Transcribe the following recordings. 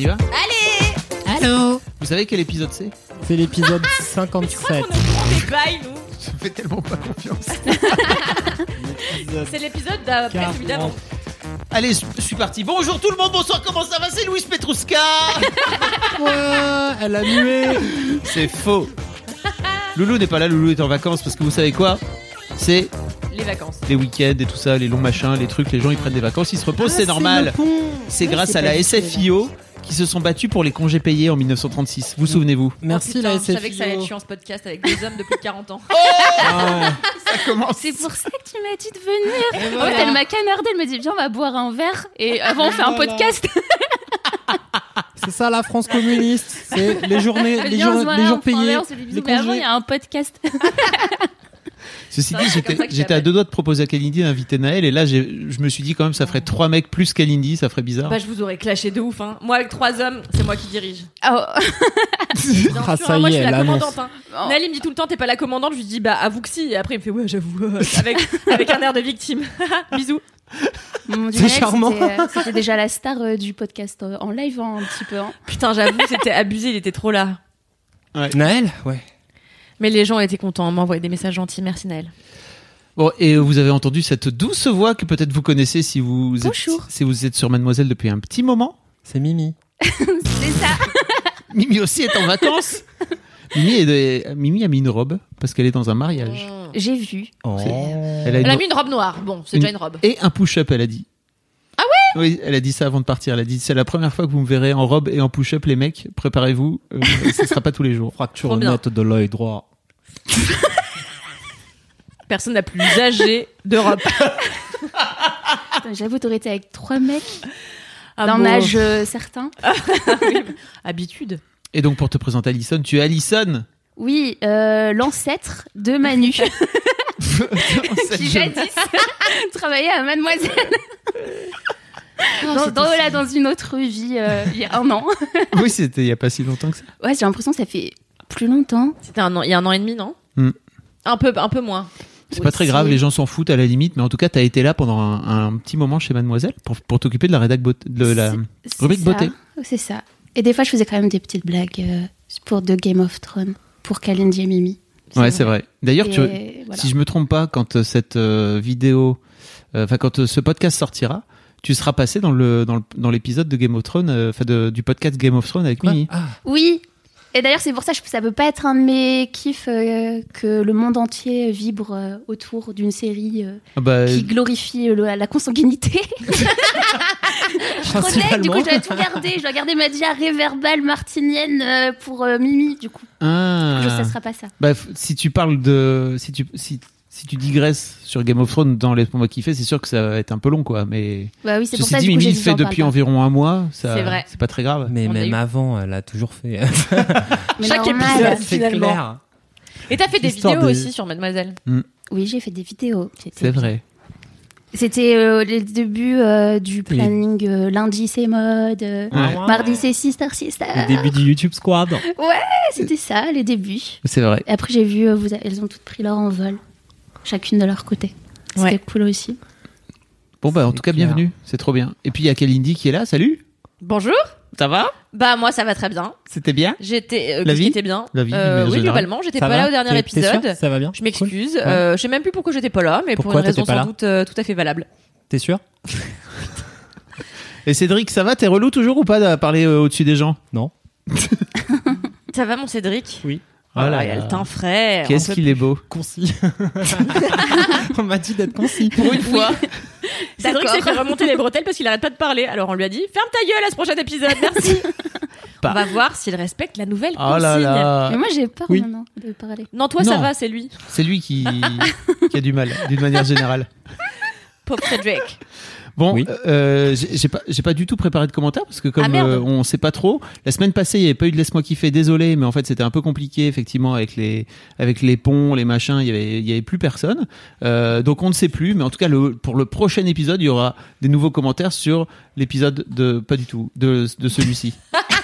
Y va Allez Allô Vous savez quel épisode c'est C'est l'épisode Je crois 57. qu'on nous prend des bails, nous. Je fais tellement pas confiance. C'est l'épisode d'après celui d'avant. Allez, je je suis parti. Bonjour tout le monde, bonsoir, comment ça va? C'est Louis Petrouska Ouais, elle a mué. C'est faux. Loulou n'est pas là, Loulou est en vacances parce que vous savez quoi? C'est Les vacances. les week-ends et tout ça, les longs machins, les trucs, les gens ils prennent des vacances, ils se reposent, c'est normal. C'est grâce à la SFIO qui se sont battus pour les congés payés en 1936. Vous souvenez-vous Merci Oh, putain, la Je savais que ça allait être SFIO. chiant ce podcast avec des hommes de plus de 40 ans. Ah Ça commence. C'est pour ça que tu m'as dit de venir. En fait, elle m'a canardé, elle me dit viens on va boire un verre et avant on fait un podcast. C'est ça la France communiste. C'est les journées, les se jours, les jours payés. les il y a un podcast. Ceci dit, j'étais à deux doigts de proposer à Kalindi d'inviter Naël et là je me suis dit quand même ça ferait trois mecs plus Kalindi, ça ferait bizarre. Bah, je vous aurais clashé de ouf. Hein. Moi, avec trois hommes, c'est moi qui dirige. Oh. Ah, sûr, ça hein, moi, y je est, suis la commandante. Hein. Oh. Nali me dit tout le temps, t'es pas la commandante. Je lui dis, bah, avoue que si. Et après, il me fait, ouais, j'avoue. euh, avec, avec un air de victime. Bisous. C'est Naël, charmant. c'était, euh, C'était déjà la star euh, du podcast euh, en live hein, un petit peu. hein. Putain, j'avoue, c'était abusé. Il était trop là. Naël? Ouais. Mais les gens étaient contents. M'envoyer des messages gentils. Merci, Naël. Bon, et vous avez entendu cette douce voix que peut-être vous connaissez si vous êtes, Bonjour. si vous êtes sur Mademoiselle depuis un petit moment. C'est Mimi. C'est ça. Mimi aussi est en vacances. Mimi, est de- Mimi a mis une robe parce qu'elle est dans un mariage. J'ai vu. Oh. Elle a Elle une- a mis une robe noire. Bon, c'est déjà une robe. Et un push-up, elle a dit. Ah ouais? Oui, elle a dit ça avant de partir. Elle a dit c'est la première fois que vous me verrez en robe et en push-up, les mecs. Préparez-vous, euh, ce sera pas tous les jours. Fracture Trop bien. nette de l'œil droit. Personne n'a plus âgé d'Europe. J'avoue, t'aurais été avec trois mecs Ah d'un bon. âge euh, certain. Oui, Habitude. Et donc pour te présenter Alison, tu es Alison. Oui, euh, l'ancêtre de Manu, qui jadis travaillait à Mademoiselle. dans, dans- voilà, dans une autre vie, euh, il y a un an. oui, c'était il y a pas si longtemps que ça. Ouais, j'ai l'impression que ça fait plus longtemps. C'était un an, il y a un an et demi, non? Hmm. Un peu, un peu moins. C'est pas très grave, les gens s'en foutent à la limite, mais en tout cas, t'as été là pendant un, un petit moment chez Mademoiselle pour, pour t'occuper de la rédac beauté, de la rubrique ça. beauté. C'est ça. Et des fois, je faisais quand même des petites blagues euh, pour de Game of Thrones, pour Kalindi et Mimi. Ouais, c'est vrai. D'ailleurs, tu, voilà. si je me trompe pas, quand euh, cette euh, vidéo, euh, enfin quand euh, ce podcast sortira, tu seras passé dans le dans le- dans l'épisode de Game of Thrones, enfin du podcast Game of Thrones avec Mimi. Ah, Oui. Et d'ailleurs, c'est pour ça que ça peut pas être un de mes kiffs euh, que le monde entier vibre euh, autour d'une série euh, Ah bah, qui glorifie le- la consanguinité. je connais, du coup, je dois tout garder. Je dois garder ma diarrhée verbale martinienne pour Mimi, du coup. ah. Je, ça sera pas ça. Bah, si tu parles de, si tu, si, si tu digresses sur Game of Thrones dans les mois qui fait, c'est sûr que ça va être un peu long, quoi. Mais Bah oui, c'est pour ça dit, Mimi le fait depuis pas. environ un mois, ça, C'est vrai. c'est pas très grave. mais On même avant, elle a toujours fait. Mais Chaque normal. épisode. C'est Finalement. clair. Et t'as fait des vidéos des- aussi sur Mademoiselle. Oui, j'ai fait des vidéos. C'était C'est vrai. C'était euh, les débuts euh, du planning. euh, lundi, c'est mode. euh, Ouais. Mardi, c'est Sister Sister. Le début du YouTube Squad. C'était ça, les débuts. C'est vrai. Et après, j'ai vu, euh, vous, elles ont toutes pris leur envol, chacune de leur côté. C'était Ouais. cool aussi. Bon, bah, en tout cas, clair. bienvenue. C'est trop bien. Et puis, il y a Kalindi qui est là. Salut. Bonjour. Ça va? Bah moi ça va très bien. C'était bien? J'étais. euh, La vie? était bien. La vie, Euh, oui globalement j'étais pas va là au dernier épisode. Ça va bien? Je m'excuse. Cool. Ouais. Euh, je sais même plus pourquoi j'étais pas là, mais Pourquoi pour une raison sans là? doute euh, tout à fait valable. T'es sûr Et Cédric, ça va? T'es relou toujours ou pas de parler euh, au-dessus des gens? Non. Ça va mon Cédric? Oui. Oh là, là il y a le teint frais. Qu'est-ce qu'il est beau. Concis. On m'a dit d'être concis. Pour une fois. Cédric D'accord. s'est fait remonter les bretelles parce qu'il arrête pas de parler. Alors on lui a dit ferme ta gueule à ce prochain épisode, merci. Pas. On va voir s'il respecte la nouvelle Oh là consigne. là. Mais moi, j'ai peur oui. maintenant de parler. Non, toi ça va, c'est lui. C'est lui qui, qui a du mal, d'une manière générale. Pauvre Frédéric. Bon, Oui. euh, j'ai pas, j'ai pas du tout préparé de commentaires parce que comme Ah, euh, on sait pas trop, la semaine passée il y avait pas eu de laisse-moi kiffer, désolé, mais en fait c'était un peu compliqué effectivement avec les avec les ponts, les machins, il y avait il y avait plus personne, euh, donc on ne sait plus, mais en tout cas le, pour le prochain épisode il y aura des nouveaux commentaires sur l'épisode de pas du tout de de celui-ci,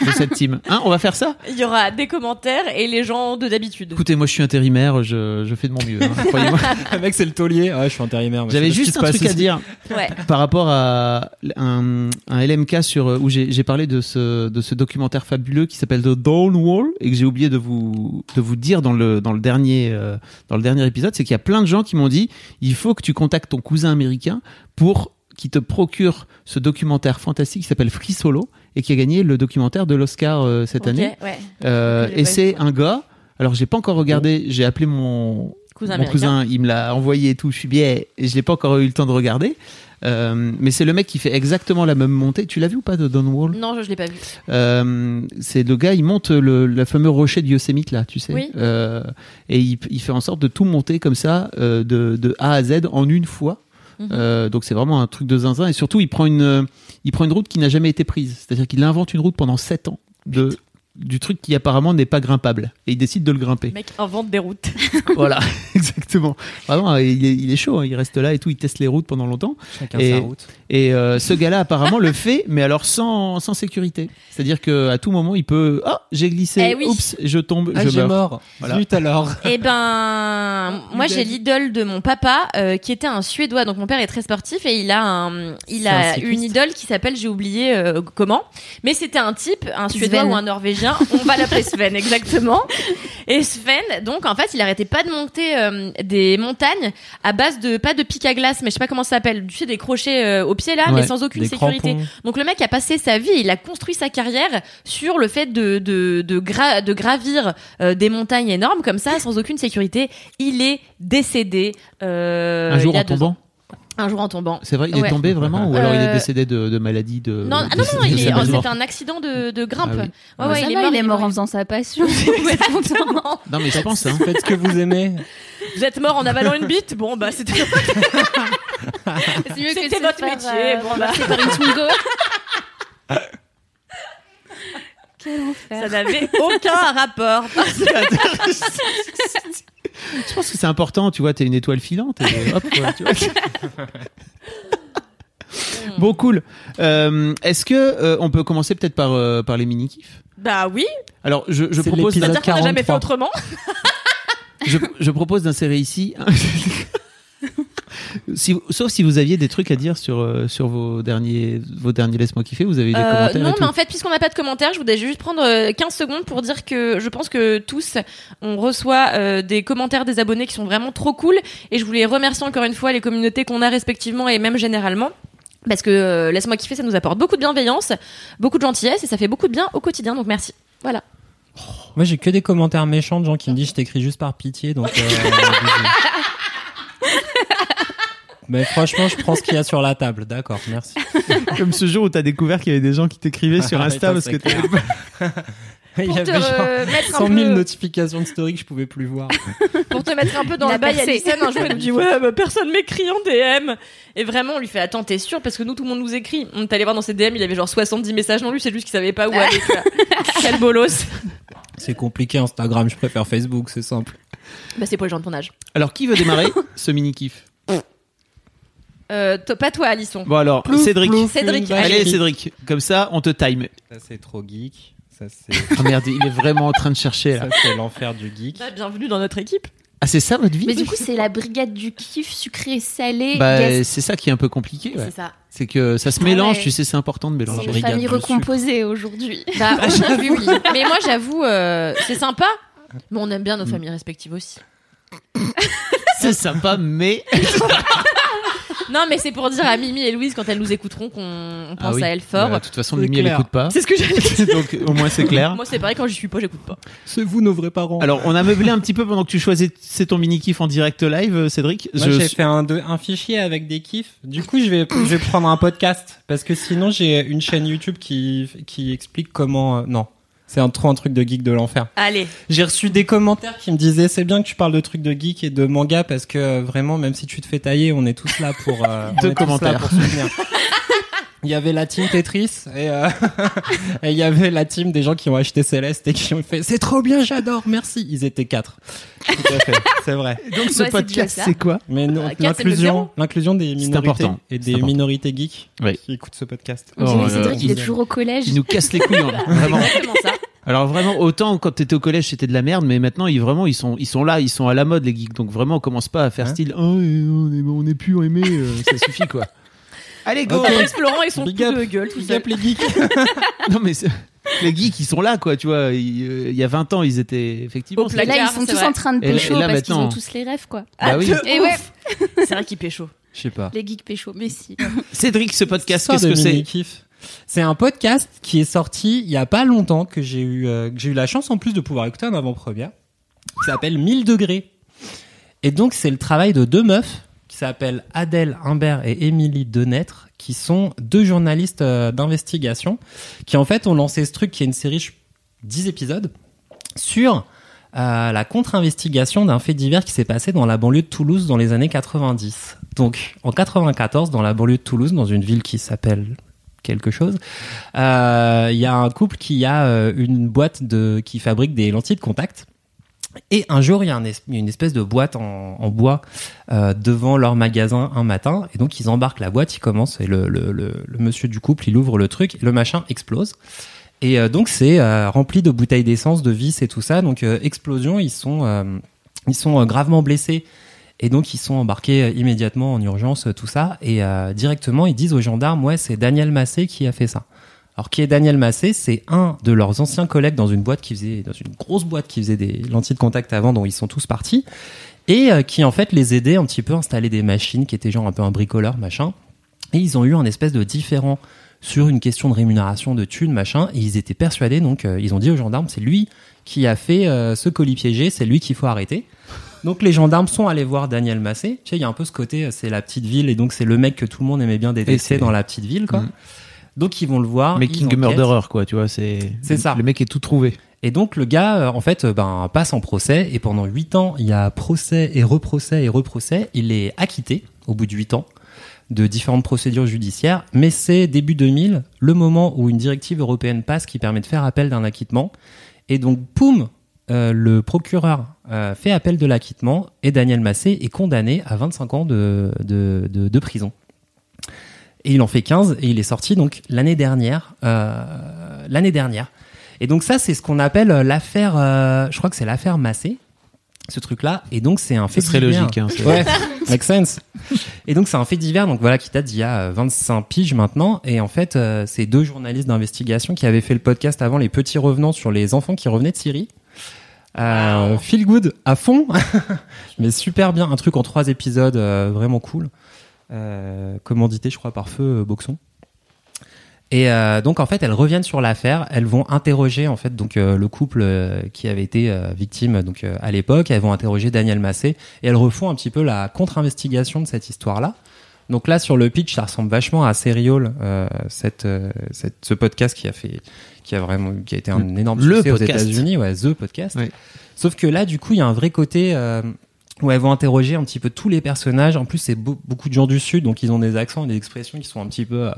de cette team. Hein, on va faire ça? Il y aura des commentaires et les gens de d'habitude. Écoutez, moi je suis intérimaire, je, je fais de mon mieux. hein, croyez-moi. Le mec, c'est le taulier. Ouais, je suis intérimaire. J'avais juste un truc à dire. Ouais. par rapport à un, un LMK sur où j'ai j'ai parlé de ce de ce documentaire fabuleux qui s'appelle The Dawn Wall et que j'ai oublié de vous de vous dire dans le dans le dernier euh, dans le dernier épisode, c'est qu'il y a plein de gens qui m'ont dit il faut que tu contactes ton cousin américain pour qui te procure ce documentaire fantastique qui s'appelle Free Solo et qui a gagné le documentaire de l'Oscar euh, cette année. ouais. Euh, et c'est un gars. Alors j'ai pas encore regardé. J'ai appelé mon Cousin mon cousin, il me l'a envoyé et tout. Je suis bien et je l'ai pas encore eu le temps de regarder. Euh, mais c'est le mec qui fait exactement la même montée. Tu l'as vu ou pas de Don Wall? Non, je, je l'ai pas vu. euh, C'est le gars, il monte le, le fameux rocher de Yosemite là, tu sais. Oui. Euh, et il, il fait en sorte de tout monter comme ça, de, de A à Z en une fois. Mhm. Euh, donc c'est vraiment un truc de zinzin. Et surtout, il prend une, euh, il prend une route qui n'a jamais été prise. C'est-à-dire qu'il invente une route pendant 7 ans de du truc qui apparemment n'est pas grimpable et il décide de le grimper. Le mec invente des routes. voilà, exactement. Vraiment, il est, il est chaud, hein. il reste là et tout, il teste les routes pendant longtemps. Chacun Et- sa route. Et euh, ce gars-là apparemment le fait, mais alors sans, sans sécurité. C'est-à-dire que à tout moment, il peut, oh, j'ai glissé, Eh oui. oups, je tombe, Ah, je meurs. mort. Voilà. Zut alors. Eh ben, moi j'ai l'idole de mon papa euh, qui était un Suédois. Donc mon père est très sportif et il a un, il un a une idole qui s'appelle, j'ai oublié euh, comment, mais c'était un type, un Suédois Sven. ou un Norvégien. On va l'appeler Sven exactement. Et Sven, donc en fait, il arrêtait pas de monter euh, des montagnes à base de pas de pic à glace, mais je sais pas comment ça s'appelle. Tu sais des crochets euh, au pied là, Ouais, mais sans aucune sécurité. crampons. Donc le mec a passé sa vie, il a construit sa carrière sur le fait de de de, gra- de gravir euh, des montagnes énormes comme ça sans aucune sécurité. Il est décédé Un jour il y a en ans. Un jour en tombant. C'est vrai, il est Ouais. tombé vraiment, ou alors il est Euh, décédé de, de maladie de. Non, ah non, non, il est, oh, c'était un accident de, de grimpe. Ah oui. Ouais, ouais, Ça il, est mort, il est mort en faisant sa passion. Non, mais je pense, hein. Faites ce que vous aimez. Vous êtes mort en avalant une bite? Bon, bah, c'était. C'est mieux que C'était votre faire, métier, euh, bon, renverser par une Twingo. Quel Ça enfer. n'avait aucun rapport. Je pense que c'est important, tu vois, t'es une étoile filante. Et hop, voilà, tu vois. bon, cool. Euh, Est-ce que euh, on peut commencer peut-être par, euh, par les mini-kifs? Bah oui, Alors, je, je C'est propose c'est-à-dire qu'on n'a jamais fait 43. autrement. je, je propose d'insérer ici. si, sauf si vous aviez des trucs à dire sur, euh, sur vos derniers, vos derniers Laisse-moi kiffer, vous avez des Euh, commentaires non, et tout. mais en fait, puisqu'on n'a pas de commentaires, je voudrais juste prendre euh, 15 secondes pour dire que je pense que tous, on reçoit euh, des commentaires des abonnés qui sont vraiment trop cool. Et je voulais remercier encore une fois les communautés qu'on a respectivement et même généralement. Parce que euh, laisse-moi kiffer, ça nous apporte beaucoup de bienveillance, beaucoup de gentillesse et ça fait beaucoup de bien au quotidien. Donc merci. Voilà. Moi, j'ai que des commentaires méchants de gens qui me disent je t'écris juste par pitié, donc. Mais franchement, je prends ce qu'il y a sur la table. D'accord, merci. Comme ce jour où t'as découvert qu'il y avait des gens qui t'écrivaient sur Insta parce que t'avais Il Pour y avait genre euh, mettre 100 un 000 peu, notifications de story que je pouvez plus voir. pour te mettre un peu dans Il a le bail. Alison, un jour, il nous dit Ouais, bah, personne m'écrit en DM. Et vraiment, on lui fait Attends, t'es sûr? Parce que nous, tout le monde nous écrit. On est allé voir dans ses DM, il avait genre 70 messages non lus, c'est juste qu'il savait pas où aller. Quel bolos. C'est compliqué Instagram, je préfère Facebook, c'est simple. Bah, c'est pour les gens de ton âge. Alors, qui veut démarrer ce mini-kiff Euh, toi- pas toi, Alisson. Bon, alors, Plouf, Cédric. plouf, Cédric, une vache Allez, Cédric. Comme ça, on te time. Ça, c'est trop geek. Ça, c'est Oh merde, il est vraiment en train de chercher là. ça, c'est l'enfer du geek. Bah, bienvenue dans notre équipe. Ah, c'est ça votre vie Mais du coup, c'est la brigade du kiff sucré salé. Bah, Yes. c'est ça qui est un peu compliqué. ouais. C'est ça. C'est que ça se Ah mélange, ouais. tu sais, c'est important de C'est mélanger. une brigade famille recomposée aujourd'hui. Bah, oui, oui. Mais moi, j'avoue, euh, c'est sympa. Mais on aime bien nos familles respectives aussi. C'est sympa, mais. Non, mais c'est pour dire à Mimi et Louise, quand elles nous écouteront, qu'on on pense Ah oui. à elles fort. Bah, de toute façon, C'est Mimi, elle clair. écoute pas. C'est ce que j'allais dire. Donc, au moins, c'est clair. Moi, c'est pareil, quand j'y suis pas, j'écoute pas. C'est vous nos vrais parents. Alors, on a meublé un petit peu pendant que tu choisissais ton mini-kiff en direct live, euh, Cédric. Moi, Je- j'ai fait un, de- un fichier avec des kiffs. Du coup, je vais, je vais prendre un podcast. Parce que sinon, j'ai une chaîne YouTube qui, qui explique comment. euh, non. C'est un trop un truc de geek de l'enfer. Allez. J'ai reçu des commentaires qui me disaient c'est bien que tu parles de trucs de geek et de manga parce que euh, vraiment même si tu te fais tailler, on est tous là pour euh, Deux tous là commentaires. pour soutenir. Il y avait la team Tetris et euh, et il y avait la team des gens qui ont acheté Céleste et qui ont fait c'est trop bien, j'adore, merci. Ils étaient quatre. Tout à fait, c'est vrai. Donc ce Bah, c'est podcast, déjà ça. c'est quoi Mais non, Euh, quatre, c'est le l'inclusion, zéro. l'inclusion des C'est minorités important. et C'est des important. minorités geeks Oui. qui écoutent ce podcast. On dirait Oh, Cédric, il est toujours au collège. Ils nous cassent les couilles, hein, vraiment. Exactement ça. Alors vraiment, autant quand t'étais au collège c'était de la merde, mais maintenant ils vraiment ils sont ils sont là, ils sont à la mode les geeks. Donc vraiment on commence pas à faire Hein style oh, on est on est plus aimé, euh, ça suffit quoi. Allez go. Après, Florent, ils sont Big tous up. de gueule, tout Big seuls. up les geeks. Non mais les geeks ils sont là quoi, tu vois. Il, euh, il y a 20 ans ils étaient effectivement. Au c'est- Et là, ils sont tous vrai. en train de Et là- pécho et là, parce qu'ils ont tous les rêves, quoi. Bah oui. de Et ouf. C'est vrai qu'il pécho. Je sais pas. Les geeks pécho, mais si. Cédric, ce podcast, qu'est-ce que c'est. C'est un podcast qui est sorti il y a pas longtemps que j'ai eu euh, que j'ai eu la chance en plus de pouvoir écouter en avant-première. Qui s'appelle 1000 degrés. Et donc c'est le travail de deux meufs qui s'appellent Adèle Humbert et Émilie Denêtre qui sont deux journalistes euh, d'investigation qui en fait ont lancé ce truc qui est une série je- 10 épisodes sur euh, la contre-investigation d'un fait divers qui s'est passé dans la banlieue de Toulouse dans les années 90. Donc, en 94, dans la banlieue de Toulouse, dans une ville qui s'appelle quelque chose, euh, il y a un couple qui a une boîte de qui fabrique des lentilles de contact. Et un jour, il y a une espèce de boîte en, bois euh, devant leur magasin un matin. Et donc, ils embarquent la boîte, ils commencent, et le, le, le, monsieur du couple, il ouvre le truc, et le machin explose. Et euh, donc, c'est euh, rempli de bouteilles d'essence, de vis et tout ça. Donc, euh, explosion, ils sont, ils sont gravement blessés. Et donc, ils sont embarqués immédiatement en urgence, tout ça. Et directement, ils disent aux gendarmes, ouais, c'est Daniel Massé qui a fait ça. Alors, qui est Daniel Massé C'est un de leurs anciens collègues dans une boîte qui faisait, dans une grosse boîte qui faisait des lentilles de contact avant, dont ils sont tous partis. Et euh, qui, en fait, les aidait un petit peu à installer des machines qui étaient genre un peu un bricoleur, machin. Et ils ont eu un espèce de différent sur une question de rémunération de thunes, machin. Et ils étaient persuadés, donc, euh, ils ont dit aux gendarmes, c'est lui qui a fait euh, ce colis piégé, c'est lui qu'il faut arrêter. Donc les gendarmes sont allés voir Daniel Massé. Tu sais, il y a un peu ce côté, euh, c'est la petite ville et donc c'est le mec que tout le monde aimait bien détester dans la petite ville, quoi. Mhm. Donc ils vont le voir. Making a. Murderer quoi, tu vois, c'est C'est ça. Le mec est tout trouvé. Et donc le gars, euh, en fait, euh, ben passe en procès et pendant huit ans, il y a procès et reprocès et reprocès. Il est acquitté au bout de huit ans de différentes procédures judiciaires, mais c'est début 2000 le moment où une directive européenne passe qui permet de faire appel d'un acquittement. Et donc, poum, euh, le procureur euh, fait appel de l'acquittement et Daniel Massé est condamné à 25 ans de, de, de, de prison. Et il en fait 15 et il est sorti donc l'année dernière. Euh, l'année dernière. Et donc ça, c'est ce qu'on appelle euh, l'affaire. euh, je crois que c'est l'affaire Massé, ce truc-là. Et donc c'est un fait Ce serait divers. logique. Hein, c'est- Ouais, make sense. Et donc c'est un fait divers, donc voilà, qui date d'il y a euh, 25 piges maintenant. Et en fait, euh, c'est deux journalistes d'investigation qui avaient fait le podcast avant Les Petits Revenants sur les enfants qui revenaient de Syrie. Euh, Feel good à fond, mais super bien, un truc en trois épisodes, euh, vraiment cool. Euh, commandité, je crois, par Feu euh, Boxon. Et euh, donc en fait, elles reviennent sur l'affaire. Elles vont interroger en fait donc euh, le couple euh, qui avait été victime donc à l'époque. Elles vont interroger Daniel Massé et elles refont un petit peu la contre-investigation de cette histoire-là. Donc là sur le pitch, ça ressemble vachement à Serial, cette, cette ce podcast qui a fait qui a vraiment qui a été un énorme Le succès aux. États-Unis, ouais, the podcast. Sauf que là, du coup, il y a un vrai côté où elles vont interroger un petit peu tous les personnages. En plus, c'est beau- beaucoup de gens du sud, donc ils ont des accents et des expressions qui sont un petit peu, euh,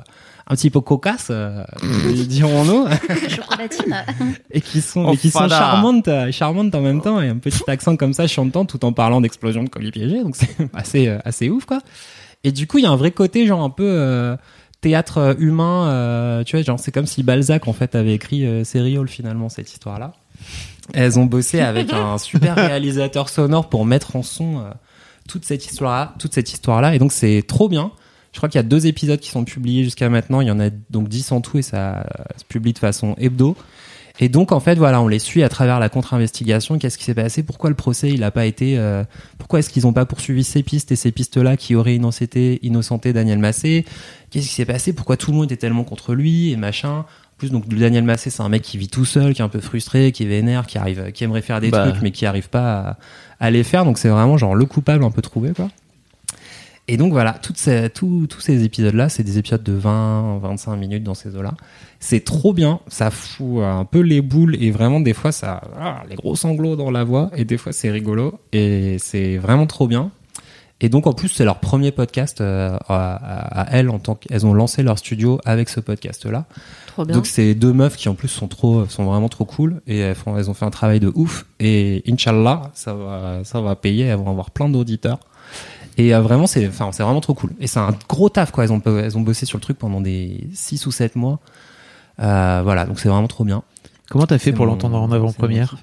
un petit peu cocasses, euh, dirons-nous, Chocolatine. et qui sont, Oh, et qui sont charmantes, charmantes en même temps, et un petit accent comme ça chantant tout en parlant d'explosion de colis piégés. Donc c'est assez, euh, assez ouf, quoi. Et du coup, il y a un vrai côté genre un peu euh, théâtre humain. euh, tu vois, genre c'est comme si Balzac en fait avait écrit euh, Serial finalement cette histoire-là. Elles ont bossé avec un super réalisateur sonore pour mettre en son euh, toute cette histoire-là, toute cette histoire-là, et donc c'est trop bien. Je crois qu'il y a deux épisodes qui sont publiés jusqu'à maintenant. Il y en a donc 10 en tout et ça euh, se publie de façon hebdo. Et donc en fait voilà, on les suit à travers la contre-investigation. Qu'est-ce qui s'est passé? Pourquoi le procès il a pas été euh, Pourquoi est-ce qu'ils n'ont pas poursuivi ces pistes et ces pistes-là qui auraient innocenté, innocenté Daniel Massé? Qu'est-ce qui s'est passé? Pourquoi tout le monde était tellement contre lui et machin? Plus, donc Daniel Massé, c'est un mec qui vit tout seul, qui est un peu frustré, qui est vénère, qui arrive, qui aimerait faire des Bah. trucs, mais qui arrive pas à, à les faire. Donc c'est vraiment genre le coupable un peu trouvé, quoi. Et donc voilà, toutes ces, tous, tous ces épisodes-là, c'est des épisodes de 20, 25 minutes dans ces eaux-là. C'est trop bien, ça fout un peu les boules et vraiment des fois ça, ah, les gros sanglots dans la voix et des fois c'est rigolo et c'est vraiment trop bien. Et donc en plus c'est leur premier podcast euh, à, à, à elles en tant qu'elles ont lancé leur studio avec ce podcast-là. Trop bien. Donc c'est deux meufs qui en plus sont trop, sont vraiment trop cool et elles, font, elles ont fait un travail de ouf et Inch'Allah ça va, ça va payer, elles vont avoir plein d'auditeurs. Et euh, vraiment, c'est, enfin, c'est vraiment trop cool. Et c'est un gros taf, quoi. Elles ont, elles ont bossé sur le truc pendant des 6 ou 7 mois. Euh, voilà, donc c'est vraiment trop bien. Comment t'as fait pour mon- l'entendre en avant-première.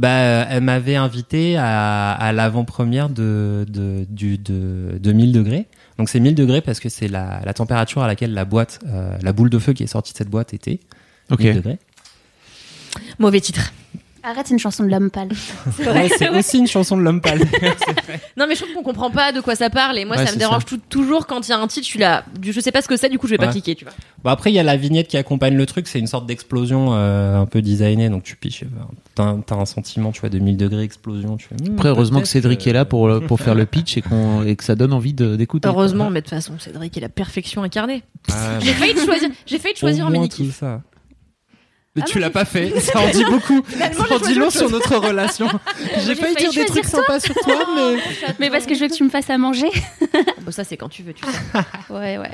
Bah, euh, elle m'avait invité à, à l'avant-première de, de, du, de, de 1000 degrés. Donc c'est 1000 degrés parce que c'est la, la température à laquelle la boîte, euh, la boule de feu qui est sortie de cette boîte était. Ok. 1000 degrés. Mauvais titre. Arrête, c'est une chanson de l'homme pâle. Ouais, c'est aussi une chanson de l'homme pâle. Non, mais je trouve qu'on comprend pas de quoi ça parle. Et moi, Ouais, ça me dérange ça. tout- toujours quand il y a un titre, je suis là. Je sais pas ce que c'est, du coup, je vais pas cliquer, tu vois. Bon après il y a la vignette qui accompagne le truc, c'est une sorte d'explosion euh, un peu designée, donc tu piches, euh, t'as, t'as un sentiment, tu vois, de 1000 degrés explosion. Tu fais, hmm, Après, heureusement que Cédric est là pour, pour faire le pitch et, qu'on, et que ça donne envie de, d'écouter. Heureusement, mais de toute façon, Cédric est la perfection incarnée. Ah, J'ai failli te choisir, j'ai failli te choisir en mini tout ça. Mais Ah tu l'as pas fait, ça en dit beaucoup. Finalement, ça en dit long sur notre relation. J'ai failli dire des trucs sympas sur toi, mais. Mais parce que je veux que tu me fasses à manger. Bon, ça, c'est quand tu veux, tu sais. Ouais, ouais.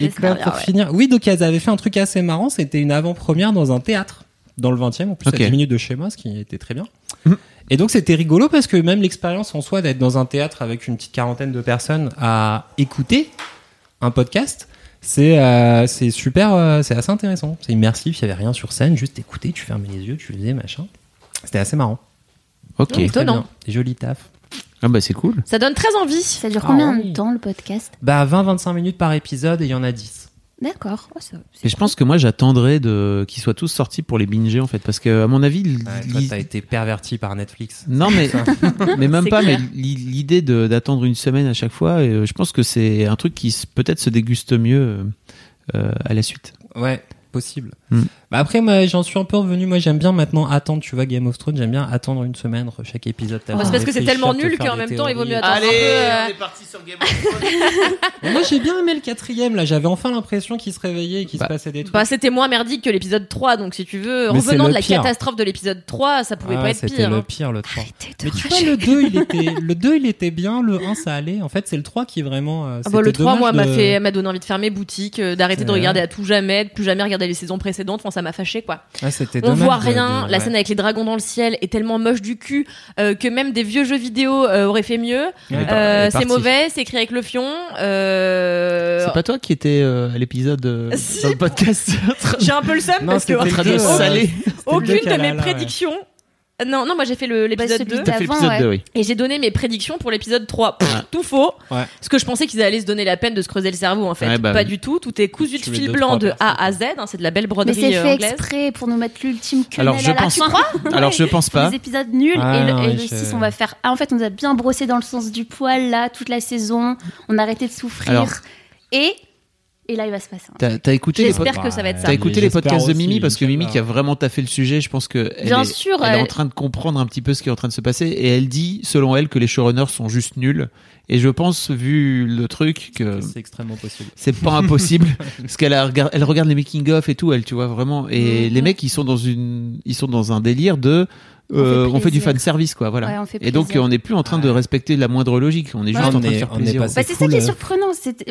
Et J'espère quoi, pour ouais. finir, oui, donc elles avaient fait un truc assez marrant, c'était une avant-première dans un théâtre, dans le 20 e en plus Ok. à 10 minutes de chez moi, ce qui était très bien. Mhm. Et donc c'était rigolo parce que même l'expérience en soi d'être dans un théâtre avec une petite quarantaine de personnes à écouter un podcast, c'est euh, c'est super, euh, c'est assez intéressant. C'est immersif, il y avait rien sur scène, juste écouter, tu fermais les yeux, tu faisais machin. C'était assez marrant. Ok. Très Étonnant. bien. Joli taf. Ah bah c'est cool. Ça donne très envie. Ça dure Ah combien oui. de temps le podcast? Bah 20-25 minutes par épisode et il y en a 10. D'accord. Oh, Et je pense que moi j'attendrais de qu'ils soient tous sortis pour les binger en fait parce que à mon avis Ouais, toi, t'as été perverti par Netflix. non mais mais même pas clair. mais li- l'idée de- d'attendre une semaine à chaque fois euh, je pense que c'est un truc qui peut-être se déguste mieux euh, à la suite. Ouais, possible. Hmm. Bah après, moi, j'en suis un peu revenu. Moi, j'aime bien maintenant attendre. Tu vois, Game of Thrones, j'aime bien attendre une semaine chaque épisode. Bah, c'est parce que c'est tellement nul qu'en même temps, il vaut mieux attendre un peu. euh, parti sur Game of Mais moi, j'ai bien aimé le quatrième. Là, j'avais enfin l'impression qu'il se réveillait et qu'il Bah, se passait des trucs. Bah, c'était moins merdique que l'épisode 3, donc si tu veux, revenant le de la pire. catastrophe de l'épisode 3, ça pouvait Ah, pas être c'était pire. le hein. pire, le 3. Arrêtez de Mais tu vois, le 2, il était, le 2, il était bien. Le 1, ça allait. En fait, c'est le 3 qui est vraiment. euh, Ah bah, le c'était 3, moi, m'a de- fait, m'a donné envie de fermer boutique, euh, d'arrêter de regarder à tout jamais, de plus jamais regarder les saisons précédentes. Enfin, ça m'a fâché, quoi. Ah, On voit rien. de- La ouais. scène avec les dragons dans le ciel est tellement moche du cul euh, que même des vieux jeux vidéo euh, auraient fait mieux. Ouais. Euh, c'est mauvais, c'est écrit avec le fion. Euh... C'est pas toi qui étais euh, à l'épisode euh, Si. dans le podcast? J'ai un peu le seum parce que aucune de mes prédictions. Non, non, moi j'ai fait le- l'épisode celui 2 T'as fait D'avant, l'épisode ouais. 2 oui. et j'ai donné mes prédictions pour l'épisode 3. Pff, Ouais. Tout faux. Ouais. Parce que je pensais qu'ils allaient se donner la peine de se creuser le cerveau en fait. Ouais, bah pas oui. du tout. Tout est cousu de fil deux, blanc de. A à Z. hein, c'est de la belle Mais broderie c'est euh, fait anglaise. exprès pour nous mettre l'ultime quenelle Alors, je à la pense- fin. Alors je pense pas. Des épisodes nuls Ah, et le, non, et le je- 6 on va faire ah en fait on nous a bien brossé dans le sens du poil là toute la saison on a arrêté de souffrir Alors- et et là il va se passer T'as t'as écouté les J'espère pod- que ça va être ça. T'as écouté les podcasts de aussi, Mimi parce que Mimi qui a vraiment taffé le sujet, je pense que elle, Bien est, sûr, elle est en elle- train de comprendre un petit peu ce qui est en train de se passer et elle dit, selon elle, que les showrunners sont juste nuls. Et je pense, vu le truc, que C'est extrêmement possible. c'est pas impossible parce qu'elle a elle regarde les making of et tout, elle, tu vois vraiment. Et Mhm. les mecs, ils sont dans une, ils sont dans un délire de, euh, On fait on fait du fan service quoi, voilà. Ouais, on fait et donc on n'est plus en train de respecter la moindre logique, on est juste Ouais, en train de est- faire plaisir. passé- Bah, c'est ça qui est euh. surprenant c'est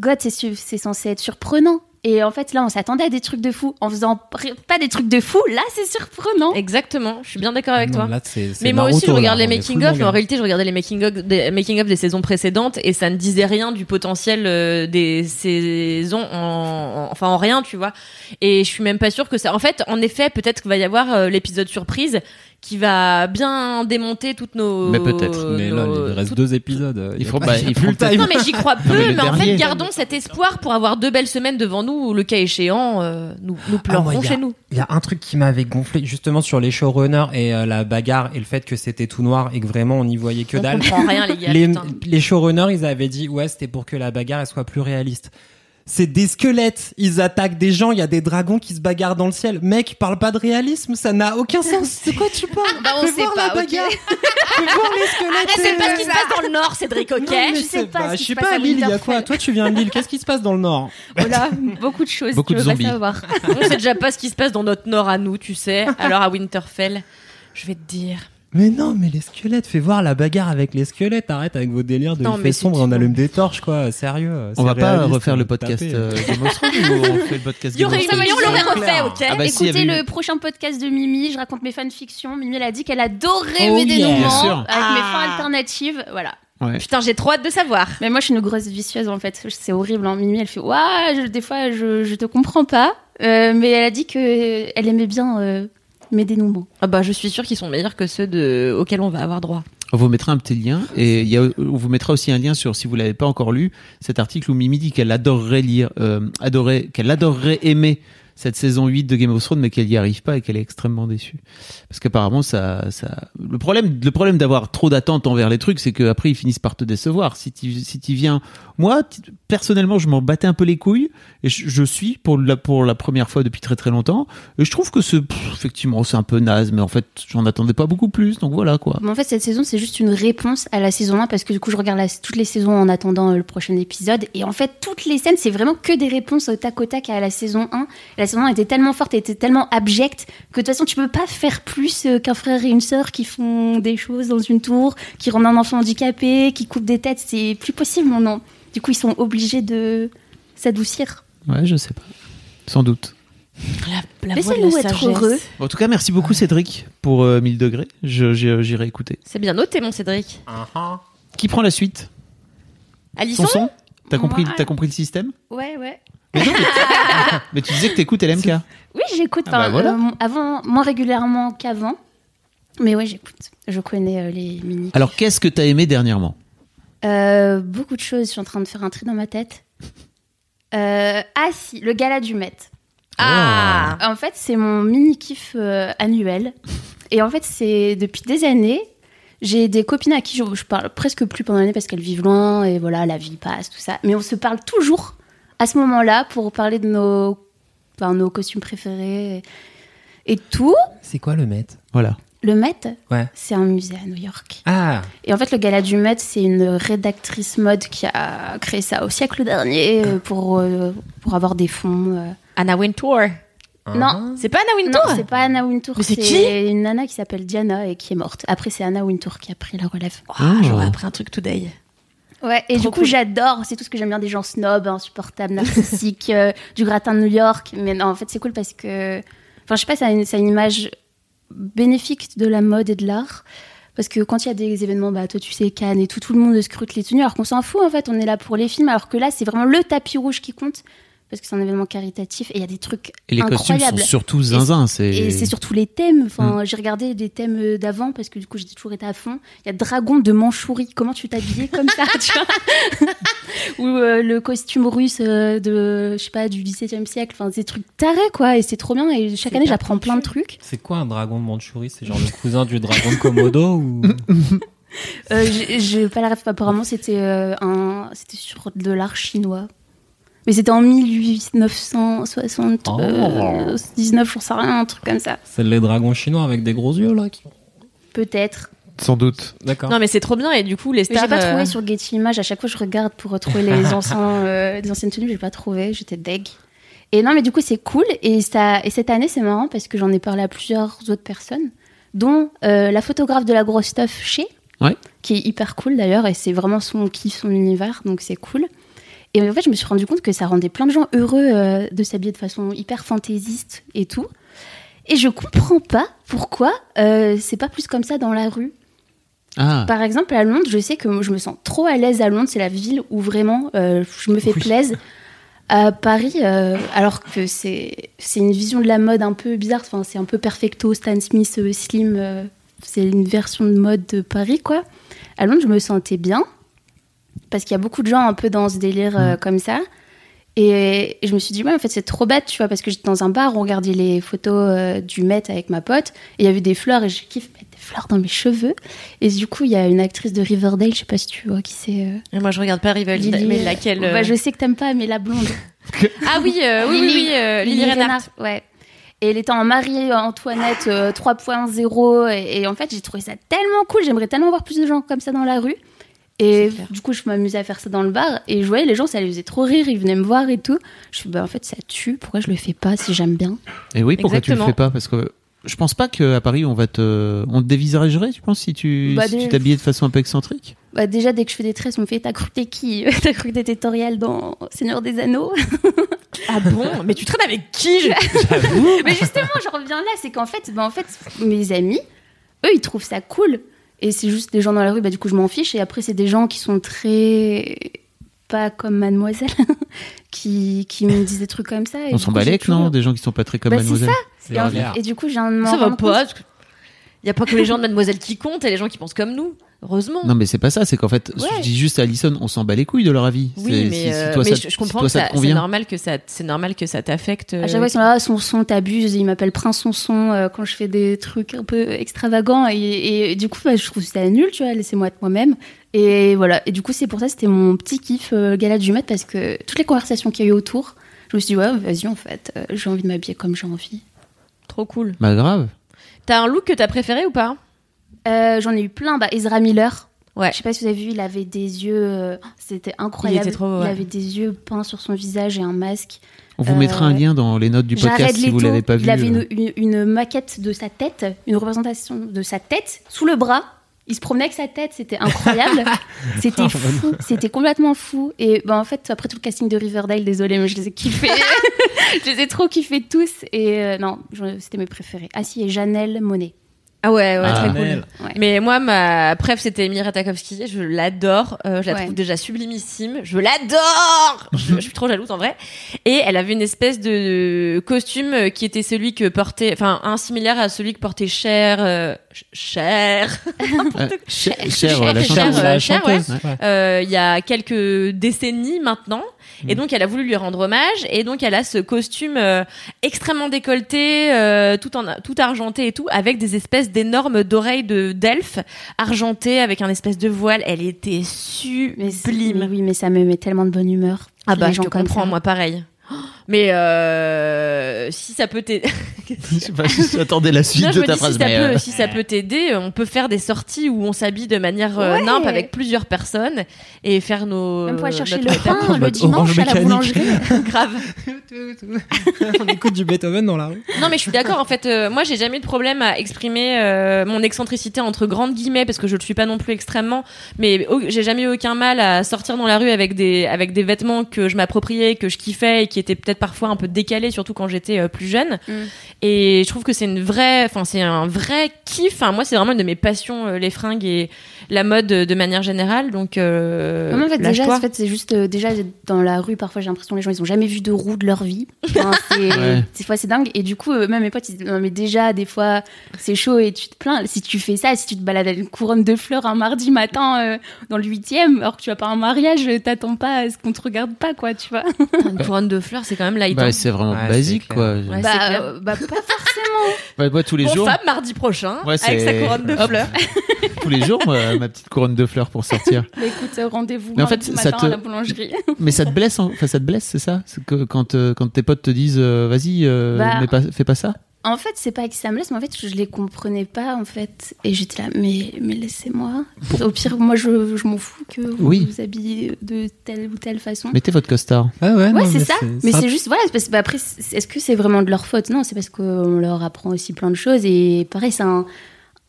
God c'est censé être surprenant et en fait là on s'attendait à des trucs de fou en faisant pas des trucs de fou là c'est surprenant Exactement. Je suis bien d'accord avec Non, toi. là, Mais moi aussi, je regarde là, les on est full making of. manga. En réalité, je regardais les making of des, making of des saisons précédentes et ça ne disait rien du potentiel euh, des saisons en, en- enfin en rien, tu vois. Et je suis même pas sûre que ça. En fait, en effet, peut-être qu'il va y avoir euh, l'épisode surprise qui va bien démonter toutes nos. Mais peut-être. Mais là, il reste deux épisodes. euh, Il faut- pas- bah, il faut le time. Non mais j'y crois peu, mais en fait gardons cet espoir pour avoir deux belles semaines devant nous où le cas échéant euh, nous, nous Ah, moi, a- chez nous. Il y a un truc qui m'avait gonflé justement sur les showrunners et euh, la bagarre et le fait que c'était tout noir et que vraiment on n'y voyait que On dalle. comprend rien les gars. les, les showrunners, ils avaient dit ouais, c'était pour que la bagarre elle soit plus réaliste. C'est des squelettes. Ils attaquent des gens. Il y a des dragons qui se bagarrent dans le ciel. Mec, parle pas de réalisme. Ça n'a aucun sens. C'est quoi tu parles Bah, on Fais sait voir pas, la ok. bagarre. Fais voir les squelettes. Ah, c'est pas ce qui euh, se passe dans le Nord, Cédric, ok non, Je sais pas bah, ce Je qui sais se passe pas, à Lille, il y a quoi. Toi, tu viens de Lille. Qu'est-ce qui se passe dans le Nord Voilà, beaucoup de choses. Beaucoup tu de veux pas savoir. On sait déjà pas ce qui se passe dans notre Nord à nous, tu sais. Alors à Winterfell, je vais te dire. Mais non, mais les squelettes, fais voir la bagarre avec les squelettes. Arrête avec vos délires de Non, il fait sombre, on allume des torches, quoi. Sérieux. On va pas refaire le podcast euh, Game of Thrones ou on fait le podcast Game of Thrones on l'aurait refait, ok Ah bah, Écoutez avait le eu- prochain podcast de Mimi, je raconte mes fanfictions. Mimi, elle a dit qu'elle adorait Oh mes yeah. dénouements avec mes Ah. fins alternatives. Voilà. Ouais. Putain, j'ai trop hâte de savoir. Mais moi, je suis une grosse vicieuse en fait. C'est horrible. Hein. Mimi, elle fait Waouh, je- des fois, je, je te comprends pas. Euh, mais elle a dit que elle aimait bien euh, mes dénouements. Ah bah, je suis sûre qu'ils sont meilleurs que ceux de... auxquels on va avoir droit. On vous mettra un petit lien et il y a, on vous mettra aussi un lien sur si vous l'avez pas encore lu cet article où Mimi dit qu'elle adorerait lire, euh, adorait, qu'elle adorerait aimer cette saison 8 de Game of Thrones mais qu'elle y arrive pas et qu'elle est extrêmement déçue parce qu'apparemment ça, ça, le problème, le problème d'avoir trop d'attentes envers les trucs c'est qu'après ils finissent par te décevoir. Si tu si tu viens, moi personnellement je m'en battais un peu les couilles et je, suis pour la pour la première fois depuis très très longtemps et je trouve que pff, effectivement c'est un peu naze mais en fait j'en attendais pas beaucoup plus donc voilà quoi. Mais en fait, cette saison, c'est juste une réponse à la saison 1 parce que du coup, je regarde toutes les saisons en attendant euh, le prochain épisode. Et en fait, toutes les scènes, c'est vraiment que des réponses au tac au tac à la saison 1. La saison 1 était tellement forte, elle était tellement abjecte que de toute façon, tu peux pas faire plus euh, qu'un frère et une sœur qui font des choses dans une tour, qui rendent un enfant handicapé, qui coupent des têtes. C'est plus possible maintenant. Du coup, ils sont obligés de s'adoucir. Ouais, je sais pas. Sans doute. La, la Laissez-nous voix de la être heureux. En tout cas, merci beaucoup Cédric pour euh, 1000 degrés. J'irai écouter. C'est bien noté, mon Cédric. Qui prend la suite? Alisson Son son T'as compris, Ouais. compris le système? Ouais, ouais. Mais tu disais que t'écoutes LMK. Oui, j'écoute. Ah bah voilà. euh, avant, moins régulièrement qu'avant. Mais ouais, j'écoute. Je connais euh, les mini. Alors, qu'est-ce que t'as aimé dernièrement? Euh, beaucoup de choses. Je suis en train de faire un tri dans ma tête. Ah si, le gala du Met. Ah En fait, c'est mon mini kiff annuel. Et en fait, c'est depuis des années. J'ai des copines à qui je, je parle presque plus pendant l'année parce qu'elles vivent loin et voilà, la vie passe, tout ça. Mais on se parle toujours à ce moment-là pour parler de nos, enfin, nos costumes préférés et, et tout. C'est quoi le Met? Voilà. Le Met, Ouais. c'est un musée à New York. Ah, Et en fait, le gala du Met, c'est une rédactrice mode qui a créé ça au siècle dernier euh, pour, euh, pour avoir des fonds. euh. Anna Wintour. Non, C'est pas Anna non, Wintour c'est pas Anna Wintour. Mais c'est qui? une nana qui s'appelle Diana et qui est morte. Après, c'est Anna Wintour qui a pris la relève. Ah, Oh. J'aurais appris un truc today. Ouais, et Trop du coup, cool. j'adore. C'est tout ce que j'aime bien des gens snobs, insupportables, narcissiques, euh, du gratin de New York. Mais non, en fait, c'est cool parce que. Enfin, je sais pas, ça a une, ça a une image bénéfique de la mode et de l'art. Parce que quand il y a des événements, bah, toi, tu sais, Cannes et tout, tout le monde scrute les tenues, alors qu'on s'en fout, en fait. On est là pour les films, alors que là, c'est vraiment le tapis rouge qui compte. Parce que c'est un événement caritatif et il y a des trucs Et les costumes sont surtout zinzin. Et c'est surtout les thèmes. Enfin, j'ai regardé des thèmes d'avant parce que du coup, j'ai toujours été à fond. Il y a Dragon de Mandchourie. Comment tu t'habillais comme ça, tu vois Ou euh, le costume russe euh, de, je sais pas, du XVIIe siècle. Enfin, des trucs tarés, quoi. Et c'est trop bien. Et chaque année, j'apprends plein de trucs. c'est quoi un dragon de Mandchourie C'est genre le cousin du dragon de Komodo ou? Euh, j'ai- pas la ref. Apparemment, c'était euh, un, c'était sur de l'art chinois. Mais c'était en 1879, j'en sais rien, un truc comme ça. C'est les dragons chinois avec des gros yeux là qui... Peut-être. sans doute. D'accord. Non, mais c'est trop bien. Et du coup, les Mais stars. j'ai pas euh, trouvé sur Getty Images. À chaque fois, je regarde pour retrouver les, anciens, euh, les anciennes tenues. J'ai pas trouvé. J'étais deg. Et non, mais du coup, c'est cool. Et, ça, et cette année, c'est marrant parce que j'en ai parlé à plusieurs autres personnes, dont euh, la photographe de la grosse stuff chez, Ouais. qui est hyper cool d'ailleurs. Et c'est vraiment son kiff, son univers. Donc c'est cool. Et en fait, je me suis rendu compte que ça rendait plein de gens heureux euh, de s'habiller de façon hyper fantaisiste et tout. Et je comprends pas pourquoi euh, c'est pas plus comme ça dans la rue. Ah. Par exemple, à Londres, je sais que je me sens trop à l'aise à Londres. C'est la ville où vraiment euh, je me fais Oui. plaisir. À Paris, euh, alors que c'est une vision de la mode un peu bizarre. Enfin, c'est un peu perfecto, Stan Smith, slim. c'est une version de mode de Paris, quoi. À Londres, je me sentais bien parce qu'il y a beaucoup de gens un peu dans ce délire euh, comme ça. Et, et je me suis dit, ouais, en fait, c'est trop bête, tu vois, parce que j'étais dans un bar, on regardait les photos euh, du Met avec ma pote, et il y avait des fleurs, et je kiffe mettre des fleurs dans mes cheveux. Et du coup, il y a une actrice de Riverdale, je sais pas si tu vois qui c'est. euh, moi, je regarde pas Riverdale, Lily. mais laquelle Bah, je sais que t'aimes pas, mais la blonde. Ah oui, oui, oui, oui, euh, Lily Reinhardt. Ouais. Et elle était en Marie-Antoinette euh, 3.0. Et, et en fait, j'ai trouvé ça tellement cool. J'aimerais tellement voir plus de gens comme ça dans la rue. Et du coup, je m'amusais à faire ça dans le bar. Et je voyais les gens, ça les faisait trop rire. Ils venaient me voir et tout. Je suis bah en fait, ça tue. Pourquoi je le fais pas si j'aime bien? Et oui, pourquoi tu Exactement. le fais pas? Parce que je pense pas qu'à Paris on va te, on te dévisagerait, tu penses, si tu, Bah, si tu t'habillais de façon un peu excentrique? bah, Déjà, dès que je fais des tresses, on me fait T'as cru que t'es qui? T'as cru que t'étais Toriel dans Seigneur des Anneaux? Ah bon? Mais tu traînes avec qui? Je- Mais justement, je reviens là, c'est qu'en fait, bah, en fait, mes amis, eux, ils trouvent ça cool. Et c'est juste des gens dans la rue, bah, du coup, je m'en fiche. Et après, c'est des gens qui sont très. pas comme mademoiselle, qui, qui me disent des trucs comme ça. et On s'en balèque, non Des gens qui sont pas très comme Bah, mademoiselle. C'est Et, en- clair. et du coup, j'ai un Ça va pas. Il y a pas que les gens de Mademoiselle qui comptent et les gens qui pensent comme nous. Heureusement. Non, mais c'est pas ça, c'est qu'en fait, Ouais. je dis juste à Alison, on s'en bat les couilles de leur avis. Oui, C'est- mais, si, si euh, toi, mais ça, je, je si comprends toi, que ça c'est normal que ça, c'est normal que ça t'affecte. À chaque fois, ils sont là, son son, t'abuses. Ils m'appellent Prince Sonson euh, quand je fais des trucs un peu extravagants. Et, et du coup, bah, je trouve ça nul, tu vois, laissez-moi être moi-même. Et voilà. Et du coup, c'est pour ça, c'était mon petit kiff euh, gala du Met parce que toutes les conversations qu'il y a eu autour, je me suis dit, ouais, vas-y, en fait, euh, j'ai envie de m'habiller comme j'ai envie. Trop cool. Bah grave. T'as un look que t'as préféré ou pas Euh, J'en ai eu plein. Bah, Ezra Miller. Ouais. Je sais pas si vous avez vu, il avait des yeux. euh, C'était incroyable. Il était trop, ouais. avait des yeux peints sur son visage et un masque. On vous Euh, mettra un lien dans les notes du podcast si vous l'avez pas vu. il avait euh. une, une- une maquette de sa tête, une représentation de sa tête sous le bras. Il se promenait avec sa tête, c'était incroyable. c'était fou, c'était complètement fou. Et ben en fait, après tout le casting de Riverdale, désolé, mais je les ai kiffés. je les ai trop kiffés tous. Et euh, non, c'était mes préférés. Ah si, et Janelle Monet. Ah ouais, ouais, Ah. très cool. Ouais. Mais moi, ma préf, c'était Emilia Ratajkowski. Je l'adore. Euh, je la Ouais. trouve déjà sublimissime. Je l'adore. je, je suis trop jalouse en vrai. Et elle avait une espèce de costume qui était celui que portait, enfin, un similaire à celui que portait Cher, euh, Cher. Euh, Cher, Cher, Cher, la chanteuse. euh, la Cher, chanteuse. euh, il y a quelques décennies maintenant. Et donc, elle a voulu lui rendre hommage. Et donc, elle a ce costume euh, extrêmement décolleté, euh, tout en tout argenté et tout, avec des espèces d'énormes d'oreilles de d'elfe argentées avec un espèce de voile. Elle était c'est- mais sublime. oui, mais ça me met tellement de bonne humeur. Ah bah, Les je te comprends, moi pareil. Mais euh, si ça peut t'aider. Je sais pas, j'attendais la suite Non, de ta dis, phrase. si, ça mais, peut, euh, si ça peut t'aider, on peut faire des sorties où on s'habille de manière euh, Ouais. nimpe avec plusieurs personnes et faire nos. Même pour aller chercher le pain le dimanche à la boulangerie. Grave. On écoute du Beethoven dans la rue. Non, mais je suis d'accord. En fait, euh, moi, j'ai jamais eu de problème à exprimer euh, mon excentricité entre grandes guillemets parce que je le suis pas non plus extrêmement. Mais j'ai jamais eu aucun mal à sortir dans la rue avec des avec des vêtements que je m'appropriais, que je kiffais et qui étaient peut-être parfois un peu décalés, surtout quand j'étais euh, plus jeune. Mm. Et je trouve que c'est une vraie, enfin, c'est un vrai kiff. Enfin, moi, c'est vraiment une de mes passions, euh, les fringues et la mode euh, de manière générale. Donc, euh, Non, mais en fait, déjà, en fait, c'est juste euh, déjà dans la rue. Parfois, j'ai l'impression que les gens ils ont jamais vu de roue de leur vie. Enfin, c'est Ouais. fois c'est dingue. Et du coup, euh, même mes potes, ils disent non mais déjà des fois c'est chaud et tu te plains. Si tu fais ça, si tu te balades avec une couronne de fleurs un mardi matin euh, dans le huitième, alors que tu vas pas à un mariage, t'attends pas à ce qu'on te regarde pas quoi, tu vois. une couronne de fleurs, c'est quand même light. bah, hein. c'est vraiment Ouais, basique, quoi. Ouais, bah, euh, bah pas forcément. Ouais, moi, tous les Bon, jours, femme mardi prochain Ouais, avec sa couronne de Hop. fleurs. tous les jours, moi, ma petite couronne de fleurs pour sortir. Mais écoute, euh, rendez-vous Mais en fait, ça matin te- à la boulangerie. Mais ça te blesse, hein enfin ça te blesse, c'est ça? Que quand euh, quand tes potes te disent, euh, vas-y, euh, Bah. fais pas ça? En fait, c'est pas que ça me laisse, mais en fait, je les comprenais pas, en fait. Et j'étais là, mais, mais laissez-moi. Au pire, moi, je, je m'en fous que vous Oui. vous habillez de telle ou telle façon. Mettez votre costard. Ouais, ouais, Ouais, c'est ça. Mais c'est juste, voilà, c'est parce que bah, après, c'est- est-ce que c'est vraiment de leur faute? Non, c'est parce qu'on leur apprend aussi plein de choses. Et pareil, c'est un.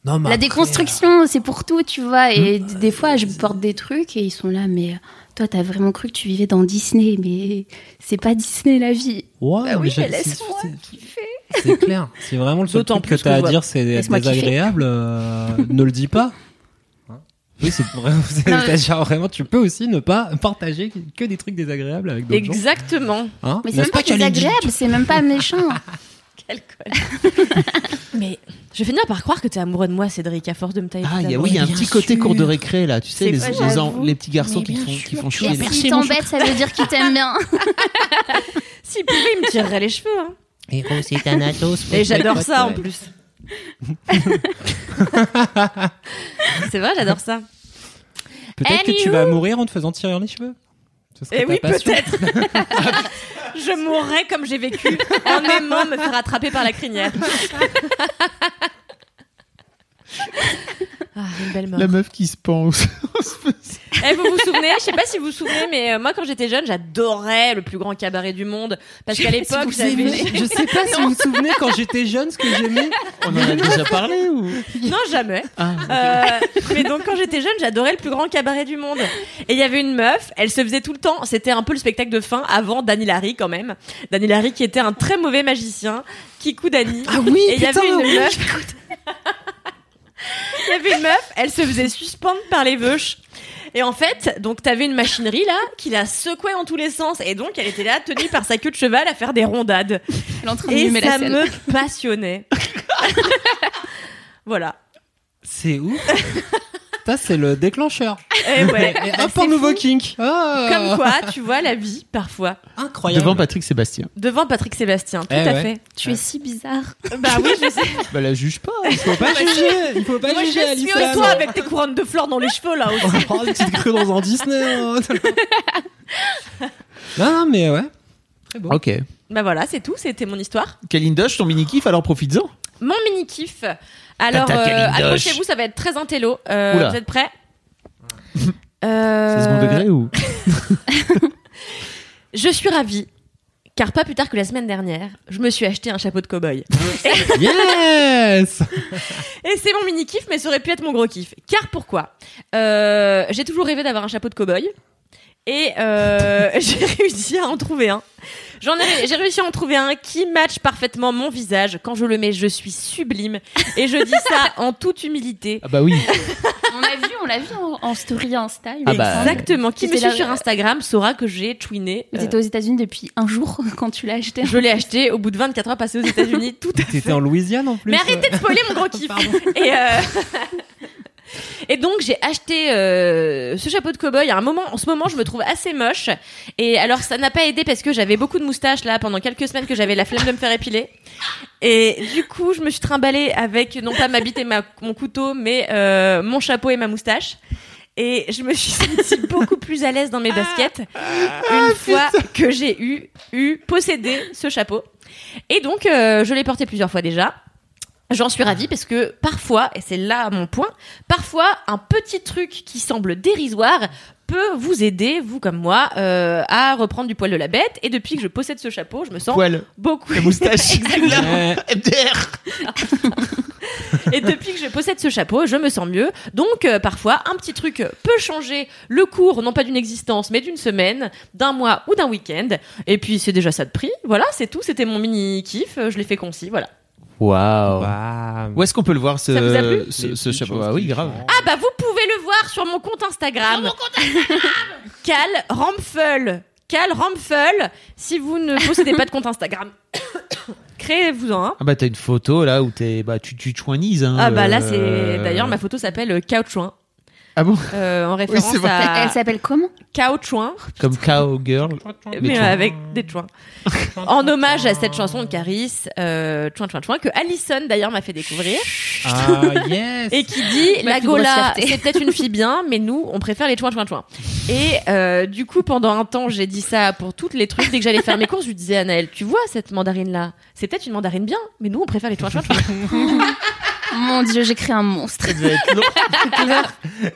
Non, mais La après, déconstruction, c'est pour tout, tu vois. Et d- des fois, je porte des trucs et ils sont là, mais euh, toi, t'as vraiment cru que tu vivais dans Disney, mais c'est pas Disney la vie. euh, Ouais, Bah oui, mais laisse-moi kiffer. C'est clair. Si vraiment le seul truc que plus t'as à dire c'est désagréable, euh, ne le dis pas. Hein oui, c'est vraiment. c'est- vraiment, tu peux aussi ne pas partager que des trucs désagréables avec d'autres gens. Exactement. Hein Mais c'est même pas que Lady désagréable, c'est même pas méchant. Quel. Mais je vais finir par croire que t'es amoureux de moi, Cédric, à force de me tailler. Ah, y a, oui, il y a un petit côté cours de récré là, tu sais, C'est les, les, en- j'avoue. les petits garçons qui, font, qui font chier. as les- percé. S'il mon t'embête, ça veut dire qu'il t'aime bien. S'il pouvait, il me tirerait les cheveux. Hein. Héros, c'est un atos. Et j'adore ça en plus. c'est vrai, j'adore ça. Peut-être que tu vas mourir en te faisant tirer les cheveux. Serait Eh oui, peut-être. je mourrais comme j'ai vécu en aimant me faire attraper par la crinière. ah, une belle mort. La meuf qui se pense. Eh, vous vous souvenez Je sais pas si vous vous souvenez, mais euh, moi quand j'étais jeune, j'adorais le plus grand cabaret du monde parce qu'à l'époque, j'avais Je sais pas si vous vous souvenez quand j'étais jeune ce que j'aimais. On en a déjà parlé ou? Non jamais. Ah, Euh, mais donc quand j'étais jeune, j'adorais le plus grand cabaret du monde. Et il y avait une meuf, elle se faisait tout le temps. C'était un peu le spectacle de fin avant Dani Larry quand même. Dani Larry qui était un très mauvais magicien, Kikou Dani. Ah oui, Et il y putain, avait une oui. meuf. Il y avait une meuf, elle se faisait suspendre par les veuches. Et en fait, donc t'avais une machinerie là qui la secouait en tous les sens et donc elle était là tenue par sa queue de cheval à faire des rondades. Elle est en train de Et la ça scène. me passionnait. voilà. C'est ouf. Ça, c'est le déclencheur. Et ouais. Et Bah, hop, c'est un nouveau fou. kink. Ah. Comme quoi, tu vois la vie parfois Incroyable. Devant Patrick Sébastien. devant Patrick Sébastien. Tout Eh à ouais. fait. Tu es si bizarre. Bah oui, je sais. Bah la juge pas. Il faut pas juger. Il faut pas Moi, je juger suis Alissa. toi avec tes couronnes de fleurs dans les cheveux là aussi. Oh, une petite crue dans un Disney. hein. non, non, mais ouais. Très bon. Ok. Bah voilà, c'est tout. C'était mon histoire. Kalindosh, ton mini kiff, alors profites-en. Mon mini kiff. Alors, euh, accrochez-vous, ça va être très intello. Euh, vous êtes prêts C'est Euh, second degré ou Je suis ravie. Car pas plus tard que la semaine dernière, je me suis acheté un chapeau de cow-boy. Yes. Et c'est mon mini kiff, mais ça aurait pu être mon gros kiff. Car pourquoi? Euh, J'ai toujours rêvé d'avoir un chapeau de cow-boy. Et euh, j'ai réussi à en trouver un. J'en ai, j'ai réussi à en trouver un qui matche parfaitement mon visage. Quand je le mets, je suis sublime. Et je dis ça en toute humilité. Ah bah oui. On l'a vu, on l'a vu en, en story Insta. Ah bah. Exactement. Qui me suit sur Instagram saura que j'ai twiné. Vous Euh, étiez aux États-Unis depuis un jour quand tu l'as acheté. je l'ai acheté au bout de 24 heures passées aux États-Unis. Tout à fait. T'étais en Louisiane en plus. Mais arrêtez de spoiler mon gros kiff. Et, euh, et donc j'ai acheté euh, ce chapeau de cow-boy. À un moment, en ce moment, je me trouve assez moche. Et alors ça n'a pas aidé parce que j'avais beaucoup de moustaches là pendant quelques semaines que j'avais la flemme de me faire épiler. Et du coup, je me suis trimballée avec non pas ma bite et ma, mon couteau, mais euh, mon chapeau et ma moustache. Et je me suis sentie beaucoup plus à l'aise dans mes baskets une fois que j'ai eu, eu possédé ce chapeau. Et donc, euh, je l'ai porté plusieurs fois déjà. J'en suis ravie parce que parfois, et c'est là mon point, parfois un petit truc qui semble dérisoire peut vous aider, vous comme moi, euh, à reprendre du poil de la bête. Et depuis que je possède ce chapeau, je me sens Poil. beaucoup. La moustache. MDR. Et depuis que je possède ce chapeau, je me sens mieux. Donc euh, parfois, un petit truc peut changer le cours, non pas d'une existence, mais d'une semaine, d'un mois ou d'un week-end. Et puis c'est déjà ça de prix. Voilà, c'est tout. C'était mon mini kiff. Je l'ai fait concis. Voilà. Waouh. Bah, Où est-ce qu'on peut le voir ce, Ça vous a plu ce, chapeau Ah oui, grave. Ah bah vous pouvez le voir sur mon compte Instagram. Sur mon compte Instagram. Cal Ramphel. Cal Ramphel. Si vous ne possédez pas de compte Instagram, créez-vous-en un. Ah bah t'as une photo là où t'es bah tu tu chouinises hein. Ah bah là euh, c'est d'ailleurs ma photo s'appelle euh, Caoutchouin Ah bon? Euh, en référence vrai. à Elle s'appelle comment? Caoutchouin Comme cowgirl. mais chouins. avec des chouins. En hommage à cette chanson de Caris, euh, Chouin Chouin Chouin, que Alison d'ailleurs m'a fait découvrir, Ah, yes. et qui dit la Gola, c'est peut-être une fille bien, mais nous, on préfère les Chouin Chouin Chouin. Et euh, du coup, pendant un temps, j'ai dit ça pour toutes les trucs. Dès que j'allais faire mes courses, je lui disais à Naël, tu vois cette mandarine-là, c'est peut-être une mandarine bien, mais nous, on préfère les Chouin Chouin Chouin. Mon dieu, j'ai créé un monstre. Ça doit être long.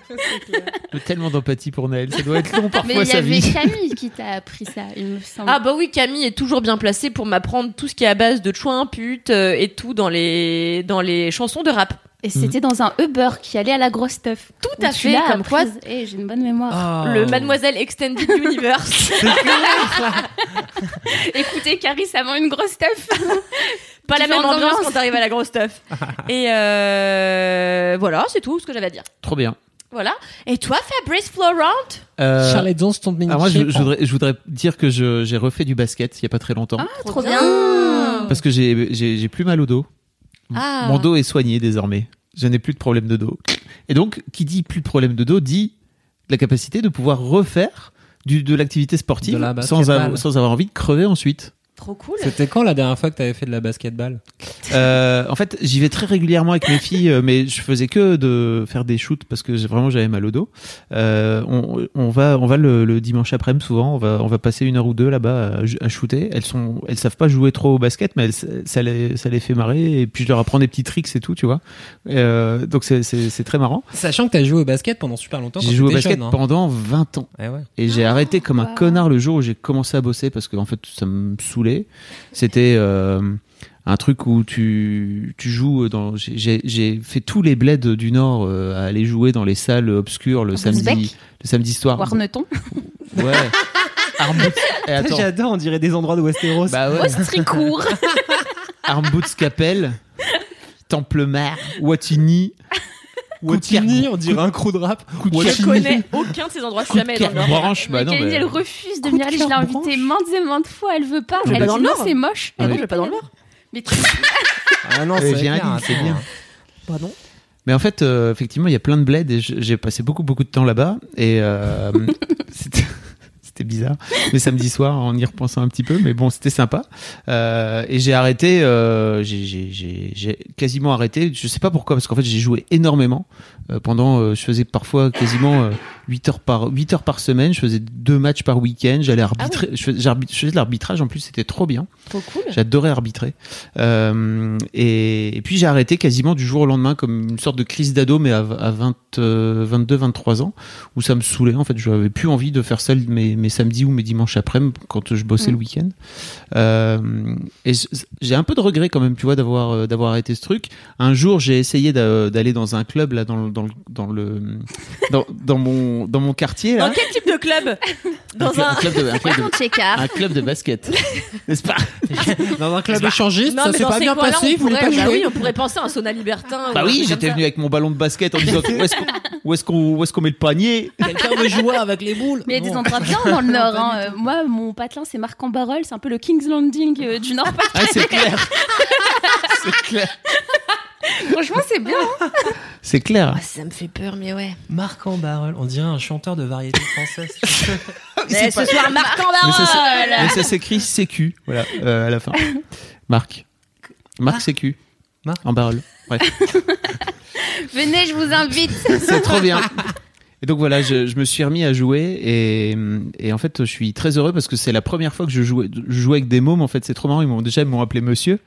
J'ai Tellement d'empathie pour Naël. Ça doit être long Mais parfois il y sa avait vie. Camille qui t'a appris ça, il me semble. Ah bah oui, Camille est toujours bien placée pour m'apprendre tout ce qui est à base de chouin, pute euh, et tout dans les dans les chansons de rap. Et c'était dans un Uber qui allait à la grosse stuff. Tout à tu fait, comme quoi apprise. Eh, j'ai une bonne mémoire. Oh. le Mademoiselle Extended Universe. Écoutez, Caris avant une grosse stuff. Pas la même ambiance quand t'arrives à la grosse stuff. Et euh, voilà, c'est tout ce que j'avais à dire. Trop bien. Voilà. Et toi, Fabrice Florent? Euh, Charlotte Dons, ton mini alors moi, je, voudrais, je voudrais dire que j'ai refait du basket il y a pas très longtemps Trop bien. parce que j'ai plus mal au dos. Ah. Mon dos est soigné désormais. Je n'ai plus de problème de dos. Et donc, qui dit plus de problème de dos dit la capacité de pouvoir refaire du, de l'activité sportive De la sans, basketball. avoir- sans avoir envie de crever ensuite. Trop cool. C'était quand la dernière fois que t'avais fait de la basketball Euh, en fait, j'y vais très régulièrement avec mes filles, euh, mais je faisais que de faire des shoots parce que vraiment j'avais mal au dos. Euh, on, on va, on va le, le dimanche après-midi souvent. On va, on va passer une heure ou deux là-bas à, à shooter. Elles sont, elles savent pas jouer trop au basket, mais elles- ça les, ça les fait marrer. Et puis je leur apprends des petits tricks et tout, tu vois. Euh, donc c'est, très marrant. Sachant que t'as joué au basket pendant super longtemps. J'ai joué au basket jeune, hein. pendant 20 ans. Eh ouais. Et j'ai arrêté comme un wow. connard le jour où j'ai commencé à bosser parce que en fait ça me saoulait. C'était euh, un truc où tu, tu joues dans. j'ai- fait tous les bleds du Nord euh, à aller jouer dans les salles obscures le samedi, le samedi soir. Warneton. Ouais. J'adore, on dirait des endroits de Westeros. Bah ouais. Ostricourt. Armboots Capelle, Templemar, Wattignies. Watini, on dirait un crew de rap. Coup de Je connais aucun de ces endroits. Je suis jamais dans le Nord. branche. Bah non, Camille, mais- elle refuse de venir aller. Je l'ai invitée maintes et maintes fois. Elle veut pas. Elle dit dans le non, c'est moche. Ah Elle oui. Je vais pas dans le Nord. Mais tu- Ah non, c'est clair, Aline, c'est bien. Pardon. Mais en fait, euh, effectivement, il y a plein de bleds et j'ai passé beaucoup, beaucoup de temps là-bas. Et euh, c'était bizarre. Mais samedi soir, en y repensant un petit peu, mais bon, c'était sympa. Euh, et j'ai arrêté, euh, j'ai- quasiment arrêté. Je sais pas pourquoi, parce qu'en fait, j'ai joué énormément. Euh, pendant, euh, je faisais parfois quasiment euh, 8 heures par 8 heures par semaine. Je faisais deux matchs par week-end. J'allais arbitrer. je, faisais, j'arbit- je faisais de l'arbitrage. En plus, c'était trop bien. Trop cool. J'adorais arbitrer. Et, et puis j'ai arrêté quasiment du jour au lendemain comme une sorte de crise d'ado, mais à, à 20, euh, 22, 23 ans, où ça me saoulait. En fait, je n'avais plus envie de faire ça mes, mes samedis ou mes dimanches après-midi quand je bossais Mm. le week-end. Euh, et j'ai un peu de regret quand même, tu vois, d'avoir euh, d'avoir arrêté ce truc. Un jour, j'ai essayé d'a- d'aller dans un club là, dans le dans le dans le dans, dans mon dans mon quartier là. Dans quel type club Dans un. club de un club de, un club de basket, n'est-ce pas? Dans un club échangiste, ça s'est pas bien passé, voulait pourrait- pas bah jouer? oui, on pourrait penser à un sauna libertin. Bah un oui, j'étais venu avec mon ballon de basket en disant où est-ce qu'on où est-ce qu'on met le panier? Quelqu'un veut jouer avec les boules. Mais il y a des endroits bien dans le Nord. hein. Euh, Moi, mon patelin, c'est Marc en Barol. C'est un peu le King's Landing euh, du Nord. Ah, c'est clair. c'est clair. Franchement, c'est bien. hein. C'est clair. Ah, ça me fait peur, mais ouais. Marc en barrel, on dirait un chanteur de variété française. Mais ce soir, Marc en Mais ça, c'est- Barol mais ça s'écrit CQ, voilà, euh, à la fin. Marc. Marc CQ. Marc. En barrel. Bref, Venez, je vous invite. c'est trop bien. Et donc voilà, je, je me suis remis à jouer et, et en fait, je suis très heureux parce que c'est la première fois que je jouais, je jouais avec des mômes. En fait, c'est trop marrant. Ils m'ont déjà ils m'ont appelé Monsieur.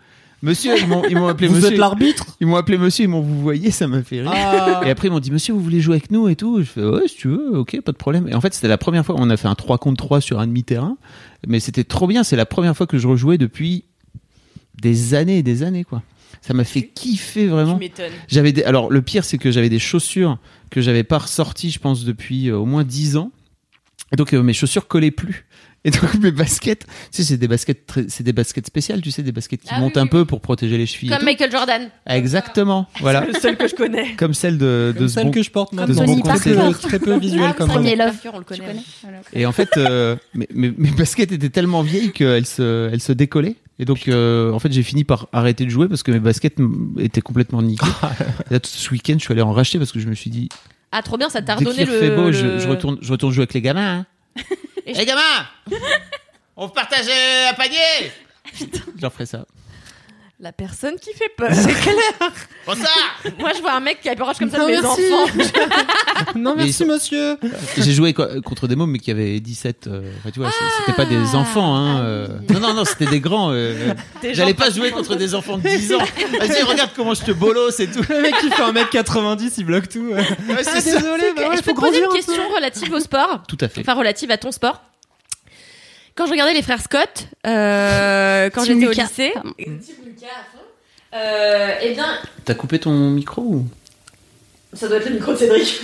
Monsieur, ils m'ont ils m'ont appelé Vous Monsieur. êtes l'arbitre? Ils m'ont appelé Monsieur. Ils m'ont vous voyez, ça m'a fait rire. Ah. Et après, ils m'ont dit, monsieur, vous voulez jouer avec nous et tout? Je fais, ouais, si tu veux, ok, pas de problème. Et en fait, c'était la première fois, on a fait un 3 contre 3 sur un demi-terrain, mais c'était trop bien. C'est la première fois que je rejouais depuis des années et des années, quoi. Ça m'a fait kiffer Tu vraiment. m'étonnes. J'avais des... Alors, le pire, c'est que j'avais des chaussures que j'avais pas ressorties, je pense, depuis euh, au moins 10 ans. Et donc, euh, mes chaussures collaient plus. Et donc, mes baskets, tu sais, c'est des baskets, très- c'est des baskets spéciales, tu sais, des baskets qui Ah oui, montent oui, un oui. peu pour protéger les chevilles. et Comme tout. Michael Jordan. Exactement. Voilà. Le seul que je connais. Comme celle de, de Comme ce celle bon- que je porte maintenant. Tony. Parker. Très peu visuel Ah, comme c'est ça. Premier love. On le connaît. Et en fait, euh, mes, mes- mes baskets étaient tellement vieilles qu'elles se, elles se décollaient. Et donc, euh, en fait, j'ai fini par arrêter de jouer parce que mes baskets m- étaient complètement niquées. Et là, tout ce week-end, je suis allé en racheter parce que je me suis dit, Ah, trop bien, ça t'a dès redonné qu'il le. fait beau, le- je, je retourne, je retourne jouer avec les gamins. Hein. Et les gamins On partage un panier Je leur ferai ça. La personne qui fait peur. C'est clair. Bonsoir Moi, je vois un mec qui approche comme ça Non, de mes merci. enfants. Non, merci, sont- monsieur. J'ai joué co- contre des mômes mais qui avaient 17. euh, enfin, tu vois, c'est- c'était pas des enfants. Hein, Ah euh. oui. Non, non, non, c'était des grands. euh. Des J'allais pas jouer contre des enfants de 10 ans. Vas-y, regarde comment je te bolosse et tout. Le mec qui fait 1m90, il bloque tout. Ouais, Ah, désolé, bah ouais, je peux faut poser une peu. question relative au sport Tout à fait. Enfin, relative à ton sport. Quand je regardais les frères Scott, euh, quand j'étais au lycée, Lucas à fond, euh, eh bien, T'as coupé ton micro ou? ça doit être le micro de Cédric.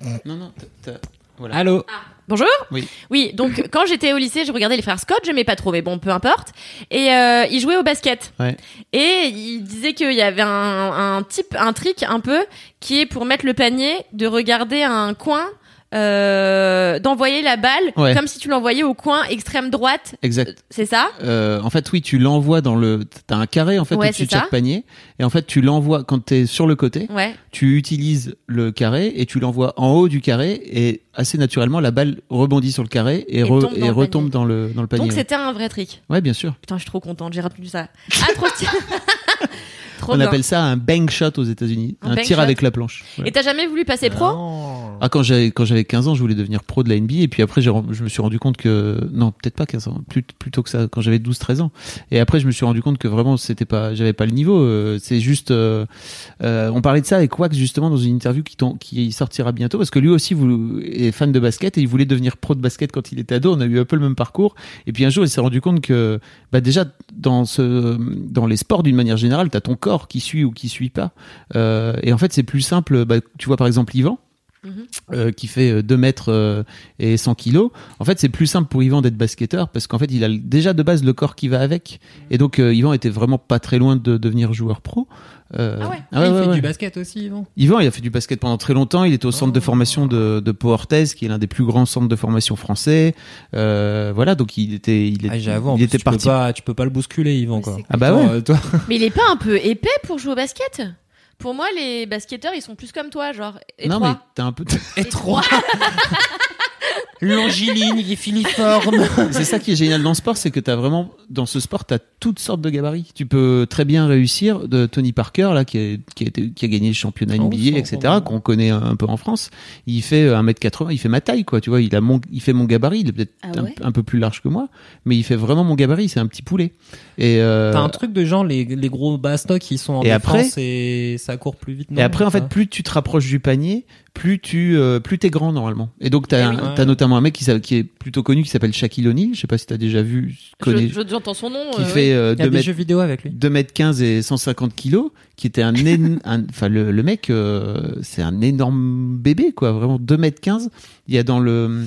Non, non. t'as- Voilà. Allô? Bonjour? Oui. Oui, donc quand j'étais au lycée, je regardais les frères Scott, j'aimais pas trop, mais bon, peu importe. Et euh, ils jouaient au basket. Ouais. Et ils disaient qu'il y avait un, un type, un trick un peu, qui est pour mettre le panier, de regarder un coin euh, d'envoyer la balle Ouais. comme si tu l'envoyais au coin extrême droite. Exact. C'est ça Euh, en fait, oui, tu l'envoies dans le. T'as un carré en fait Ouais, au-dessus de chaque panier, et en fait, tu l'envoies quand t'es sur le côté. Ouais. Tu utilises le carré et tu l'envoies en haut du carré, et assez naturellement, la balle rebondit sur le carré et, Et re- tombe dans et le retombe dans le dans le panier. Donc c'était un vrai trick. Ouais, bien sûr. Putain, je suis trop contente, j'ai retenu ça. Ah, trop. trop On bien. appelle ça un bang shot aux États-Unis, Un tir shot. avec la planche. Et t'as jamais voulu passer pro? Non. Ah, quand j'avais quand j'avais 15 ans, je voulais devenir pro de la NBA et puis après je me suis rendu compte que non, peut-être pas 15 ans, plus plutôt que ça quand j'avais 12 13 ans. Et après je me suis rendu compte que vraiment c'était pas j'avais pas le niveau, euh, c'est juste euh, euh, on parlait de ça avec Wax justement dans une interview qui qui sortira bientôt parce que lui aussi vous, est fan de basket et il voulait devenir pro de basket quand il était ado, on a eu un peu le même parcours et puis un jour il s'est rendu compte que bah déjà dans ce dans les sports d'une manière générale, tu as ton corps qui suit ou qui suit pas. Euh, et en fait, c'est plus simple bah, tu vois par exemple Yvan Mhm. euh, qui fait euh, 2 mètres euh, et 100 kilos. En fait, c'est plus simple pour Yvan d'être basketteur parce qu'en fait, il a déjà de base le corps qui va avec. Et donc, euh, Yvan était vraiment pas très loin de devenir joueur pro. Euh, Ah ouais. Ah, il ouais, fait ouais. du basket aussi, Yvan. Yvan, il a fait du basket pendant très longtemps. Il était au centre de Oh. formation de, de Pau Orthez, qui est l'un des plus grands centres de formation français. Euh, voilà, donc il était, il, est- Ah, j'avoue, en il plus, était tu peux pas, tu peux pas le bousculer, Yvan, quoi. Ah bah ouais. toi, Mais il est pas un peu épais pour jouer au basket? Pour moi, les basketteurs, ils sont plus comme toi, genre Non, mais t'as un peu. étroit. Longiligne et filiforme. c'est ça qui est génial dans le sport, c'est que t'as vraiment dans ce sport, t'as toutes sortes de gabarits. Tu peux très bien réussir. De Tony Parker là, qui, est- qui a, été- qui a gagné le championnat Oh, NBA, etc. Qu'on connaît un, un peu en France. Il fait 1m80, il fait ma taille, quoi. Tu vois, il a mon, il fait mon gabarit. Il est peut-être Ah un, ouais un peu plus large que moi, mais il fait vraiment mon gabarit. C'est un petit poulet. Et euh, T'as un truc de genre, les, les gros bastocs, qui sont en Et après- et ça court plus vite. Et après, en fait, Ça plus tu te rapproches du panier, plus tu, euh, plus t'es grand normalement. Et donc, t'as, Eh un- oui. t'as Ouais. notamment un mec qui, qui est plutôt connu, qui s'appelle Shaquille O'Neal. Je sais pas si t'as déjà vu, connais, Je- je- J'entends son nom. qui euh, fait euh, Il y a 2 des mètres jeux vidéo avec lui. 2 mètres 15 et 150 kilos, qui était un, enfin le, le mec, euh, c'est un énorme bébé quoi, vraiment 2 mètres 15. Il y a dans le,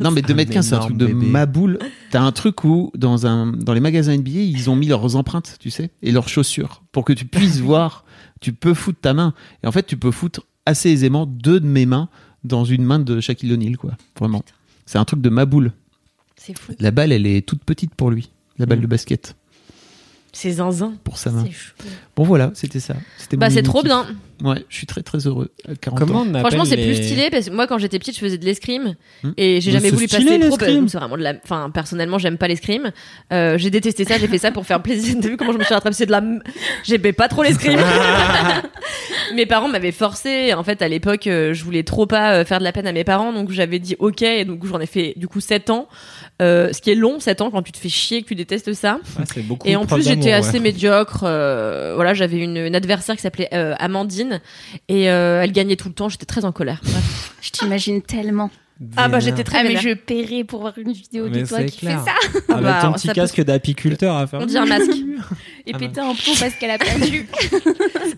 non mais 2 Un mètres 15 c'est un truc de bébé. maboule. T'as un truc où dans un, dans les magasins NBA ils ont mis leurs empreintes, tu sais, et leurs chaussures pour que tu puisses voir. Tu peux foutre ta main et en fait tu peux foutre assez aisément deux de mes mains dans une main de Shaquille O'Neal quoi, vraiment. C'est un truc de maboule. C'est fou. La balle elle est toute petite pour lui, la balle Mm. de basket C'est zinzin. pour sa main. Bon voilà, c'était ça. C'était Bah, c'est trop bien. Ouais, je suis très très heureux à 40 Comment ans. on Franchement, c'est les- plus stylé parce que moi, quand j'étais petite, je faisais de l'escrime Hmm. et j'ai Mais jamais voulu passer que C'est vraiment de la. Enfin, personnellement, j'aime pas l'escrime. Euh, j'ai détesté ça. J'ai fait ça pour faire plaisir. T'as vu comment je me suis rattrapée? C'est de la. J'aimais pas trop l'escrime. mes parents m'avaient forcé. En fait, à l'époque, euh, je voulais trop pas euh, faire de la peine à mes parents, donc j'avais dit ok. Et donc j'en ai fait du coup 7 ans, Euh, ce qui est long 7 ans quand tu te fais chier, que tu détestes ça. Ouais, c'est beaucoup Et en plus, j'étais ouais. assez médiocre. euh, voilà, j'avais une, une adversaire qui s'appelait euh, Amandine et euh, elle gagnait tout le temps. J'étais très en colère. Bref. Je t'imagine tellement. Ah bah j'étais très Ah, mais je paierais pour voir une vidéo Mais de toi qui clair. fait ça. Avec bah, ton ça petit peut- casque d'apiculteur à faire. On dit un masque. Et Ah péter un plomb parce qu'elle a perdu.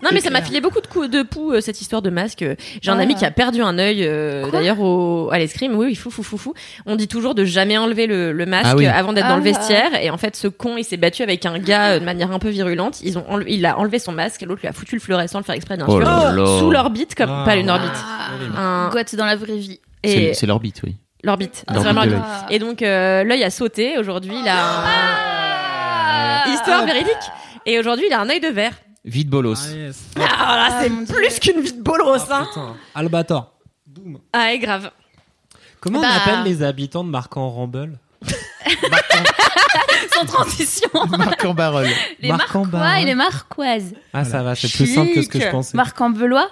Non mais ça m'a filé beaucoup de coups de poux euh, cette histoire de masque. J'ai un Ah. ami qui a perdu un œil euh, d'ailleurs au à l'escrime. Oui, il fou fou fou fou. On dit toujours de jamais enlever le, le masque Ah oui. avant d'être dans le Ah. vestiaire et en fait ce con il s'est battu avec un gars euh, de manière un peu virulente. Ils ont enle- il a enlevé son masque, l'autre lui a foutu le fluorescent, le faire exprès bien Oh sûr, là. sous l'orbite comme Ah. pas une orbite. Ah, Un- dans la vraie vie. C'est Et c'est l'orbite, oui. l'orbite, c'est vraiment l'orbite. l'œil. Et donc euh, l'œil a sauté. Aujourd'hui il a Ah. un... histoire véridique. Et aujourd'hui il a un œil de verre. Vite bolos. Ah, yes. Ah là Ah, c'est plus qu'une vie de bolos hein. Putain. Albator. Boum. Ah et grave. Comment Bah. on appelle les habitants de Marcan-Ramble Sans transition. Marc en barole. Les Marc en Marquois et les Marquoises. Ah, ça va, c'est plus simple que ce que je pensais. Marc en Belois.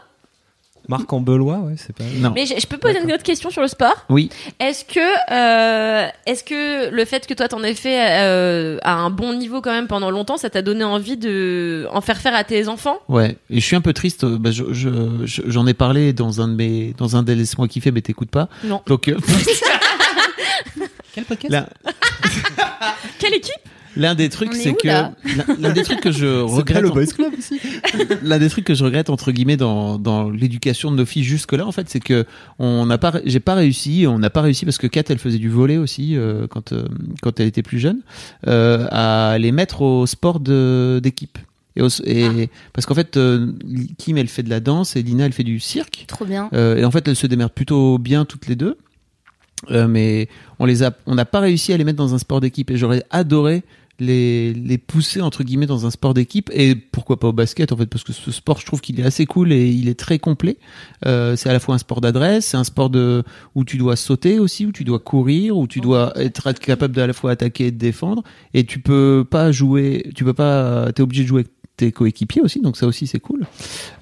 Marc en Belois, ouais, c'est pas. Non. Mais je, je peux poser une autre question sur le sport? Oui. Est-ce que, euh, est-ce que le fait que toi t'en aies fait euh, à un bon niveau quand même pendant longtemps, ça t'a donné envie de en faire faire à tes enfants? Ouais. Et je suis un peu triste. euh, Bah, je- je- je- j'en ai parlé dans un de mes, dans un des laisse-moi kiffer, mais t'écoutes pas. Non. Donc, euh, Quel podcast? Quelle équipe? L'un des trucs, c'est que, l'un- des trucs que je regrette. le Boys Club aussi. l'un des trucs que je regrette entre guillemets dans, dans l'éducation de nos filles jusque là en fait c'est que on n'a pas j'ai pas réussi on n'a pas réussi parce que Kat elle faisait du volet aussi euh, quand euh, quand elle était plus jeune euh, à les mettre au sport de d'équipe Et, au- et parce qu'en fait, euh, Kim elle fait de la danse et Lina elle fait du cirque. Trop bien. Euh, et en fait, elles se démerdent plutôt bien toutes les deux. Euh, mais on les a, on n'a pas réussi à les mettre dans un sport d'équipe. Et j'aurais adoré les, les pousser entre guillemets dans un sport d'équipe. Et pourquoi pas au basket en fait, parce que ce sport, je trouve qu'il est assez cool et il est très complet. Euh, c'est à la fois un sport d'adresse, c'est un sport de où tu dois sauter aussi, où tu dois courir, où tu dois être capable de à la fois attaquer et de défendre. Et tu peux pas jouer, tu peux pas, t'es obligé de jouer avec tes coéquipiers aussi. Donc ça aussi c'est cool.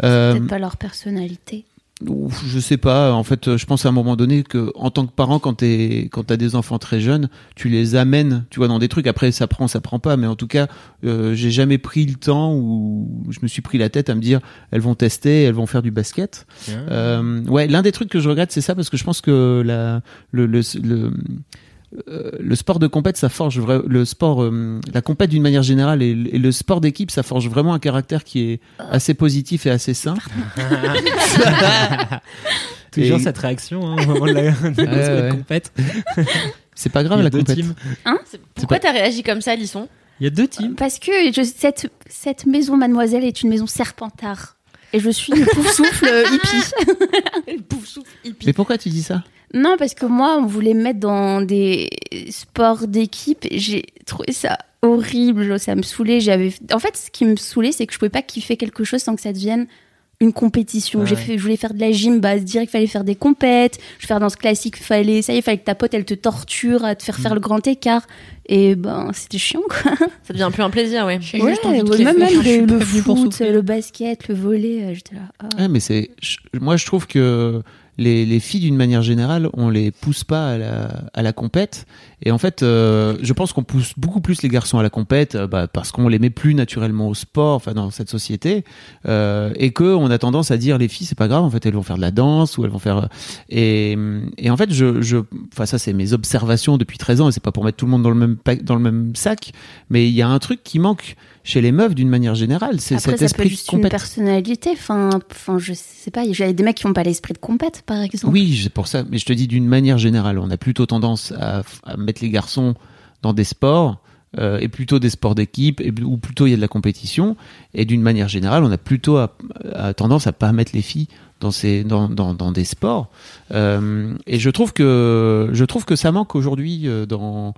Euh, Peut-être pas leur personnalité. Je sais pas. En fait, je pense à un moment donné que, en tant que parent, quand t'es, quand t'as des enfants très jeunes, tu les amènes, tu vois, dans des trucs. Après, ça prend, ça prend pas. Mais en tout cas, euh, j'ai jamais pris le temps où je me suis pris la tête à me dire, elles vont tester, elles vont faire du basket. Euh, ouais, l'un des trucs que je regrette, c'est ça parce que je pense que la, le, le, le, euh, le sport de compète, ça forge vra- le sport, euh, la compète d'une manière générale et, et le sport d'équipe, ça forge vraiment un caractère qui est assez positif et assez sain. Toujours Et- cette réaction, hein, au moment de la, de la ouais. compète. C'est pas grave la compète. teams. Pourquoi t'as réagi comme ça, Lisson Il y a deux teams. Parce que je- cette, cette maison, mademoiselle, est une maison serpentard. Et je suis une pouf souffle hippie. Pouf, souffle, hippie. Mais pourquoi tu dis ça? Non, parce que moi, on voulait me mettre dans des sports d'équipe. et J'ai trouvé ça horrible. Ça me saoulait. J'avais. En fait, ce qui me saoulait, c'est que je pouvais pas kiffer quelque chose sans que ça devienne une compétition. Ouais, J'ai fait, je voulais faire de la gym, bah, direct, fallait faire des compètes. Je faire dans ce classique, fallait, ça y est, fallait que ta pote, elle te torture à te faire Mm. faire le grand écart. Et ben, c'était chiant, quoi. Ça devient plus un plaisir, ouais. Ouais, juste envie de ouais, kiffer. même, même le, le foot, le basket, le volet, euh, j'étais là. ah. Ouais, mais c'est, je- moi je trouve que les, les filles d'une manière générale, on les pousse pas à la, à la compète. Et en fait, euh, je pense qu'on pousse beaucoup plus les garçons à la compète, euh, bah, parce qu'on les met plus naturellement au sport, enfin dans cette société, euh, et que on a tendance à dire les filles c'est pas grave, en fait elles vont faire de la danse ou elles vont faire. Et, et en fait, je, je, enfin ça c'est mes observations depuis 13 ans, et c'est pas pour mettre tout le monde dans le même dans le même sac, mais il y a un truc qui manque chez les meufs d'une manière générale, c'est cet ça peut esprit de juste une compète. personnalité. Enfin, enfin, je sais pas. J'avais des mecs qui n'ont pas l'esprit de compète, par exemple. Oui, c'est pour ça. Mais je te dis d'une manière générale, on a plutôt tendance à, à mettre les garçons dans des sports euh, et plutôt des sports d'équipe ou plutôt il y a de la compétition. Et d'une manière générale, on a plutôt à, à tendance à pas mettre les filles dans ces dans, dans, dans des sports. Euh, et je trouve que je trouve que ça manque aujourd'hui euh, dans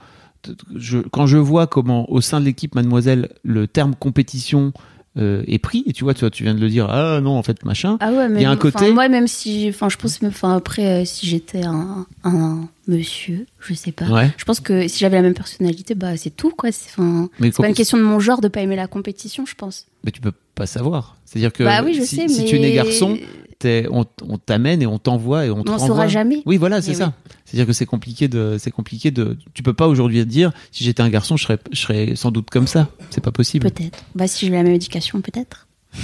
je, quand je vois comment au sein de l'équipe Mademoiselle le terme compétition euh, est pris et tu vois tu, vois, tu viens de le dire ah non en fait machin Ah ouais, mais Il y a un côté- moi, même si, enfin, je pense, enfin, après, euh, si j'étais un, un monsieur, je sais pas. ouais Je pense que si j'avais la même personnalité, bah, c'est tout, quoi. C'est, c'est pas une question de mon genre de pas aimer la compétition, je pense. Mais tu peux pas savoir. C'est-à-dire que bah oui, je si, sais, si mais. tu n'es garçon, t'es- on, on t'amène et on t'envoie et on te on saura jamais. Oui, voilà, c'est Mais ça. C'est-à-dire que c'est compliqué de, c'est compliqué de. Tu peux pas aujourd'hui te dire, si j'étais un garçon, je serais, je serais sans doute comme ça. C'est pas possible. Peut-être. Bah, si j'ai la même éducation, peut-être.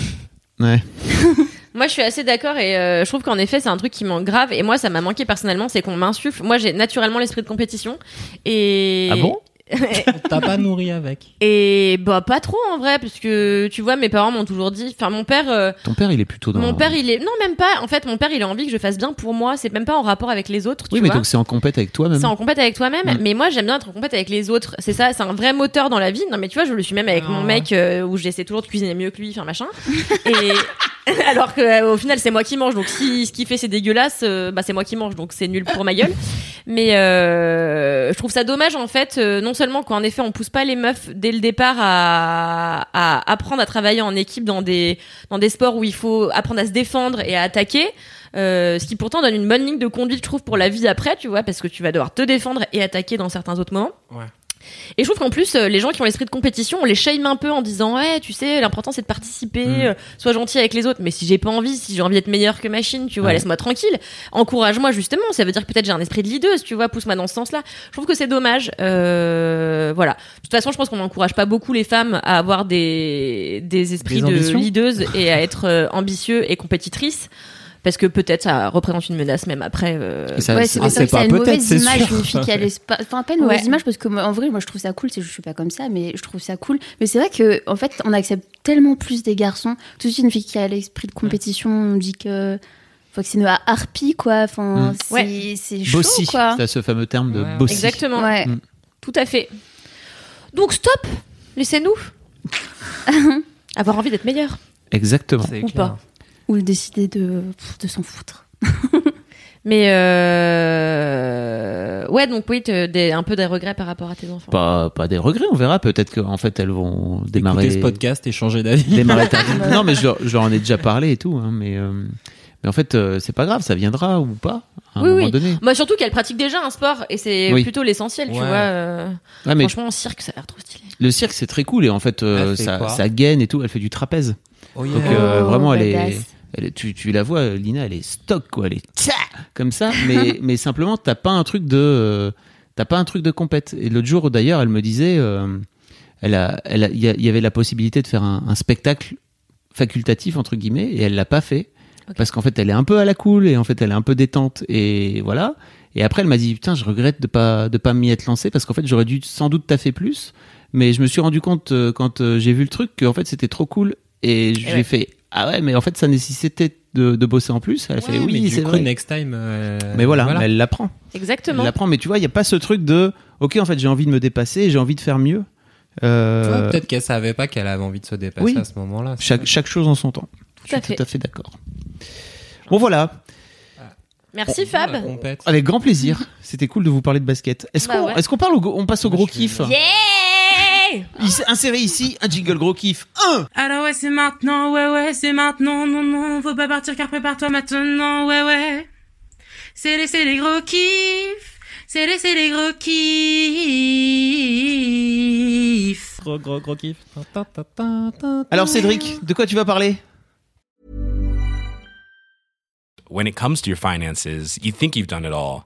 Ouais. Moi, je suis assez d'accord et euh, je trouve qu'en effet, c'est un truc qui manque grave. Et moi, ça m'a manqué personnellement, c'est qu'on m'insuffle. Moi, j'ai naturellement l'esprit de compétition. Et Ah bon? T'as pas nourri avec. Et bah pas trop en vrai, parce que tu vois, mes parents m'ont toujours dit. Enfin, mon père, euh, Ton père, il est plutôt dans. mon père, il est non même pas. En fait, mon père, il a envie que je fasse bien pour moi. C'est même pas en rapport avec les autres. Tu Oui, mais vois. donc c'est en compète avec toi-même. C'est en compète avec toi-même, Mm. mais moi j'aime bien être en compète avec les autres. C'est ça, c'est un vrai moteur dans la vie. Non mais tu vois, je le suis même avec Ah. mon mec euh, où j'essaie toujours de cuisiner mieux que lui, enfin machin. Et alors que euh, au final c'est moi qui mange, donc si ce qu'il fait c'est dégueulasse, euh, bah c'est moi qui mange, donc c'est nul pour ma gueule. Mais euh, je trouve ça dommage en fait, euh, non seulement qu'en effet on pousse pas les meufs dès le départ à, apprendre à travailler en équipe dans des dans des sports où il faut apprendre à se défendre et à attaquer. Euh, ce qui pourtant donne une bonne ligne de conduite, je trouve, pour la vie après, tu vois, parce que tu vas devoir te défendre et attaquer dans certains autres moments. Et je trouve qu'en plus, euh, les gens qui ont l'esprit de compétition, on les shame un peu en disant, ouais, tu sais, l'important c'est de participer, Mm. euh, sois gentil avec les autres. Mais si j'ai pas envie, si j'ai envie d'être meilleur que machine, tu vois, Ouais. laisse-moi tranquille. Encourage-moi justement. Ça veut dire que peut-être j'ai un esprit de leaduse, tu vois, pousse-moi dans ce sens-là. Je trouve que c'est dommage. Euh, voilà. De toute façon, je pense qu'on n'encourage pas beaucoup les femmes à avoir des, des esprits Des de leaduse et à être ambitieux et compétitrices. Parce que peut-être ça représente une menace même après. euh, ça- ouais, c'est- ah, pas a une peut-être, mauvaise image sûr. d'une fille qui a l'espace. Enfin, pas une mauvaise Ouais. image parce que moi, en vrai, moi je trouve ça cool. Je suis pas comme ça, mais je trouve ça cool. Mais c'est vrai que en fait, on accepte tellement plus des garçons. Tout de suite, une fille qui a l'esprit de compétition, on dit que. Faut que c'est une harpie, quoi. Enfin, Mm. c'est Ouais. c'est chaud, Bossy. quoi. C'est ce fameux terme de Ouais. bossy. Exactement. Ouais. Mm. Tout à fait. Donc stop Laissez-nous Avoir envie d'être meilleur. Exactement. Ou clair. pas. Ou décider de, de s'en foutre. Mais euh... ouais, donc oui, des, un peu des regrets par rapport à tes enfants. Pas, pas des regrets, on verra. Peut-être qu'en fait, elles vont démarrer. Écoutez ce podcast et changer d'avis. démarrer non, mais je leur, je leur en ai déjà parlé et tout. Hein, mais, euh, mais en fait, euh, c'est pas grave, ça viendra ou pas à un Oui, moment oui. donné. Bah surtout qu'elle pratique déjà un sport et c'est Oui. plutôt l'essentiel, tu vois. euh, Ouais, mais Franchement, en cirque, ça a l'air trop stylé. le cirque, c'est très cool et en fait, euh, ça, ça gaine et tout. Elle fait du trapèze. Oh, yeah. Donc, euh, Oh, vraiment, elle est. elle tu, tu la vois, Lina, elle est stock, quoi. Elle est tcha comme ça. Mais, mais simplement, t'as pas un truc de, euh, t'as pas un truc de compète. Et l'autre jour, d'ailleurs, elle me disait, euh, elle a, elle a- il y, a- il y avait la possibilité de faire un, un spectacle facultatif entre guillemets et elle l'a pas fait parce qu'en fait, elle est un peu à la cool et en fait, elle est un peu détente et voilà. Et après, elle m'a dit, putain, je regrette de pas, de pas m'y être lancé parce qu'en fait, j'aurais dû sans doute taffer plus. Mais je me suis rendu compte euh, quand j'ai vu le truc qu'en fait, c'était trop cool et je Et lui ai ouais. fait, ah ouais, mais en fait, ça nécessitait de, de bosser en plus. Elle a fait, Ouais, oui, c'est vrai. next time. euh, Mais voilà, mais elle l'apprend. Elle Exactement. l'apprend, mais tu vois, il n'y a pas ce truc de, ok, en fait, j'ai envie de me dépasser, j'ai envie de faire mieux. Euh, Tu vois, Peut-être qu'elle savait pas qu'elle avait envie de se dépasser Oui. à ce moment-là. chaque, chaque chose en son temps. Tout je à suis fait. tout à fait d'accord. Bon, voilà. Merci Fab. Avec grand plaisir. C'était cool de vous parler de basket. Est-ce Bah qu'on ouais. est-ce qu'on parle au, on passe au Moi, gros kiff Yeah Inséré ici un jingle gros kiff. Un. Alors ouais, c'est maintenant, ouais, ouais, c'est maintenant, non, non, faut pas partir car prépare-toi maintenant, ouais, ouais. C'est les, c'est les gros kiffs, c'est les, c'est les gros kiffs. Gros, gros, gros kiff. Alors Cédric, de quoi tu vas parler? When it comes to your finances, you think you've done it all.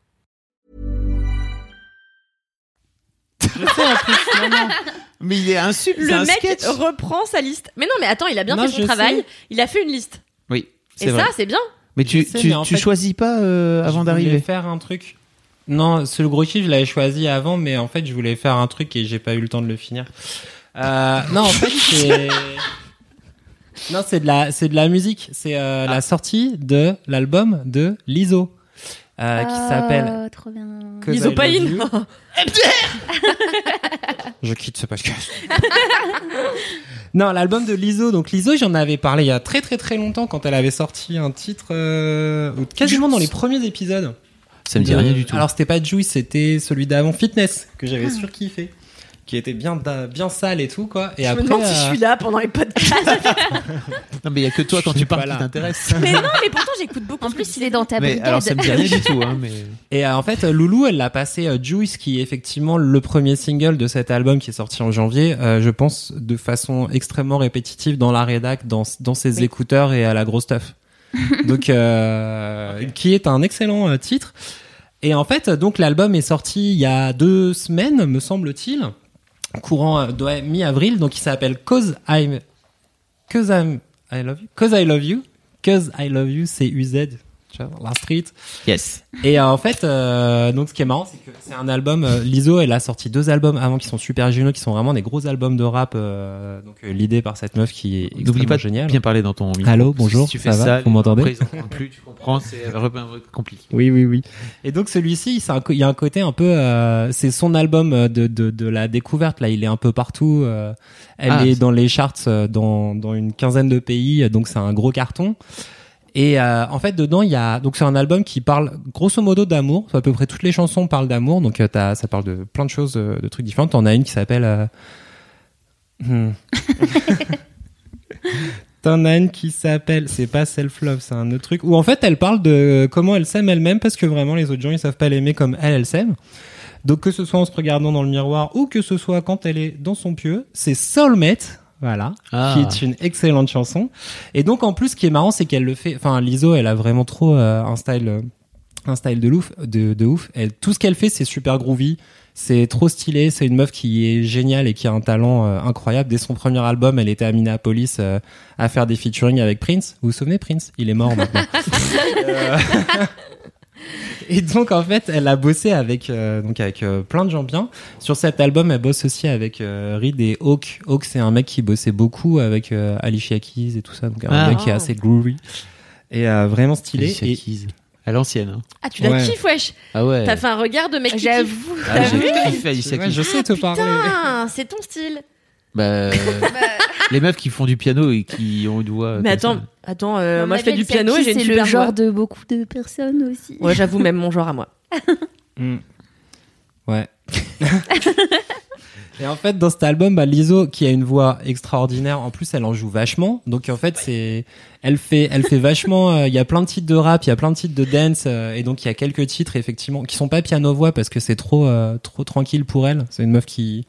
Mais il est c'est Le un mec sketch. reprend sa liste. Mais non, mais attends, il a bien Non, fait son je travail. sais. Il a fait une liste. Oui, Et c'est vrai. ça, c'est bien. mais tu, Je sais, tu, mais en tu fait- choisis pas euh, avant Je voulais d'arriver. faire un truc. Non, c'est le gros kiff, je l'avais choisi avant, mais en fait, je voulais faire un truc et j'ai pas eu le temps de le finir. Euh, non, en fait, c'est. Non, c'est de la, c'est de la musique. C'est euh, Ah. la sortie de l'album de Lizzo, euh, qui s'appelle. Oh, Isopaïne. You. Je quitte ce podcast. non, l'album de Lizzo. Donc Lizzo, j'en avais parlé il y a très très très longtemps quand elle avait sorti un titre, euh, quasiment dans les premiers épisodes. Ça me dit de- rien du tout. Alors c'était pas Juice, c'était celui d'avant Fitness que j'avais surkiffé, qui était bien bien sale et tout quoi. Et Je après, me demande si je suis là pendant les podcasts. non, mais il y a que toi quand je tu parles qui t'intéresse. mais non, mais pourtant, j'écoute beaucoup. En plus, il est dans ta mais brigade. alors ça me dit rien du tout, hein, mais. Et euh, en fait, Loulou, elle l'a passé euh, Juice, qui est effectivement le premier single de cet album qui est sorti en janvier. euh, je pense de façon extrêmement répétitive dans la rédac, dans dans ses Oui. écouteurs et à la grosse stuff. donc, euh, qui est un excellent euh, titre. Et en fait, donc l'album est sorti il y a deux semaines, me semble-t-il, courant euh, mi-avril. Donc, il s'appelle Cause I'm, Cause I'm, I love you, Cause I love you, Cause I love you, c'est UZ, tu vois, la street. Yes. Et euh, en fait, euh, donc ce qui est marrant, c'est que c'est un album. euh, Lizzo, elle a sorti deux albums avant qui sont super géniaux, qui sont vraiment des gros albums de rap. euh, donc euh, l'idée par cette meuf qui est N'oublie pas de géniale. bien parler dans ton micro. Allô, bonjour, Si tu ça fais va ça, Vous m'entendez plus, tu comprends, c'est compliqué. Oui, oui, oui. Et donc celui-ci, il y a un côté un peu, euh, c'est son album de, de, de la découverte. Là, il est un peu partout. euh, elle Ah, est c'est- dans les charts dans, dans une quinzaine de pays, donc c'est un gros carton. Et euh, en fait, dedans, il y a donc c'est un album qui parle grosso modo d'amour. À peu près toutes les chansons parlent d'amour, donc euh, t'as, ça parle de plein de choses, euh, de trucs différents. T'en as une qui s'appelle. hmm. T'en as une qui s'appelle, c'est pas self-love, c'est un autre truc, où en fait elle parle de comment elle s'aime elle-même parce que vraiment les autres gens ils savent pas l'aimer comme elle, elle s'aime. Donc que ce soit en se regardant dans le miroir ou que ce soit quand elle est dans son pieu, c'est Soulmate, voilà, Ah. qui est une excellente chanson. Et donc en plus ce qui est marrant c'est qu'elle le fait, enfin Lizzo elle a vraiment trop euh, un style, euh, un style de ouf, de, de ouf. Elle, tout ce qu'elle fait c'est super groovy. C'est trop stylé, c'est une meuf qui est géniale et qui a un talent euh, incroyable. Dès son premier album, elle était à Minneapolis euh, à faire des featuring avec Prince. Vous vous souvenez Prince? Il est mort maintenant. Et donc en fait, elle a bossé avec euh, donc avec euh, plein de gens bien. Sur cet album, elle bosse aussi avec euh, Reed et Hawk. Hawk, c'est un mec qui bossait beaucoup avec euh, Alicia Keys et tout ça, donc un Ah. mec qui est assez groovy et euh, vraiment stylé. Alicia Et Keys. À l'ancienne. hein. Ah, tu la Ouais. kiffes, wesh. Ah ouais. T'as fait un regard de mec qui. J'avoue. Ah, j'ai vu kiffé Alicia Ouais, Keys. je sais te parler. Putain, c'est ton style. Bah, les meufs qui font du piano et qui ont une voix. Mais attends, ça. Attends, euh, Non, moi je fais du piano et j'ai une C'est le genre voix. de beaucoup de personnes aussi. Ouais, j'avoue même mon genre à moi. Mm. Ouais. Et en fait, dans cet album, bah, Lizzo, qui a une voix extraordinaire, en plus, elle en joue vachement. Donc, en fait, c'est, elle fait, elle fait vachement, euh, il y a plein de titres de rap, il y a plein de titres de dance, euh, et donc il y a quelques titres, effectivement, qui sont pas piano-voix parce que c'est trop, euh, trop tranquille pour elle. C'est une meuf qui,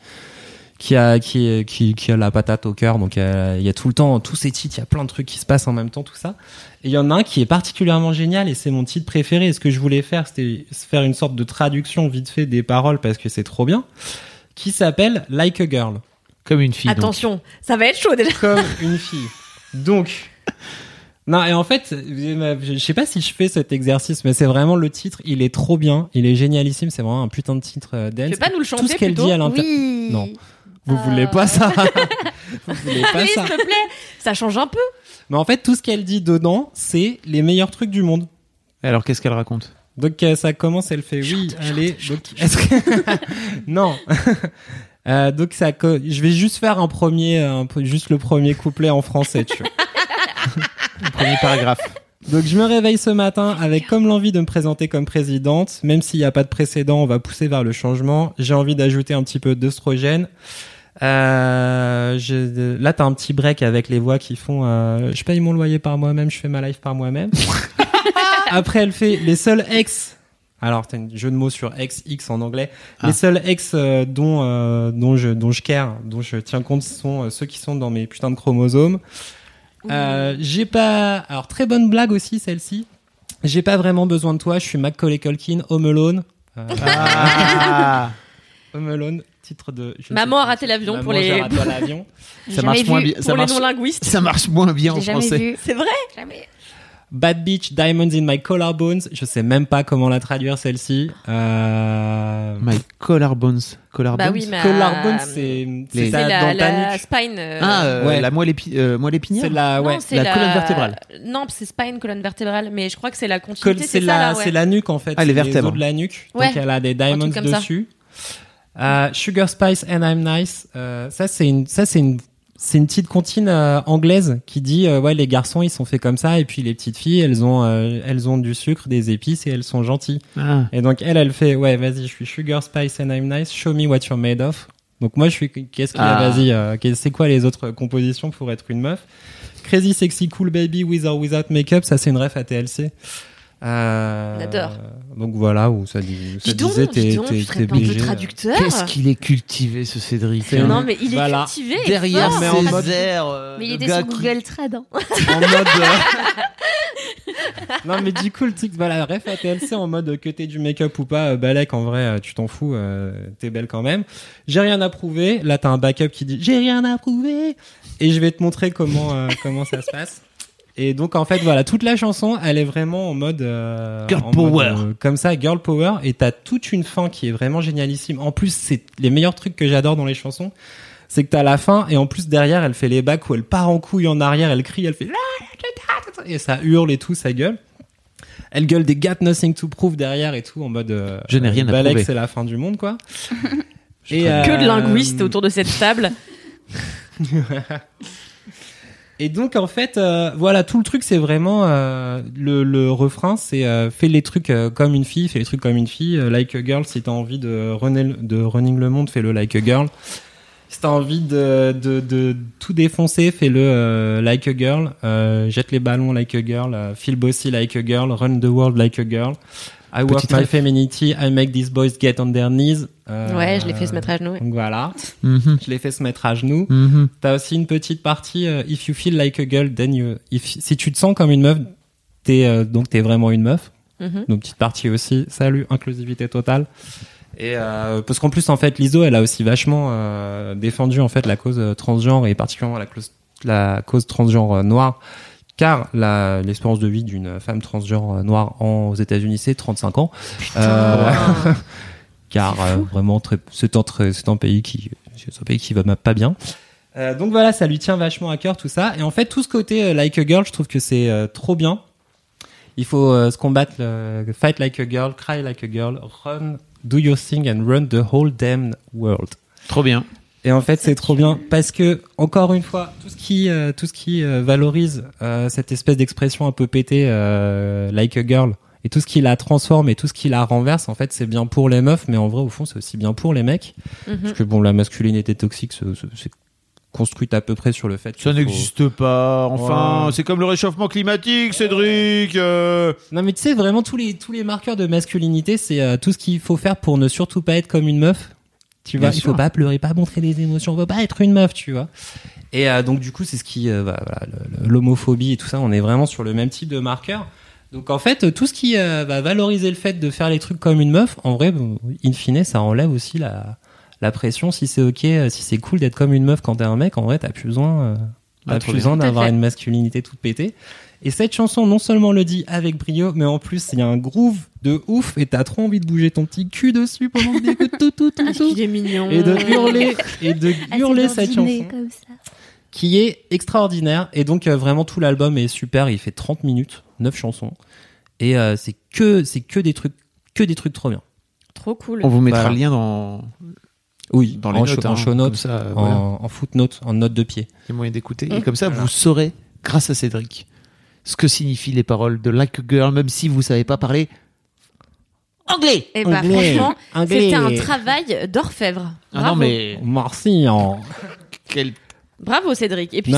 qui a, qui, qui, qui a la patate au cœur. Donc, euh, il y a tout le temps, tous ces titres, il y a plein de trucs qui se passent en même temps, tout ça. Et il y en a un qui est particulièrement génial et c'est mon titre préféré. Et ce que je voulais faire, c'était faire une sorte de traduction vite fait des paroles parce que c'est trop bien. Qui s'appelle Like a Girl. Comme une fille. donc. Attention, ça va être chaud déjà. Comme une fille. Donc. Non, et en fait, je sais pas si je fais cet exercice, mais c'est vraiment le titre. Il est trop bien. Il est génialissime. C'est vraiment un putain de titre euh, dance. Tu veux pas nous le Tout ce chanter qu'elle dit à l'inter. Oui. Non. Vous Euh. voulez pas ça Vous voulez pas Oui, ça s'il te plaît, ça change un peu. Mais en fait, tout ce qu'elle dit dedans, c'est les meilleurs trucs du monde. Alors qu'est-ce qu'elle raconte? Donc euh, ça commence, elle fait oui, allez. Donc, que- non. Euh, donc ça, je vais juste faire un premier, un juste le premier couplet en français, tu vois. Le premier paragraphe. Donc je me réveille ce matin avec comme l'envie de me présenter comme présidente, même s'il n'y a pas de précédent, on va pousser vers le changement. J'ai envie d'ajouter un petit peu d'œstrogène. Euh, je- là, t'as un petit break avec les voix qui font euh, je paye mon loyer par moi-même, je fais ma life par moi-même. Après, elle fait les seuls ex. Alors, t'as un jeu de mots sur ex, x en anglais. Ah. Les seuls ex euh, dont euh, dont je dont je care, dont je tiens compte, sont euh, ceux qui sont dans mes putains de chromosomes. Euh, j'ai pas. Alors très bonne blague aussi celle-ci. J'ai pas vraiment besoin de toi. Je suis Macaulay Culkin, Home Alone. Euh, Ah Home Alone, titre de. Maman a raté l'avion pour les- raté l'avion. Ça marche moins bien. Pour Ça les marche, non-linguistes. ça marche moins bien en français. C'est vrai Jamais. Bad Beach, Diamonds in My Collarbones. Je sais même pas comment la traduire celle-ci. Euh... My collarbones. Collarbones Bah oui, mais. Collarbones, c'est les- c'est la, la spine. euh, Ah, euh, Ouais. la moelle, épi euh, moelle épinière C'est la non, ouais. c'est la colonne vertébrale. Non, c'est spine, colonne vertébrale, mais je crois que c'est la continuité. C'est ça, la, ouais. la nuque en fait. Ah, les C'est vertèbres. os de la nuque. Ouais. Donc elle a des diamonds ça. Euh, Sugar Spice and I'm Nice. Euh, ça c'est une, ça c'est une, c'est une petite comptine euh, anglaise qui dit euh, ouais les garçons ils sont faits comme ça et puis les petites filles elles ont, euh, elles ont du sucre, des épices et elles sont gentilles. Ah. Et donc elle elle fait ouais vas-y je suis Sugar Spice and I'm Nice. Show me what you're made of. Donc moi je suis qu'est-ce qu'il y a Ah. vas-y euh, c'est quoi les autres compositions pour être une meuf? Crazy Sexy Cool Baby with or without makeup ça c'est une ref à TLC. Euh, On adore. Donc voilà où ça, dit, ça Dis donc, disait dis t'es t'es t'es peu obligé. traducteur. Qu'est-ce qu'il est cultivé ce Cédric C'est hein. Non, mais il est Voilà. cultivé. Derrière fort. mais en mode- euh, Mais il était sur qui- Google Trad. hein. en mode euh, non mais du coup le truc voilà ref à TLC en mode que t'aies du make-up ou pas euh, Balek en vrai euh, tu t'en fous euh, t'es belle quand même j'ai rien à prouver là t'as un backup qui dit j'ai rien à prouver et je vais te montrer comment euh, comment ça se passe et donc en fait voilà toute la chanson elle est vraiment en mode euh, Girl en power. mode, euh, comme ça girl power et t'as toute une fin qui est vraiment génialissime en plus c'est les meilleurs trucs que j'adore dans les chansons c'est que t'as la fin et en plus derrière elle fait les bacs où elle part en couille en arrière elle crie elle fait et ça hurle et tout ça gueule elle gueule des got nothing to prove derrière et tout en mode euh, Je n'ai rien à Balek, prouver. c'est la fin du monde quoi Je et. Que de linguistes autour de cette table. et donc en fait euh, voilà tout le truc c'est vraiment euh, le, le refrain c'est euh, fais les trucs euh, comme une fille fais les trucs comme une fille like a girl si t'as envie de runner de running le monde fais-le like a girl si t'as envie de, de, de tout défoncer, fais-le euh, like a girl. Euh, jette les ballons like a girl. Euh, feel bossy like a girl. Run the world like a girl. I work Petite my ref. femininity. I make these boys get on their knees. Euh, Ouais, je l'ai fait se mettre à genoux. ouais. Donc voilà, Mhm. je l'ai fait se mettre à genoux. Mhm. T'as aussi une petite partie. euh, if you feel like a girl, then you. If, si tu te sens comme une meuf, t'es euh, donc t'es vraiment une meuf. Mhm. Donc petite partie aussi. Salut, inclusivité totale. Et euh, parce qu'en plus en fait l'ISO elle a aussi vachement euh, défendu en fait la cause transgenre et particulièrement la cause la cause transgenre euh, noire car la l'espérance de vie d'une femme transgenre euh, noire en, aux États-Unis c'est 35 ans. Euh, car euh, vraiment très c'est un très- c'est un pays qui c'est un pays qui va pas bien. Euh, donc voilà, ça lui tient vachement à cœur tout ça. Et en fait, tout ce côté euh, like a girl, je trouve que c'est euh, trop bien. Il faut euh, se combattre, le, fight like a girl, cry like a girl, run, do your thing and run the whole damn world. Trop bien. Et en fait, c'est trop bien parce que encore une fois, tout ce qui euh, tout ce qui euh, valorise euh, cette espèce d'expression un peu pétée euh, like a girl et tout ce qui la transforme et tout ce qui la renverse, en fait, c'est bien pour les meufs, mais en vrai, au fond, c'est aussi bien pour les mecs. Mhm. Parce que bon, la masculinité toxique, c'est- construite à peu près sur le fait. Ça qu'il faut- n'existe pas. Enfin, Ouais. c'est comme le réchauffement climatique, Cédric. euh. Non, mais tu sais, vraiment tous les tous les marqueurs de masculinité, c'est euh, tout ce qu'il faut faire pour ne surtout pas être comme une meuf. Tu vois, Bien il sûr. faut pas pleurer, pas montrer des émotions, faut pas être une meuf, tu vois. Et euh, donc du coup, c'est ce qui, euh, bah, voilà, l'homophobie et tout ça, on est vraiment sur le même type de marqueur. Donc en fait, tout ce qui euh, va valoriser le fait de faire les trucs comme une meuf, en vrai, in fine, ça enlève aussi la la pression. Si c'est ok, euh, si c'est cool d'être comme une meuf quand t'es un mec, en vrai, t'as plus besoin, euh, Ah, t'as plus besoin Tout d'avoir une masculinité toute pétée. Et cette chanson, non seulement le dit avec brio, mais en plus, il y a un groove de ouf et t'as trop envie de bouger ton petit cul dessus pendant que t'écoutes tout, tout, tout, tout. Il est mignon. Et de hurler, et de Ah, hurler cette chanson comme ça. qui est extraordinaire. Et donc, euh, vraiment, tout l'album est super. Il fait 30 minutes, 9 chansons. Et euh, c'est que, c'est que des trucs, que des trucs trop bien. Trop cool. On vous mettra Voilà. le lien dans, Oui, dans les en, notes. show- en hein. show notes, ça, euh, en, voilà. en footnote, en note de pied. Il y a moyen d'écouter. Mm. Et comme ça, Voilà. vous saurez, grâce à Cédric, ce que signifient les paroles de Like a Girl, même si vous savez pas parler anglais. Et bah Anglais. franchement, Anglais. c'était un travail d'orfèvre. Ah Bravo. non, mais Merci. en- quel... Bravo Cédric. Et puis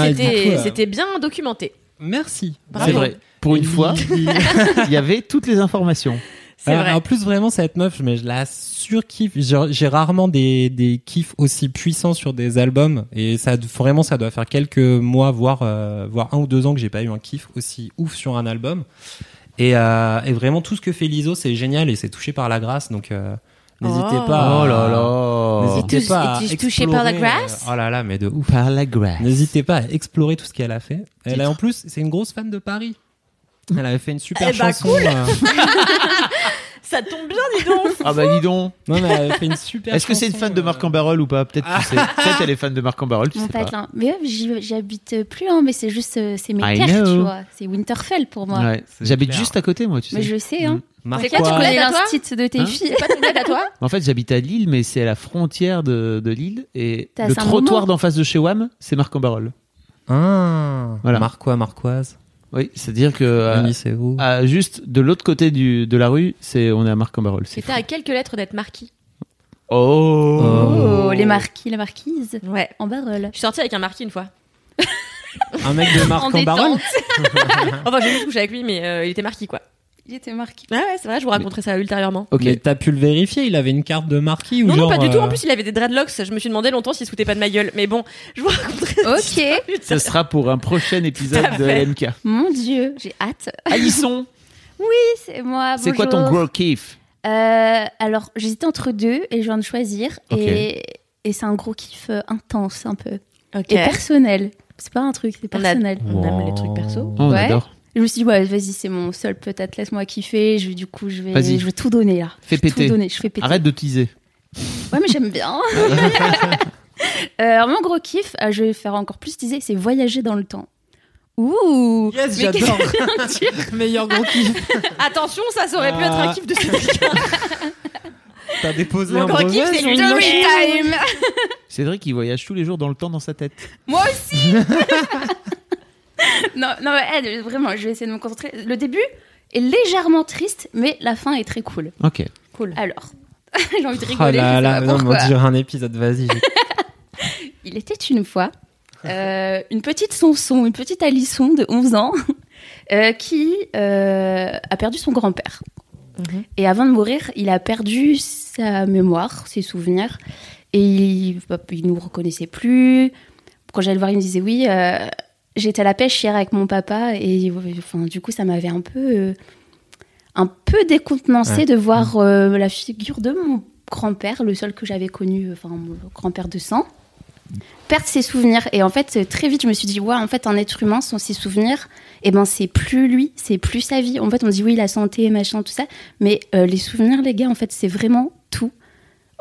c'était bien documenté. Merci. C'est vrai. Pour une fois, il y avait toutes les informations. C'est Ah, vrai. En plus, vraiment, cette meuf, mais je la surkiffe. J'ai j'ai rarement des, des kiffs aussi puissants sur des albums. Et ça, vraiment, ça doit faire quelques mois, voire, euh, voire un ou deux ans que j'ai pas eu un kiff aussi ouf sur un album. Et, euh, et vraiment, tout ce que fait Liso, c'est génial et c'est touché par la grâce. Donc, euh, n'hésitez Oh. pas. à- Oh là là. N'hésitez pas à es-tu touché par la explorer, grâce euh, Oh là là, mais de ouf. Par la grâce. N'hésitez pas à explorer tout ce qu'elle a fait. Elle est en plus, c'est une grosse fan de Paris. Elle avait fait une super Eh bah, chanson. cool. Ça tombe bien, dis donc. Ah bah dis donc. Non, mais elle fait une super Est-ce que c'est une fan de Marc en Barol ou pas Peut-être tu sais. Peut-être elle est fan de Marc en Barol, tu sais pas. patelin. Mais ouais, j'y j'y habite plus, hein, mais c'est juste, euh, c'est mes I terres, know. tu vois. C'est Winterfell pour moi. Ouais. J'habite juste à côté, moi, tu sais. Mais je sais, hein. C'est quoi, tu Tu connais l'instit de tes Hein filles. C'est pas ton à toi En fait, j'habite à Lille, mais c'est à la frontière de, de Lille. Et le trottoir d'en face de chez WAM, c'est Marc en Barol. Ah, Voilà. Marquois, Marquoise. Oui, c'est-à-dire que euh, Unissez-vous. à- juste de l'autre côté du, de la rue, c'est on est à Marc en Barol. C'est C'était fou. à quelques lettres d'être marquis. Oh. Oh, les marquis, les marquises. Ouais. En barole. Je suis sortie avec un marquis une fois. Un mec de Marc En détente. Enfin, j'ai juste couché avec lui, mais euh, il était marquis, quoi. Il était marqué. Ouais, ouais, c'est vrai, je vous raconterai ça ultérieurement. Ok. Mais t'as pu le vérifier, il avait une carte de marquis ou Non, non, genre, pas du tout. euh, En plus, il avait des dreadlocks. Je me suis demandé longtemps s'il se foutait pas de ma gueule. Mais bon, je vous raconterai ça Ok. tard. sera pour un prochain épisode de. LMK. Mon Dieu, j'ai hâte. Alisson, C'est moi. c'est quoi ton gros kiff Euh, Alors, j'hésitais entre deux et je viens de choisir. Et, et c'est un gros kiff euh, intense, un peu. Ok. Et personnel. C'est pas un truc, c'est On a- personnel. On aime les trucs perso. Oh, On Ouais. adore. Je me suis dit, ouais, vas-y, c'est mon seul, peut-être, laisse-moi kiffer. Je, du coup, je vais, je vais tout donner là. Fais Je péter. Tout donner, je fais péter. Arrête de teaser. Ouais, mais j'aime bien. Euh, alors, mon gros kiff, euh, je vais faire encore plus teaser, c'est voyager dans le temps. Ouh Yes, j'adore. Meilleur gros kiff. Attention, ça, ça aurait pu être un kiff de Cédric. T'as déposé Mon un gros kiff, c'est machine time. Cédric, il voyage tous les jours dans le temps dans sa tête. Moi aussi Non, non, mais, vraiment, je vais essayer de me concentrer. Le début est légèrement triste, mais la fin est très cool. Ok. Cool. Alors, j'ai envie de Oh rigoler, là sais là, pas non, mais on dirait un épisode, vas-y. Il était une fois euh, une petite Sanson, une petite Alisson de 11 ans euh, qui euh, a perdu son grand-père. Mhm. Et avant de mourir, il a perdu sa mémoire, ses souvenirs, et il, bah, il nous reconnaissait plus. Quand j'allais le voir, il me disait oui, euh, j'étais à la pêche hier avec mon papa, et enfin, du coup, ça m'avait un peu, euh, un peu décontenancé Ouais. de voir euh, la figure de mon grand-père, le seul que j'avais connu, enfin mon grand-père de sang, perdre ses souvenirs. Et en fait, très vite, je me suis dit, ouais, en fait, un être humain sans ses souvenirs, et ben c'est plus lui, c'est plus sa vie. En fait, on dit oui, la santé, machin, tout ça, mais euh, les souvenirs, les gars, en fait, c'est vraiment tout.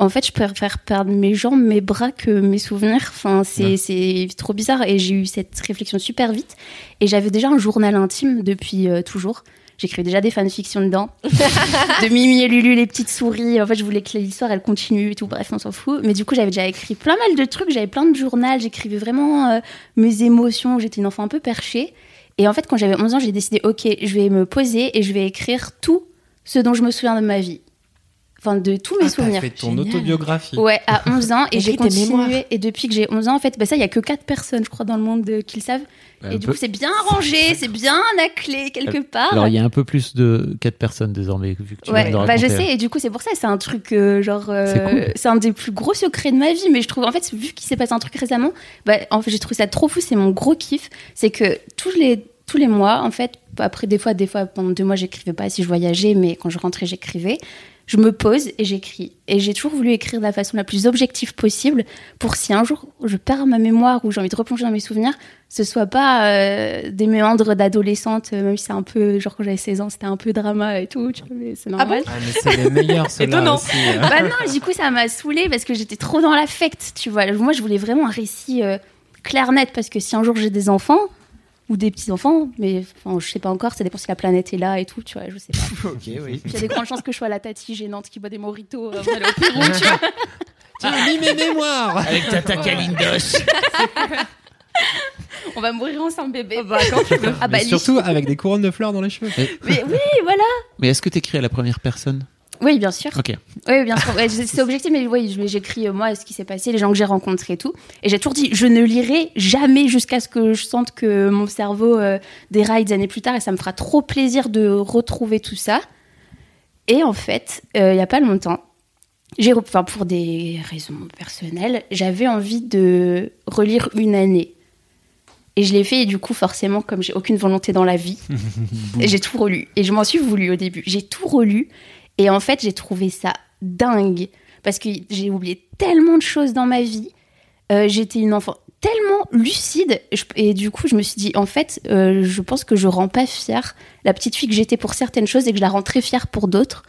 En fait, je préfère perdre mes jambes, mes bras que mes souvenirs. Enfin, c'est trop bizarre. Et j'ai eu cette réflexion super vite. Et j'avais déjà un journal intime depuis euh, toujours. J'écrivais déjà des fanfictions dedans. de Mimi et Lulu, les petites souris. En fait, je voulais que l'histoire, elle continue et tout. Bref, on s'en fout. Mais du coup, j'avais déjà écrit plein mal de trucs. J'avais plein de journaux. J'écrivais vraiment euh, mes émotions. J'étais une enfant un peu perchée. Et en fait, quand j'avais 11 ans, j'ai décidé, OK, je vais me poser et je vais écrire tout ce dont je me souviens de ma vie. Enfin, de tous mes Ah, souvenirs. fait ton autobiographie. Ouais, à 11 ans. et j'ai continué. Et depuis que j'ai 11 ans, en fait, bah ça, il y a que 4 personnes, je crois, dans le monde euh, qui le savent. et du coup, c'est bien rangé, c'est bien à clé quelque part. Alors il y a un peu plus de 4 personnes désormais vu que tu Ouais, de bah je sais, et du coup, c'est pour ça, c'est un truc, euh, genre, euh, C'est cool. c'est un des plus gros secrets de ma vie, mais je trouve, en fait, vu qu'il s'est passé un truc récemment, bah, en fait, j'ai trouvé ça trop fou, c'est mon gros kiff, c'est que tous les, tous les mois, en fait, après, des fois, des fois, pendant deux mois, j'écrivais pas si je voyageais, mais quand je rentrais, j'écrivais. Je me pose et j'écris. Et j'ai toujours voulu écrire de la façon la plus objective possible pour si un jour je perds ma mémoire ou j'ai envie de replonger dans mes souvenirs, ce soit pas euh, des méandres d'adolescente, euh, même si c'est un peu, genre quand j'avais 16 ans, c'était un peu drama et tout, tu vois, mais c'est normal. Ah, mais c'est les meilleurs, Étonnant. aussi. euh. bah non, du coup, ça m'a saoulée parce que j'étais trop dans l'affect, tu vois. Moi, je voulais vraiment un récit euh, clair, net, parce que si un jour j'ai des enfants, ou des petits-enfants, mais enfin, je sais pas encore, ça dépend si la planète est là et tout, tu vois, je sais pas. Ok, oui. Il y a des grandes chances que je sois la tati gênante qui boit des moritos avant d'aller au Pérou, tu vois. Tiens, lis mes mémoires Avec Tata Kalindos. On va mourir ensemble, bébé. bah, quand tu veux. Ah bah, Mais surtout avec des couronnes de fleurs dans les cheveux. Mais oui, voilà. Mais est-ce que t'écris à la première personne? Oui, bien sûr. Ok. Oui, bien sûr. Ouais, c'est objectif, mais oui, j'écris euh, moi ce qui s'est passé, les gens que j'ai rencontrés et tout. Et j'ai toujours dit, je ne lirai jamais jusqu'à ce que je sente que mon cerveau euh, déraille des années plus tard et ça me fera trop plaisir de retrouver tout ça. Et en fait, euh, il y a pas longtemps, j'ai, enfin, pour des raisons personnelles, j'avais envie de relire une année. Et je l'ai fait, et du coup, forcément, comme j'ai aucune volonté dans la vie, j'ai tout relu. Et je m'en suis voulu au début. J'ai tout relu. Et en fait, j'ai trouvé ça dingue. Parce que j'ai oublié tellement de choses dans ma vie. Euh, J'étais une enfant tellement lucide. Et du coup, je me suis dit, en fait, euh, je pense que je rends pas fière la petite fille que j'étais pour certaines choses et que je la rends très fière pour d'autres.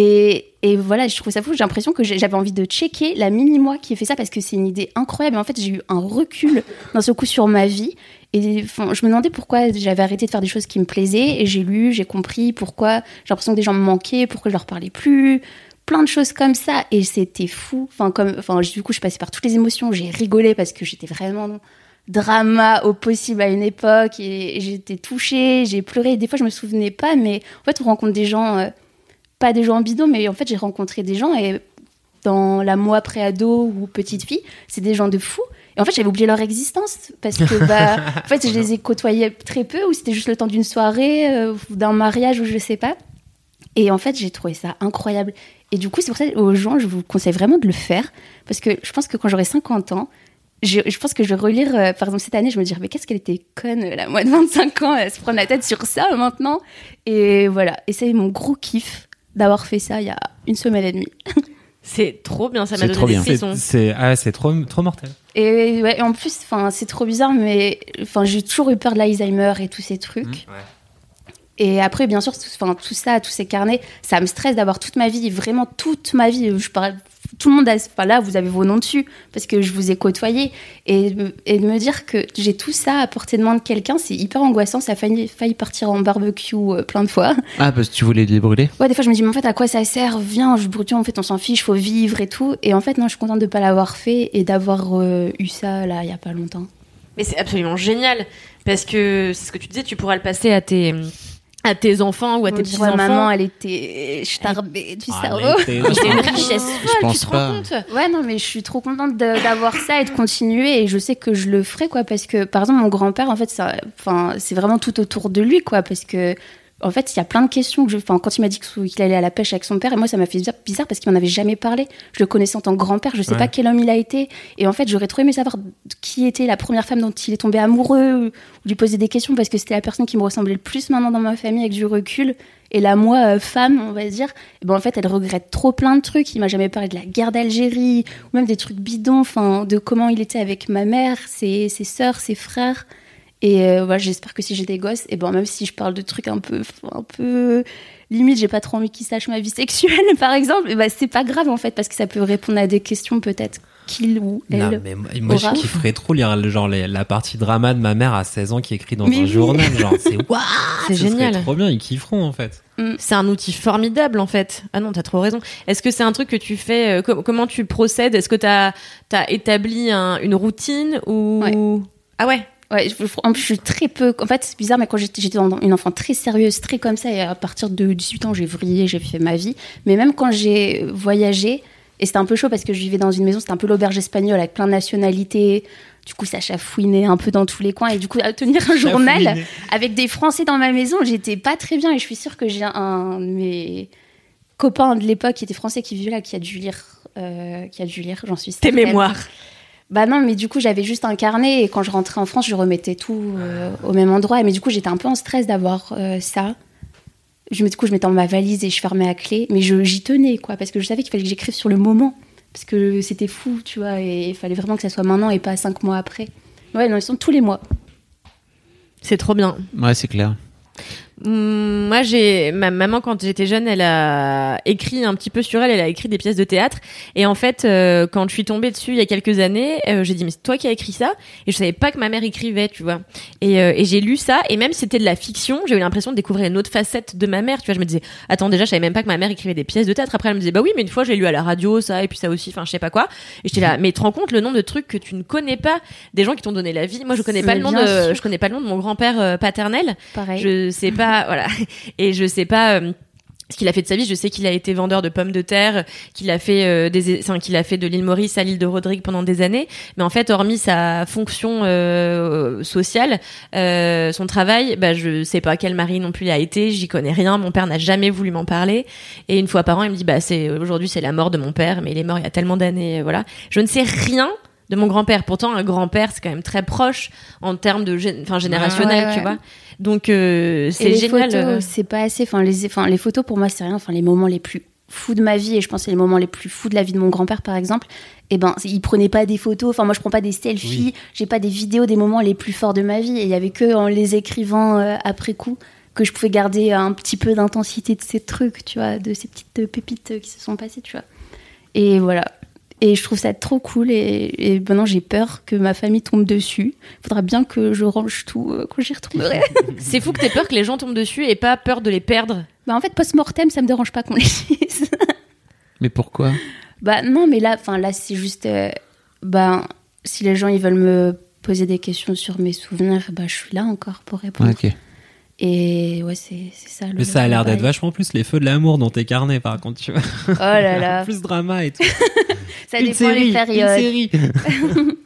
Et, voilà, je trouve ça fou. J'ai l'impression que j'avais envie de checker la mini-moi qui a fait ça parce que c'est une idée incroyable. Et en fait, j'ai eu un recul d'un seul coup sur ma vie. Et je me demandais pourquoi j'avais arrêté de faire des choses qui me plaisaient. Et j'ai lu, j'ai compris pourquoi j'ai l'impression que des gens me manquaient, pourquoi je leur parlais plus. Plein de choses comme ça. Et c'était fou. Enfin, comme, enfin, du coup, je passée par toutes les émotions. J'ai rigolé parce que j'étais vraiment drama au possible à une époque. Et, et j'étais touchée, j'ai pleuré. Des fois, je me souvenais pas. Mais en fait, on rencontre des gens. euh, pas des gens bidons, mais en fait, j'ai rencontré des gens et dans la moi pré-ado ou petite fille, c'est des gens de fous. Et en fait, j'avais oublié leur existence parce que, bah, en fait, je les ai côtoyés très peu ou c'était juste le temps d'une soirée euh, ou d'un mariage ou je sais pas. Et en fait, j'ai trouvé ça incroyable. Et du coup, c'est pour ça aux gens, je vous conseille vraiment de le faire parce que je pense que quand j'aurai 50 ans, je, je pense que je vais relire, euh, par exemple, cette année, je me dirais, mais qu'est-ce qu'elle était conne, la moi de 25 ans, à se prendre la tête sur ça maintenant. Et voilà. Et c'est mon gros kiff d'avoir fait ça il y a une semaine et demie. C'est trop bien, ça m'a donné trop des frissons. c'est- ah, c'est trop, trop mortel. Et, ouais, et en plus, enfin, c'est trop bizarre, mais enfin, j'ai toujours eu peur de l'Alzheimer et tous ces trucs. Et après, bien sûr, tout, enfin, tout ça, tous ces carnets, ça me stresse d'avoir toute ma vie, vraiment toute ma vie. Je parle, tout le monde, a, enfin, là, vous avez vos noms dessus parce que je vous ai côtoyé. Et, et de me dire que j'ai tout ça à portée de main de quelqu'un, c'est hyper angoissant. Ça a failli, failli partir en barbecue euh, plein de fois. Ah, parce que tu voulais les brûler? Ouais, des fois, je me dis, mais en fait, à quoi ça sert? Viens, je brûle, en fait, on s'en fiche, faut vivre et tout. Et en fait, non, je suis contente de pas l'avoir fait et d'avoir euh, eu ça, là, il y a pas longtemps. Mais c'est absolument génial parce que c'est ce que tu disais, tu pourras le passer à tes à tes enfants ou à tes dirait, petits enfants. maman, elle était starbée du Ah, cerveau. c'est une richesse Je pense tu te pas. rends compte? Ouais, non, mais je suis trop contente d'avoir ça et de continuer. Et je sais que je le ferai, quoi. Parce que, par exemple, mon grand-père, en fait, c'est vraiment tout autour de lui, quoi. Parce que en fait, il y a plein de questions que je. Enfin, quand il m'a dit qu'il allait à la pêche avec son père, et moi, ça m'a fait bizarre, parce qu'il m'en avait jamais parlé. Je le connaissais en tant que grand-père, je sais Ouais. pas quel homme il a été. Et en fait, j'aurais trop aimé savoir qui était la première femme dont il est tombé amoureux, ou, lui poser des questions parce que c'était la personne qui me ressemblait le plus maintenant dans ma famille avec du recul. Et là, moi, euh, femme, on va dire, et ben, en fait, elle regrette trop plein de trucs. Il m'a jamais parlé de la guerre d'Algérie, ou même des trucs bidons, enfin, de comment il était avec ma mère, ses, ses sœurs, ses frères. Et euh, voilà, j'espère que si j'ai des gosses, et ben même si je parle de trucs un peu, un peu limite, j'ai pas trop envie qu'ils sachent ma vie sexuelle, par exemple, et ben c'est pas grave en fait, parce que ça peut répondre à des questions peut-être qu'il ou elle. Non, mais moi, moi, je kifferais trop lire le- genre les- la partie drama de ma mère à 16 ans qui écrit dans Mais un oui. journal. Genre, c'est waouh, C'est génial. trop bien, ils kifferont en fait. C'est un outil formidable en fait. Ah non, t'as trop raison. Est-ce que c'est un truc que tu fais euh, com- Comment tu procèdes? Est-ce que t'as as établi un- une routine ou Ouais. Ah ouais. Ouais, je- en plus, je suis très peu. En fait, c'est bizarre, mais quand j'étais j'étais une enfant très sérieuse, très comme ça, et à partir de 18 ans, j'ai vrillé, j'ai fait ma vie. Mais même quand j'ai voyagé, et c'était un peu chaud parce que je vivais dans une maison, c'était un peu l'auberge espagnole avec plein de nationalités. Du coup, ça chafouinait un peu dans tous les coins. Et du coup, à tenir un journal avec des Français dans ma maison, j'étais pas très bien. Et je suis sûre que j'ai un de mes copains de l'époque qui était français qui vivait là, qui a dû lire, euh, qui a dû lire, j'en suis Tes mémoires. Bah non, mais du coup, j'avais juste un carnet et quand je rentrais en France, je remettais tout euh, au même endroit. Mais du coup, j'étais un peu en stress d'avoir euh, ça. Je, du coup, je mettais dans ma valise et je fermais à clé. Mais je- j'y tenais, quoi, parce que je savais qu'il fallait que j'écrive sur le moment. Parce que c'était fou, tu vois, et il fallait vraiment que ça soit maintenant et pas cinq mois après. Ouais, non, ils sont tous les mois. C'est trop bien. Ouais, c'est clair. Hum, Moi, j'ai ma maman quand j'étais jeune, elle a écrit un petit peu sur elle. Elle a écrit des pièces de théâtre. Et en fait, euh, quand je suis tombée dessus il y a quelques années, euh, j'ai dit mais c'est toi qui as écrit ça? Et je savais pas que ma mère écrivait, tu vois. Et, euh, et j'ai lu ça. Et même si c'était de la fiction, j'ai eu l'impression de découvrir une autre facette de ma mère. Tu vois, je me disais attends déjà, je savais même pas que ma mère écrivait des pièces de théâtre. Après, elle me disait bah oui, mais une fois j'ai lu à la radio ça et puis ça aussi. Enfin, je sais pas quoi. Et j'étais là, mais tu te rends compte le nombre de trucs que tu ne connais pas, des gens qui t'ont donné la vie. Moi, je connais pas Mais le nom de, sûr. je connais pas le nom de mon grand-père euh, paternel. Pareil. Je sais pas, Et je sais pas euh, ce qu'il a fait de sa vie. Je sais qu'il a été vendeur de pommes de terre, qu'il a fait euh, des, enfin, qu'il a fait de l'île Maurice à l'île de Rodrigue pendant des années. Mais en fait, hormis sa fonction euh, sociale, euh, son travail, bah, je sais pas quel mari non plus il a été. J'y connais rien. Mon père n'a jamais voulu m'en parler. Et une fois par an, il me dit, bah, c'est aujourd'hui c'est la mort de mon père, mais il est mort il y a tellement d'années, voilà. Je ne sais rien de mon grand-père. Pourtant, un grand-père, c'est quand même très proche en termes de, gén- enfin, générationnel, Ouais, ouais. tu vois. Donc, euh, c'est les génial. photos, euh. c'est pas assez. Enfin les, enfin, les photos, pour moi, c'est rien. Enfin, les moments les plus fous de ma vie, et je pense que c'est les moments les plus fous de la vie de mon grand-père, par exemple. Et ben, c'est- il prenait pas des photos. Enfin, moi, je prends pas des selfies. J'ai pas des vidéos des moments les plus forts de ma vie. Et il y avait que en les écrivant euh, après coup que je pouvais garder un petit peu d'intensité de ces trucs, tu vois, de ces petites pépites qui se sont passées, tu vois. Et voilà. Et je trouve ça trop cool. Et, et maintenant, j'ai peur que ma famille tombe dessus. Il faudra bien que je range tout euh, quand j'y retournerai. C'est fou que t'aies peur que les gens tombent dessus et pas peur de les perdre. Bah en fait, post-mortem, ça me dérange pas qu'on les dise. Mais pourquoi? Bah non, mais là, enfin là, c'est juste, euh, bah si les gens ils veulent me poser des questions sur mes souvenirs, bah je suis là encore pour répondre. Ok. Et ouais, c'est c'est ça. Le, Mais ça a l'air d'être vachement plus les feux de l'amour dans tes carnets, par contre, tu vois. Oh là là, plus drama et tout. ça une dépend série, les une périodes. série.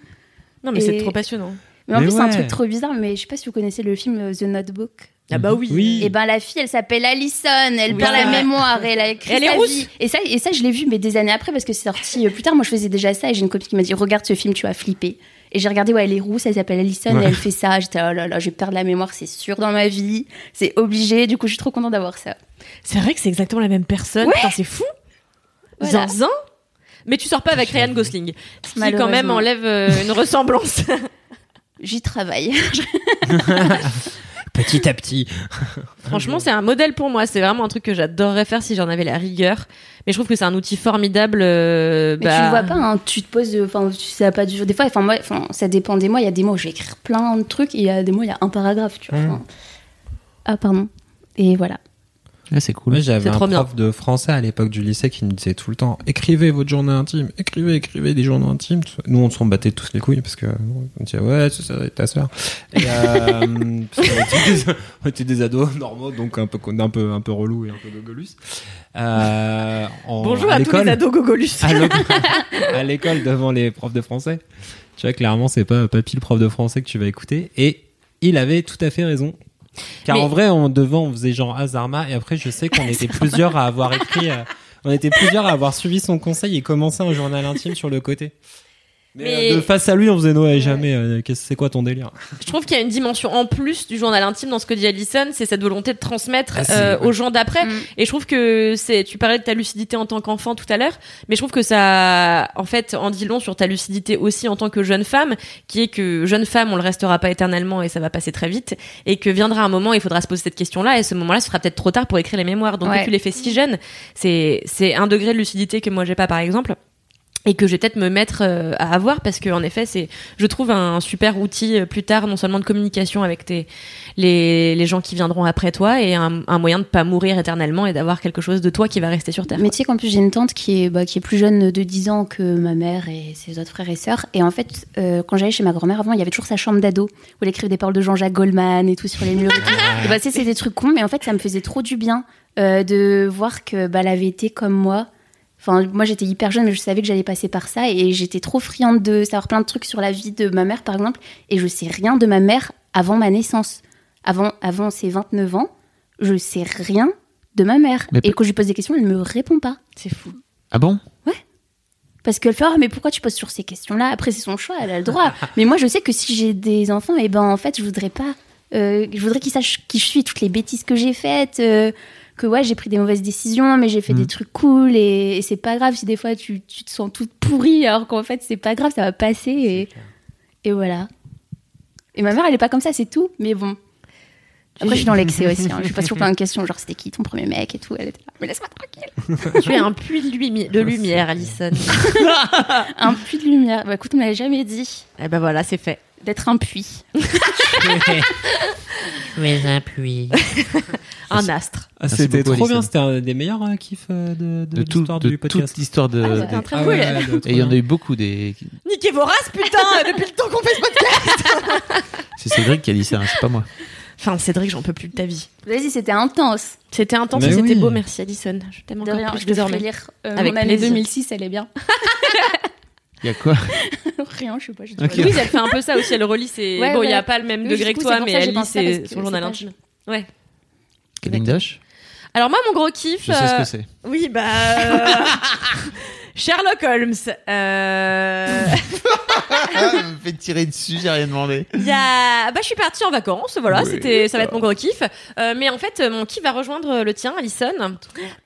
Non, mais c'est trop passionnant. Mais en Mais plus, c'est un truc trop bizarre. Mais je sais pas si vous connaissez le film euh, The Notebook. Ah bah oui. Oui. Et ben la fille, elle s'appelle Alison, elle Oui, perd la vrai. mémoire, elle a écrit Elle est sa rousse. vie. Et ça, et ça, je l'ai vu, mais des années après, parce que c'est sorti euh, plus tard. Moi, je faisais déjà ça, et j'ai une copine qui m'a dit regarde ce film, tu vas flipper. Et j'ai regardé, ouais, elle est rousse, elle s'appelle Alison, Ouais. et elle fait ça. J'étais oh là là, je vais perdre la mémoire, c'est sûr dans ma vie, c'est obligé. Du coup, je suis trop contente d'avoir ça. C'est vrai que c'est exactement la même personne. C'est fou. Voilà. Zinzin. Mais tu sors pas avec Ryan Gosling. Ce qui quand même enlève euh, une ressemblance. J'y travaille. Petit à petit. Franchement, c'est un modèle pour moi. C'est vraiment un truc que j'adorerais faire si j'en avais la rigueur. Mais je trouve que c'est un outil formidable. euh, Mais bah, tu le vois pas, hein, tu te poses, euh, enfin, ça a pas duré. Des fois, enfin, moi, enfin, ça dépend des mois. Il y a des mois où je vais écrire plein de trucs, et il y a des mois, il y a un paragraphe, tu vois. Mm. enfin. Ah, pardon. Et voilà. Ouais, c'est cool. Moi, j'avais C'est un trop bien. prof de français à l'époque du lycée qui nous disait tout le temps écrivez votre journée intime, écrivez, écrivez des journaux intimes. Nous, on s'en battait tous les couilles parce que on disait ouais, c'est ça, ta sœur. Et, euh, parce qu'on était des, on était des ados normaux, donc un peu, un peu, un peu relou et un peu gogolus. Euh, en- Bonjour à à, tous l'école- les ados gogolus. à l'école- à l'école devant les profs de français. Tu vois, clairement, c'est pas Papy le prof de français que tu vas écouter. Et il avait tout à fait raison. Car Mais- en vrai, on, devant, on faisait genre Azarma, et après, je sais qu'on était plusieurs à avoir écrit, euh, on était plusieurs à avoir suivi son conseil et commencé un journal intime sur le côté. Mais, Mais- euh, de face à lui, on faisait Noé, jamais, euh, c'est quoi ton délire? Je trouve qu'il y a une dimension en plus du journal intime dans ce que dit Alison, c'est cette volonté de transmettre Ah, euh, ouais. aux gens d'après. Mm. Et je trouve que c'est, tu parlais de ta lucidité en tant qu'enfant tout à l'heure, mais je trouve que ça, en fait, en dit long sur ta lucidité aussi en tant que jeune femme, qui est que jeune femme, on le restera pas éternellement et ça va passer très vite, et que viendra un moment, il faudra se poser cette question-là, et ce moment-là, ce sera peut-être trop tard pour écrire les mémoires. Donc, Ouais. tu les fais si jeune, c'est, c'est un degré de lucidité que moi j'ai pas, par exemple. Et que je vais peut-être me mettre euh, à avoir parce que en effet c'est je trouve un super outil euh, plus tard non seulement de communication avec tes les, les gens qui viendront après toi et un, un moyen de pas mourir éternellement et d'avoir quelque chose de toi qui va rester sur terre. Mais tu sais qu'en plus j'ai une tante qui est, bah, qui est plus jeune de 10 ans que ma mère et ses autres frères et sœurs. Et en fait, euh, quand j'allais chez ma grand-mère avant, il y avait toujours sa chambre d'ado où elle écrivait des paroles de Jean-Jacques Goldman et tout sur les murs. Et tout. Et bah, tu sais, c'est des trucs cons, mais en fait ça me faisait trop du bien euh, de voir que bah, elle avait été comme moi. Enfin, moi j'étais hyper jeune, mais je savais que j'allais passer par ça et j'étais trop friande de savoir plein de trucs sur la vie de ma mère, par exemple. Et je sais rien de ma mère avant ma naissance. Avant, avant ses 29 ans, je sais rien de ma mère. Mais et quand je lui pose des questions, elle me répond pas. C'est fou. Ah bon? Parce qu'elle fait, ah, mais pourquoi tu poses sur ces questions-là? Après, c'est son choix, elle a le droit. mais moi, je sais que si j'ai des enfants, et ben, en fait, je voudrais pas. euh, je voudrais qu'ils sachent qui je suis, toutes les bêtises que j'ai faites. euh, que ouais, j'ai pris des mauvaises décisions, mais j'ai fait Mm. des trucs cool. Et, et c'est pas grave si des fois tu, tu te sens toute pourrie, alors qu'en fait, c'est pas grave, ça va passer. Et, et voilà. Et ma mère, elle est pas comme ça, c'est tout. Mais bon. Après, je suis dans l'excès aussi. Hein. Je suis pas sur plein de questions, genre c'était qui ton premier mec et tout. Elle était là, mais laisse-moi tranquille. tu es un puits de, lumi- de lumière, Alison. Un puits de lumière. Bah écoute, on me l'a jamais dit. et ben voilà, c'est fait. D'être un puits. Es un puits. Un astre. Ah, C'était trop bien, c'était un des meilleurs euh, kiffs euh, de, de, De, tout, l'histoire de du podcast. toute l'histoire de. Ah, c'était un très Ah cool. ouais, ouais, de- trop Et il y en a bien. eu beaucoup des. Niquez vos races, putain, depuis le temps qu'on fait ce podcast. C'est Cédric qui a dit ça, hein, c'est pas moi. Enfin, Cédric, j'en peux plus de ta vie. Vas-y, c'était intense. C'était intense Mais et c'était oui. beau, merci Alison. Je t'aime De encore rien, plus je te ferai désormais. lire. Euh, Avec mon année plaisir. 2006, elle est bien. Il y a quoi rien, je sais pas. j'ai Ok. trouvé. Louise, elle fait un peu ça aussi, elle relit ses. Ouais, bon, il y a pas le même Oui, degré que toi, mais elle lit ses- son journal intime. Ouais. Kevin Dash Alors moi, mon gros kiff. Je sais ce euh, que c'est. Oui, bah. euh, Sherlock Holmes. Euh... me fait tirer dessus, j'ai rien demandé. Il y a... Bah, je suis partie en vacances, voilà, Oui, c'était, ça va être mon gros kiff. Euh, mais en fait, euh, mon kiff va rejoindre le tien, Alison.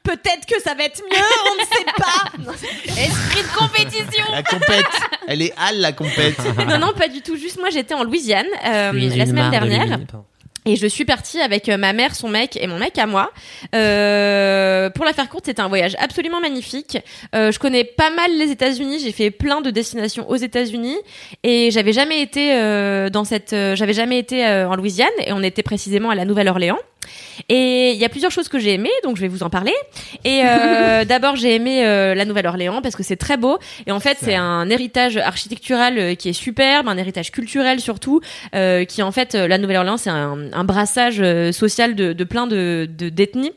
Peut-être que ça va être mieux, on ne sait pas. Esprit de compétition. La compète Elle est Al, la compète Non, non, pas du tout. Juste moi, j'étais en Louisiane euh, la semaine de dernière. Pardon. Et je suis partie avec euh, ma mère, son mec et mon mec à moi. Euh, pour la faire courte, c'était un voyage absolument magnifique. Euh, je connais pas mal les États-Unis. J'ai fait plein de destinations aux États-Unis et j'avais jamais été euh, dans cette, j'avais jamais été en Louisiane et on était précisément à la Nouvelle-Orléans. Et il y a plusieurs choses que j'ai aimées, donc je vais vous en parler. Et euh, d'abord, j'ai aimé euh, la Nouvelle-Orléans parce que c'est très beau. Et en fait, c'est un héritage architectural euh, qui est superbe, un héritage culturel surtout, euh, qui en fait, euh, la Nouvelle-Orléans, c'est un, un brassage social de, de plein de de- d'ethnies.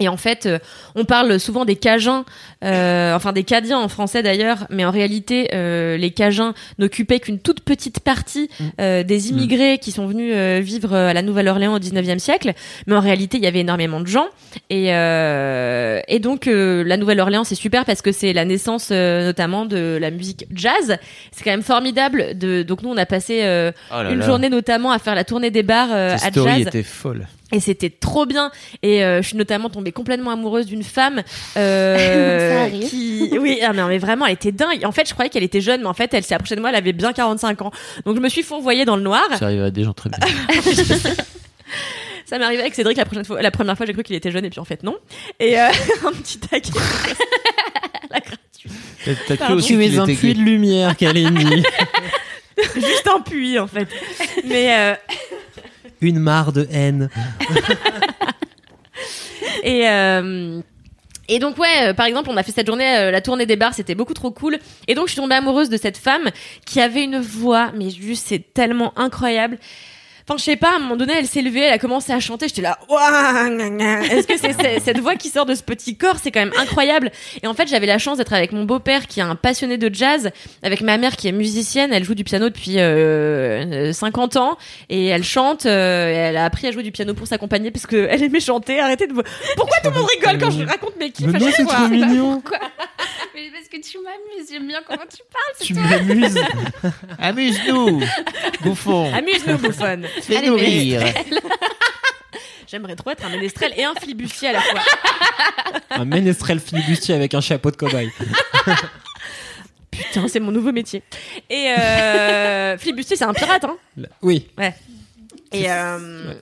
Et en fait, euh, on parle souvent des Cajuns, euh, enfin des Cadiens en français d'ailleurs, mais en réalité, euh, les Cajuns n'occupaient qu'une toute petite partie euh, des immigrés qui sont venus euh, vivre à la Nouvelle-Orléans au 19e siècle. Mais en réalité, il y avait énormément de gens. Et, euh, et donc, euh, la Nouvelle-Orléans, c'est super parce que c'est la naissance euh, notamment de la musique jazz. C'est quand même formidable. De, donc nous, on a passé euh, Oh là une là. journée notamment à faire la tournée des bars euh, Cette à story jazz. était folle. Et c'était trop bien. Et euh, je suis notamment tombée complètement amoureuse d'une femme euh, Ça arrive. qui, oui, ah, non, mais vraiment, elle était dingue. En fait, je croyais qu'elle était jeune, mais en fait, elle s'est approchée de moi, elle avait bien 45 ans. Donc, je me suis fourvoyée dans le noir. Ça arrive à des gens très bien. Ça m'est arrivé avec Cédric la prochaine fois. La première fois, j'ai cru qu'il était jeune, et puis en fait, non. Et euh, un petit taquet. La gratuite. T'as- cru aussi Tu qu'il un était puits de lumière, Kalindi. Juste un puits, en fait. Mais euh, Une mare de haine. Et euh, et donc ouais, euh, par exemple, on a fait cette journée, euh, la tournée des bars, c'était beaucoup trop cool. Et donc je suis tombée amoureuse de cette femme qui avait une voix, mais juste c'est tellement incroyable. Enfin, je sais pas, à un moment donné, elle s'est levée, elle a commencé à chanter, j'étais là, est-ce que c'est cette voix qui sort de ce petit corps, c'est quand même incroyable. Et en fait, j'avais la chance d'être avec mon beau-père qui est un passionné de jazz, avec ma mère qui est musicienne, elle joue du piano depuis euh, euh, 50 ans, et elle chante, euh, et elle a appris à jouer du piano pour s'accompagner parce qu'elle aimait chanter, arrêtez de... Pourquoi tout le monde rigole quand je raconte mes kiffs Mais à chaque c'est fois? trop mignon. Mais parce que tu m'amuses, j'aime bien comment tu parles. c'est Tu m'amuses. Amuse-nous, bouffon. Amuse-nous, bouffonne Fais-nous rire. J'aimerais trop être un ménestrel et un flibustier à la fois. Un ménestrel flibustier avec un chapeau de cobaye. Putain, c'est mon nouveau métier. Et euh, flibustier, c'est un pirate, hein. Oui. Et euh,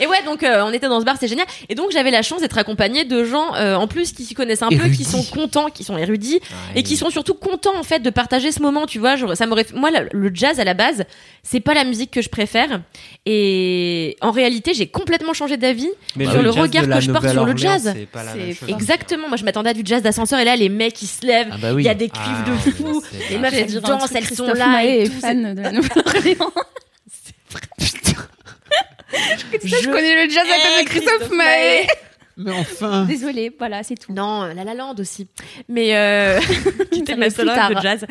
et ouais, donc euh, on était dans ce bar, c'est génial. Et donc j'avais la chance d'être accompagnée de gens euh, en plus qui s'y connaissent un peu, qui sont contents, qui sont érudits et qui sont surtout contents en fait de partager ce moment. Tu vois, ça m'aurait moi le, le jazz à la base, c'est pas la musique que je préfère. Et en réalité, j'ai complètement changé d'avis Mais sur le regard que je porte sur le jazz. C'est pas la C'est même chose. Exactement. Moi, je m'attendais à du jazz d'ascenseur et là, les mecs ils se lèvent. Ah bah oui. Il y a des cuivres Ah, de fou. c'est Les meufs elles dansent, elles sont là et tout. fan de la Nouvelle-Orléans. Je Je connais le jazz à cause de Christophe Maé. Mais enfin. Désolée, voilà, c'est tout. Non, La La Land aussi. Mais euh, qui était ma seule de jazz.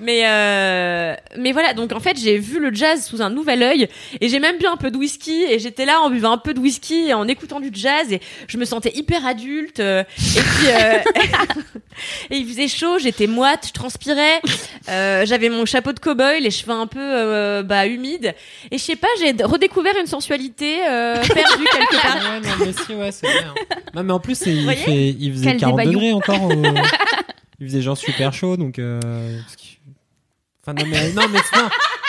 Mais euh, mais voilà, donc en fait, j'ai vu le jazz sous un nouvel œil et j'ai même bu un peu de whisky et j'étais là en buvant un peu de whisky et en écoutant du jazz et je me sentais hyper adulte euh, et puis euh, et il faisait chaud, j'étais moite, je transpirais, euh, j'avais mon chapeau de cow-boy, les cheveux un peu euh, bah humides et je sais pas, j'ai redécouvert une sensualité euh, perdue quelque part. Ouais, non, mais si, ouais, c'est bien. Non, mais en plus, il, voyez fait, il faisait Quel 40 débaillon. degrés encore. au- il faisait genre super chaud, donc. euh, parce Enfin, non, mais, non, mais, non,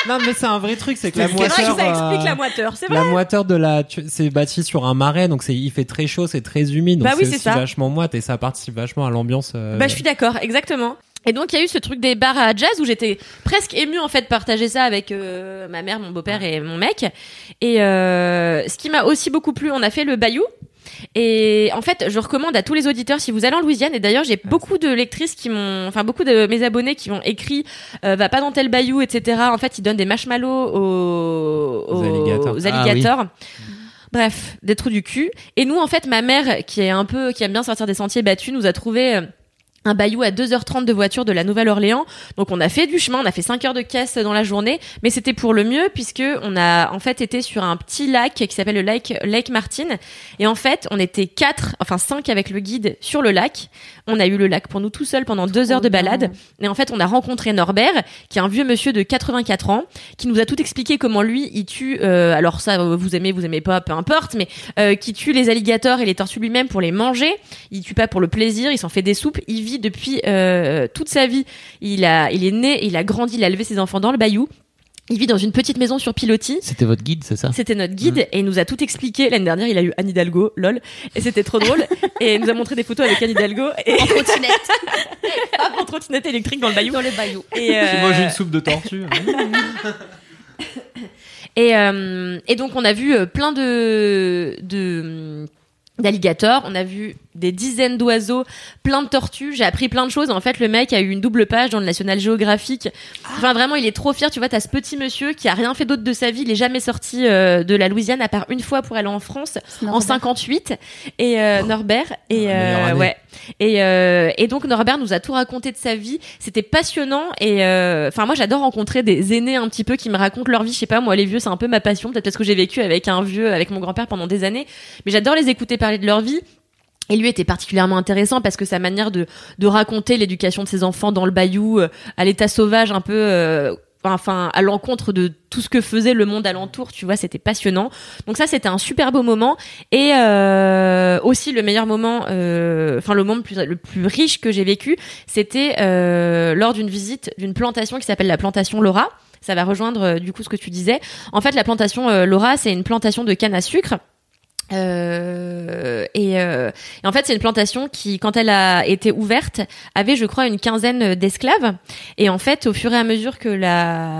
non, mais c'est un vrai truc, c'est que la C'est vrai que moiteur. ça explique euh, la moiteur, c'est vrai. La moiteur de la, tu- c'est bâti sur un marais, donc c'est, il fait très chaud, c'est très humide, donc Bah oui, c'est c'est aussi ça. vachement moite et ça participe vachement à l'ambiance. euh, Bah, je suis d'accord, exactement. Et donc, il y a eu ce truc des bars à jazz où j'étais presque émue, en fait, de partager ça avec euh, ma mère, mon beau-père et mon mec. Et euh, ce qui m'a aussi beaucoup plu, on a fait le Bayou. Et en fait, je recommande à tous les auditeurs, si vous allez en Louisiane, et d'ailleurs, j'ai beaucoup de lectrices qui m'ont, enfin, beaucoup de mes abonnés qui m'ont écrit, euh, va pas dans tel bayou, etc. En fait, ils donnent des marshmallows aux, Aux alligators. aux Ah alligators. Bref, des trous du cul. Et nous, en fait, ma mère, qui est un peu, qui aime bien sortir des sentiers battus, nous a trouvé euh, un bayou à 2h30 de voiture de la Nouvelle-Orléans. Donc on a fait du chemin, on a fait 5 heures de caisse dans la journée, mais c'était pour le mieux puisque on a en fait été sur un petit lac qui s'appelle le lac Lake Martin et en fait, on était quatre, enfin cinq avec le guide sur le lac. On a eu le lac pour nous tout seuls pendant deux heures de balade et en fait, on a rencontré Norbert qui est un vieux monsieur de 84 ans qui nous a tout expliqué comment lui il tue euh, alors ça euh, vous aimez vous aimez pas peu importe mais euh, qui tue les alligators et les tortues lui-même pour les manger il tue pas pour le plaisir il s'en fait des soupes il vit depuis euh, toute sa vie il a il est né il a grandi il a élevé ses enfants dans le bayou il vit dans une petite maison sur pilotis C'était votre guide, c'est ça? C'était notre guide et il nous a tout expliqué. L'année dernière, il a eu Anne Hidalgo, lol, et c'était trop drôle. et il nous a montré des photos avec Anne Hidalgo et En trottinette en trottinette électrique dans le bayou. dans le bayou. Et, euh, soupe de tortue. Et, euh, et donc on a vu euh, plein de de d'alligators, on a vu des dizaines d'oiseaux, plein de tortues, j'ai appris plein de choses. En fait, le mec a eu une double page dans le National Geographic. Enfin, vraiment, il est trop fier. Tu vois, t'as ce petit monsieur qui a rien fait d'autre de sa vie. Il est jamais sorti euh, de la Louisiane à part une fois pour aller en France en 58 et euh, Norbert. Et euh, ouais. Et euh, et donc Norbert nous a tout raconté de sa vie. C'était passionnant. Et euh, enfin moi j'adore rencontrer des aînés un petit peu qui me racontent leur vie. Je sais pas moi les vieux c'est un peu ma passion. Peut-être parce que j'ai vécu avec un vieux avec mon grand-père pendant des années. Mais j'adore les écouter parler de leur vie et lui était particulièrement intéressant parce que sa manière de, raconter l'éducation de ses enfants dans le bayou, euh, à l'état sauvage, un peu, euh, enfin, à l'encontre de tout ce que faisait le monde alentour, tu vois, c'était passionnant. Donc ça, c'était un super beau moment. Et euh, aussi le meilleur moment, enfin le moment le plus, riche que j'ai vécu, c'était lors d'une visite d'une plantation qui s'appelle la plantation Laura. Ça va rejoindre du coup ce que tu disais. En fait, la plantation Laura, c'est une plantation de canne à sucre. Euh, et, euh, en fait, c'est une plantation qui, quand elle a été ouverte, avait, je crois, une quinzaine d'esclaves. Et en fait, au fur et à mesure que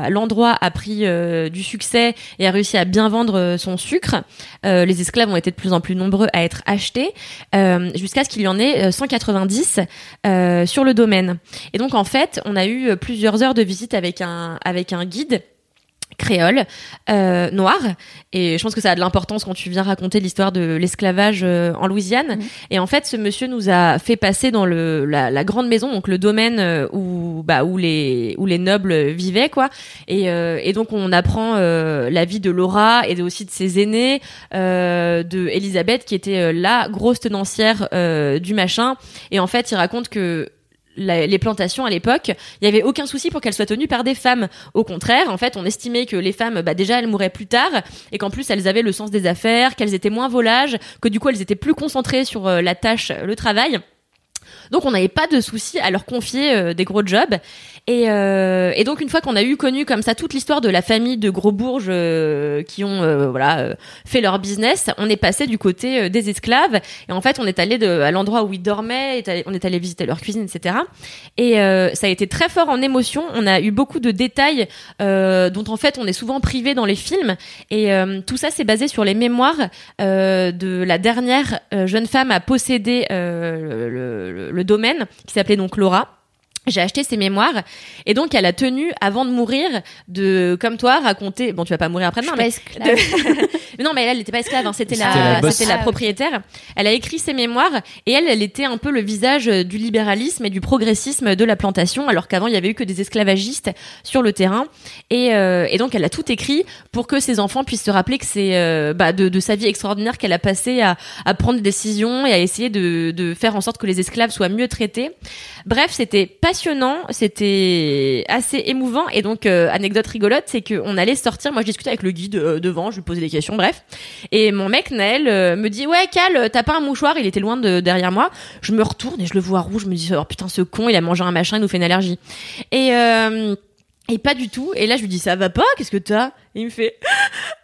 l'endroit a pris euh, du succès et a réussi à bien vendre euh, son sucre, euh, les esclaves ont été de plus en plus nombreux à être achetés, jusqu'à ce qu'il y en ait euh, 190 euh, sur le domaine. Et donc, en fait, on a eu plusieurs heures de visite avec un avec un guide créole, euh, noir. Et je pense que ça a de l'importance quand tu viens raconter l'histoire de l'esclavage euh, en Louisiane. Mhm. Et en fait, ce monsieur nous a fait passer dans le, la, la grande maison, donc le domaine euh, où, bah, où, les, où les nobles vivaient, quoi. Et, euh, et donc, on apprend euh, la vie de Laura et aussi de ses aînés, euh, de Elisabeth, qui était la grosse tenancière euh, du machin. Et en fait, il raconte que les plantations à l'époque, il y avait aucun souci pour qu'elles soient tenues par des femmes. Au contraire, en fait, on estimait que les femmes, bah, déjà, elles mouraient plus tard et qu'en plus, elles avaient le sens des affaires, qu'elles étaient moins volages, que du coup, elles étaient plus concentrées sur euh, la tâche, le travail. Donc on n'avait pas de souci à leur confier euh, des gros jobs. Et, euh, et donc une fois qu'on a eu connu comme ça toute l'histoire de la famille de gros bourges euh, qui ont euh, voilà euh, fait leur business, on est passé du côté euh, des esclaves. Et en fait on est allé à l'endroit où ils dormaient, on est allé visiter leur cuisine, etc. Et euh, ça a été très fort en émotion. On a eu beaucoup de détails dont en fait on est souvent privé dans les films. Et tout ça c'est basé sur les mémoires de la dernière jeune femme à posséder le, le- le domaine, qui s'appelait donc Laura. J'ai acheté ses mémoires et donc elle a tenu avant de mourir de comme toi raconter bon tu vas pas mourir après demain mais pas esclave. de- mais non mais elle elle était pas esclave hein, c'était la la boss. c'était la ok. propriétaire elle a écrit ses mémoires et elle elle était un peu le visage du libéralisme et du progressisme de la plantation alors qu'avant il y avait eu que des esclavagistes sur le terrain et, euh, et donc elle a tout écrit pour que ses enfants puissent se rappeler que c'est euh, bah, de, de sa vie extraordinaire qu'elle a passé à, à prendre des décisions et à essayer de, de faire en sorte que les esclaves soient mieux traités. Bref, c'était passionnant, c'était assez émouvant et donc euh, anecdote rigolote, c'est qu'on allait sortir. Moi, je discutais avec le guide euh, devant, je lui posais des questions, bref. Et mon mec Naël euh, me dit ouais Cal, t'as pas un mouchoir? Il était loin de derrière moi. Je me retourne et je le vois rouge. Je me dis oh putain ce con, il a mangé un machin, il nous fait une allergie. Et et pas du tout. Et là, je lui dis, ça va pas? Qu'est-ce que t'as? Il me fait...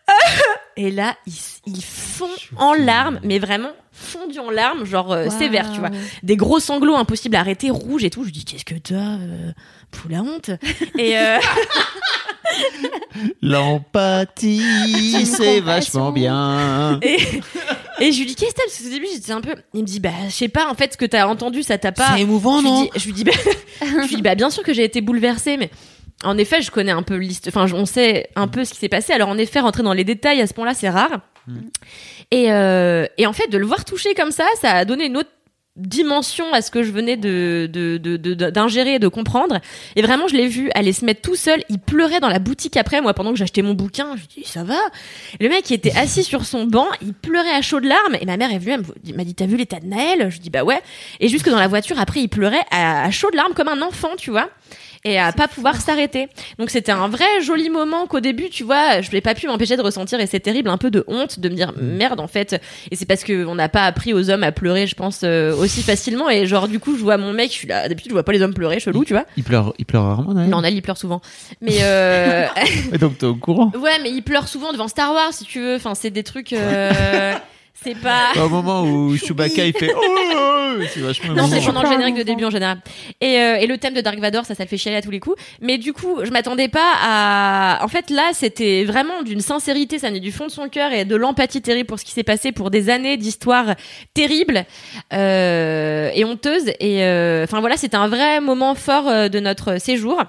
Et là, il, s- il fond en larmes, mais vraiment fondu en larmes, genre euh, sévère, tu vois. Des gros sanglots impossibles à arrêter, rouges et tout. Je lui dis, qu'est-ce que t'as euh, Pour la honte. Et euh, L'empathie, c'est vachement bien. Et, et je lui dis, qu'est-ce que t'as Parce qu'au début, j'étais un peu. Il me dit, bah, je sais pas, en fait, ce que t'as entendu, ça t'a pas. C'est émouvant, je lui non dis, je lui dis, bah, je lui dis, bah, bien sûr que j'ai été bouleversée, mais en effet, je connais un peu l'histoire. Enfin, on sait un peu ce qui s'est passé. Alors, en effet, rentrer dans les détails à ce point-là, c'est rare. Et, euh, et en fait, de le voir toucher comme ça, ça a donné une autre dimension à ce que je venais de d'ingérer et de comprendre. Et vraiment je l'ai vu aller se mettre tout seul. Il pleurait dans la boutique après moi pendant que j'achetais mon bouquin. Je dis ça va? Le mec il était assis sur son banc il pleurait à chaudes larmes. Et ma mère est venue elle m'a dit t'as vu l'état de Naël? Je dis bah ouais. Et jusque dans la voiture après il pleurait à, à chaudes larmes comme un enfant tu vois et à pas pouvoir s'arrêter. Donc c'était un vrai joli moment qu'au début, tu vois, je n'ai pas pu m'empêcher de ressentir et c'est terrible, un peu de honte de me dire merde en fait. Et c'est parce que on n'a pas appris aux hommes à pleurer, je pense, euh, aussi facilement. Et genre du coup, je vois mon mec, je suis là, d'habitude je vois pas les hommes pleurer, chelou, tu vois. Il pleure, il pleure rarement, Naël Non, Nal il pleure souvent. Mais euh, Donc t'es au courant ouais, mais il pleure souvent devant Star Wars si tu veux. Enfin, c'est des trucs. euh, c'est pas. Au moment où Chewbacca il fait oh, c'est vachement Non, c'est pendant le générique de début en général. Et, euh, et le thème de Dark Vador, ça, ça le fait chialer à tous les coups. Mais du coup, je m'attendais pas à. En fait, là, c'était vraiment d'une sincérité, ça venait du fond de son cœur et de l'empathie terrible pour ce qui s'est passé pour des années d'histoire terrible euh, et honteuse. Et euh, enfin voilà, c'était un vrai moment fort euh, de notre séjour.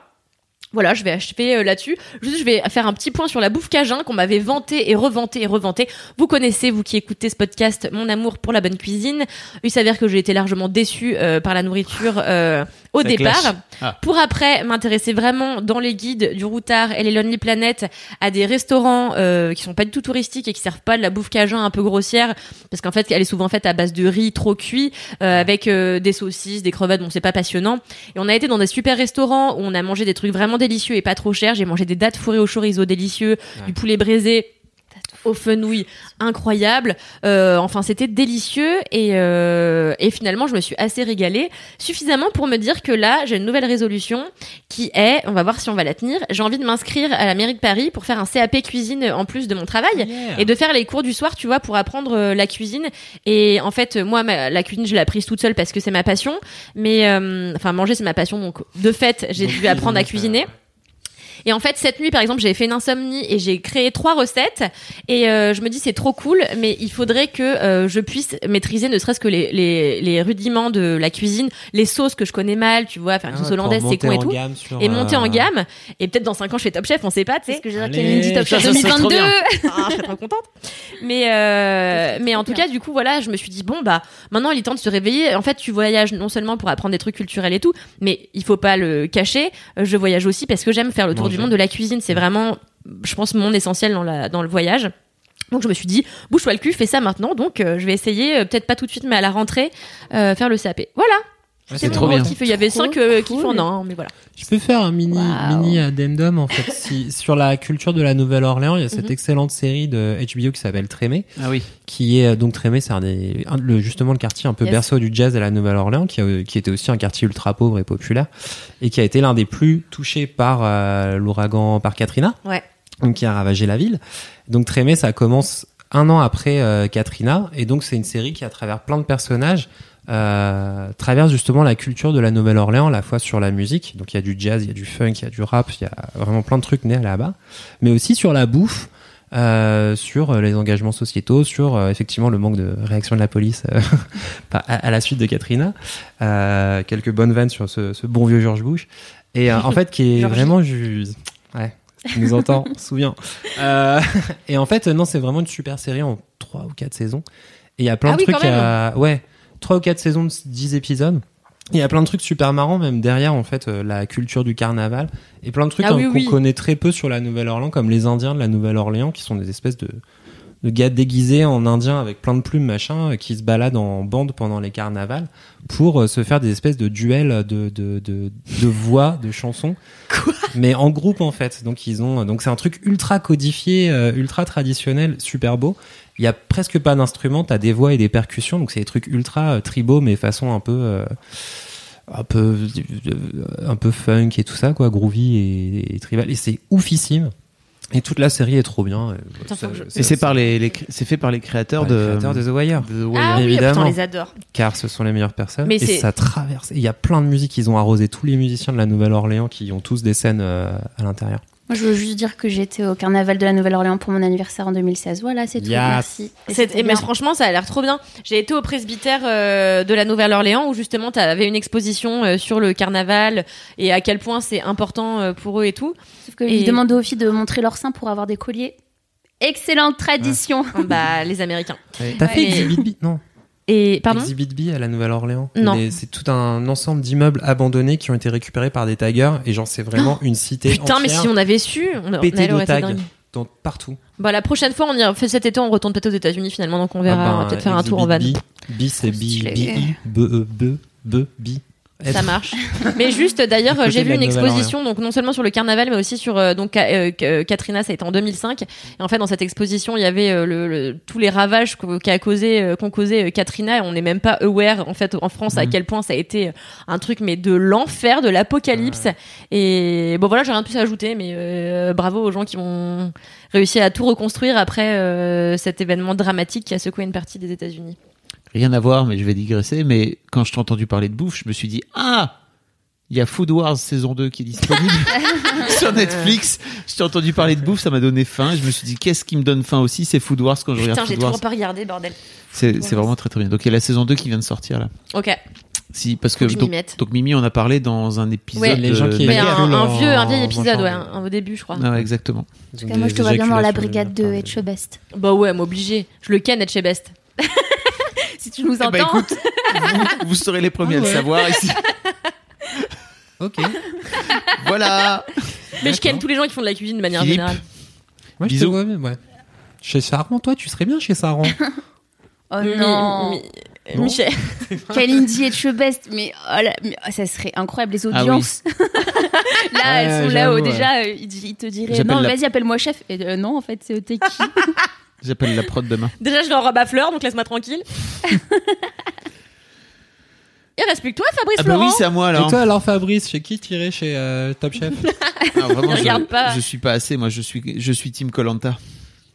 Voilà, je vais achever euh, là-dessus. Je vais faire un petit point sur la bouffe cajun qu'on m'avait vanté et revanté et revanté. Vous connaissez, vous qui écoutez ce podcast, mon amour pour la bonne cuisine. Il s'avère que j'ai été largement déçue euh, par la nourriture euh, au Ça départ. Ah. Pour après m'intéresser vraiment dans les guides du Routard et les Lonely Planet à des restaurants euh, qui sont pas du tout touristiques et qui servent pas de la bouffe cajun un peu grossière parce qu'en fait elle est souvent faite à base de riz trop cuit euh, avec euh, des saucisses, des crevettes, bon c'est pas passionnant. Et on a été dans des super restaurants où on a mangé des trucs vraiment délicieux et pas trop chers. J'ai mangé des dattes fourrées au chorizo délicieux, du poulet braisé au fenouil incroyable. Euh, enfin, c'était délicieux et, euh, et finalement, je me suis assez régalée, suffisamment pour me dire que là, j'ai une nouvelle résolution qui est, on va voir si on va la tenir. J'ai envie de m'inscrire à la mairie de Paris pour faire un CAP cuisine en plus de mon travail Yeah. et de faire les cours du soir, tu vois, pour apprendre euh, la cuisine. Et en fait, moi, ma- la cuisine, je l'ai apprise toute seule parce que c'est ma passion. Mais euh, enfin, manger, c'est ma passion, donc de fait, j'ai dû apprendre à cuisiner. Et en fait, cette nuit, par exemple, j'ai fait une insomnie et j'ai créé trois recettes. Et euh, je me dis, c'est trop cool, mais il faudrait que euh, je puisse maîtriser ne serait-ce que les, les, les rudiments de la cuisine, les sauces que je connais mal, tu vois, faire une Ah, sauce pour hollandaise, c'est con et tout. gamme sur, Et monter en euh, gamme. Et peut-être dans 5 ans, je fais Top Chef, on sait pas, tu C'est sais. ce que j'ai dit, Top Chef ça serait trop 2022. bien. Ah, je serais trop contente. Mais euh, mais en tout bien. cas, du coup, voilà, je me suis dit bon bah maintenant il est temps de se réveiller. En fait, tu voyages non seulement pour apprendre des trucs culturels et tout, mais il faut pas le cacher. Je voyage aussi parce que j'aime faire le tour Du monde de la cuisine. C'est vraiment, je pense, mon essentiel dans la dans le voyage. Donc je me suis dit, bouge-toi le cul, fais ça maintenant. Donc euh, je vais essayer, euh, peut-être pas tout de suite, mais à la rentrée, euh, faire le CAP. Voilà. C'est trop bien. Il y avait cinq euh, cool. kiffs en un, mais voilà. Je peux faire un mini, Waouh. mini addendum en fait. Si, sur la culture de la Nouvelle-Orléans, il y a cette Mhm. excellente série de HBO qui s'appelle Trémé, Ah oui. qui est euh, donc Trémé, c'est un des, un- le, justement le quartier un peu Yes. berceau du jazz à la Nouvelle-Orléans, qui, a- qui était aussi un quartier ultra pauvre et populaire, et qui a été l'un des plus touchés par euh, l'ouragan, par Katrina, Ouais. donc qui a ravagé la ville. Donc Trémé, ça commence un an après euh, Katrina, et donc c'est une série qui, à travers plein de personnages, euh, traverse justement la culture de la Nouvelle-Orléans, à la fois sur la musique, donc il y a du jazz, il y a du funk, il y a du rap, il y a vraiment plein de trucs nés là-bas, mais aussi sur la bouffe, euh, sur les engagements sociétaux, sur euh, effectivement le manque de réaction de la police à, à la suite de Katrina, quelques bonnes vannes sur ce, ce bon vieux George Bush, et en fait qui est vraiment ju- ouais, qui nous entend, on se souvient. Et en fait, non, c'est vraiment une super série en trois ou quatre saisons. Et il y a plein Ah de oui, trucs, à- ouais, trois ou quatre saisons de 10 épisodes. Il y a plein de trucs super marrants, même derrière, en fait, euh, la culture du carnaval. Et plein de trucs Ah hein, oui, qu'on oui. connaît très peu sur la Nouvelle-Orléans, comme les Indiens de la Nouvelle-Orléans, qui sont des espèces de, de gars déguisés en Indiens avec plein de plumes, machin, euh, qui se baladent en bande pendant les carnavals pour euh, se faire des espèces de duels de, de, de, de voix, de chansons. mais en groupe, en fait. Donc, ils ont, donc c'est un truc ultra codifié, ultra traditionnel, super beau. Il y a presque pas d'instruments, t'as des voix et des percussions, donc c'est des trucs ultra euh, tribaux, mais façon un peu, euh, un peu, euh, un peu funk et tout ça, quoi, groovy et, et tribal. Et c'est oufissime. Et toute la série est trop bien. Je- Et c'est par les, c'est fait par les créateurs par les de créateurs de The Wire, de The Wire. Ah oui, évidemment. on les adore. car ce sont les meilleures personnes. Mais et c'est- ça traverse. Et Il y a plein de musiques. Ils ont arrosé tous les musiciens de la Nouvelle-Orléans qui ont tous des scènes euh, à l'intérieur. Moi, je veux juste dire que j'étais au carnaval de la Nouvelle-Orléans pour mon anniversaire en 2016. Voilà, c'est tout. Yes. Merci. Et mais bien. franchement, ça a l'air trop bien. J'ai été au presbytère euh, de la Nouvelle-Orléans où justement tu avais une exposition euh, sur le carnaval et à quel point c'est important euh, pour eux et tout. Sauf que Et- ils demandaient aux filles de montrer leur sein pour avoir des colliers. Excellente tradition. bah les Américains. T'as fait mais- Exhibit Non? Et pardon? Exhibit B à la Nouvelle-Orléans. Non. C'est tout un ensemble d'immeubles abandonnés qui ont été récupérés par des taggers. Et genre, c'est vraiment une cité Putain, mais si on avait su, on, on pétée allait de aurait été tags dans, partout. Bah la prochaine fois, on y fait cet été, on retourne peut-être aux États-Unis finalement, donc on verra. Ah on va ben, peut-être faire un tour en van. B. B, c'est B, Stylé. B, E, B, B, B. Ça marche. Mais juste, d'ailleurs, j'ai vu une exposition, donc non seulement sur le carnaval, mais aussi sur euh, donc euh, euh, Katrina, ça a été en 2005. Et en fait, dans cette exposition, il y avait euh, le, le- tous les ravages qu'a causé, qu'ont causé Katrina. Et on n'est même pas aware, en fait, en France, à Mhm. quel point ça a été un truc, mais de l'enfer, de l'apocalypse. Et bon, voilà, j'ai rien de plus à ajouter, mais euh, bravo aux gens qui ont réussi à tout reconstruire après euh, cet événement dramatique qui a secoué une partie des États-Unis. Rien à voir, mais je vais digresser. Mais quand je t'ai entendu parler de bouffe, je me suis dit ah. Il y a Food Wars saison 2 qui est disponible sur Netflix. Je t'ai entendu parler de bouffe, ça m'a donné faim. Je me suis dit, qu'est-ce qui me donne faim aussi? C'est Food Wars quand je Putain, regarde j'ai Food Wars. toujours pas regardé, bordel. C'est vraiment très très bien. Donc il y a la saison 2 qui vient de sortir là. Ok. Si, parce que donc, Mimi en a parlé dans un épisode. Ouais. Les gens qui un, un vieux, un vieil épisode, ouais, un- au début, je crois. Ah ouais, exactement. En tout cas, moi, je te vois bien dans la brigade de. Etchebest. Bah ouais, m'obliger. Je le ken, être chez Best. Si tu nous Eh entends. ben, écoute, vous, vous serez les premiers Ah à le savoir ici. Ok. Voilà. Mais je ken tous les gens qui font de la cuisine de manière Philippe. générale. Moi, je te Bisous. vois même, ouais. Chez Saran, toi, tu serais bien chez Saran. Oh non. Mi- Non. Michel. Kalindi et Chebest, mais, oh là, mais, oh, ça serait incroyable les Ah oui. audiences. là, Ouais, elles sont là j'avoue, où ouais. déjà euh, ils, te diraient non, la- vas-y appelle-moi chef. Et euh, non, en fait, c'est t'es qui J'appelle la prod demain. Déjà, je leur robe à fleurs, donc laisse-moi tranquille. Il reste plus que toi, Fabrice Ah bah oui, c'est à moi alors. Et toi, alors, Fabrice, chez qui tirer chez euh, Top Chef Ah, vraiment, je, regarde pas. je suis pas assez. Moi, je suis, je suis Team Colanta.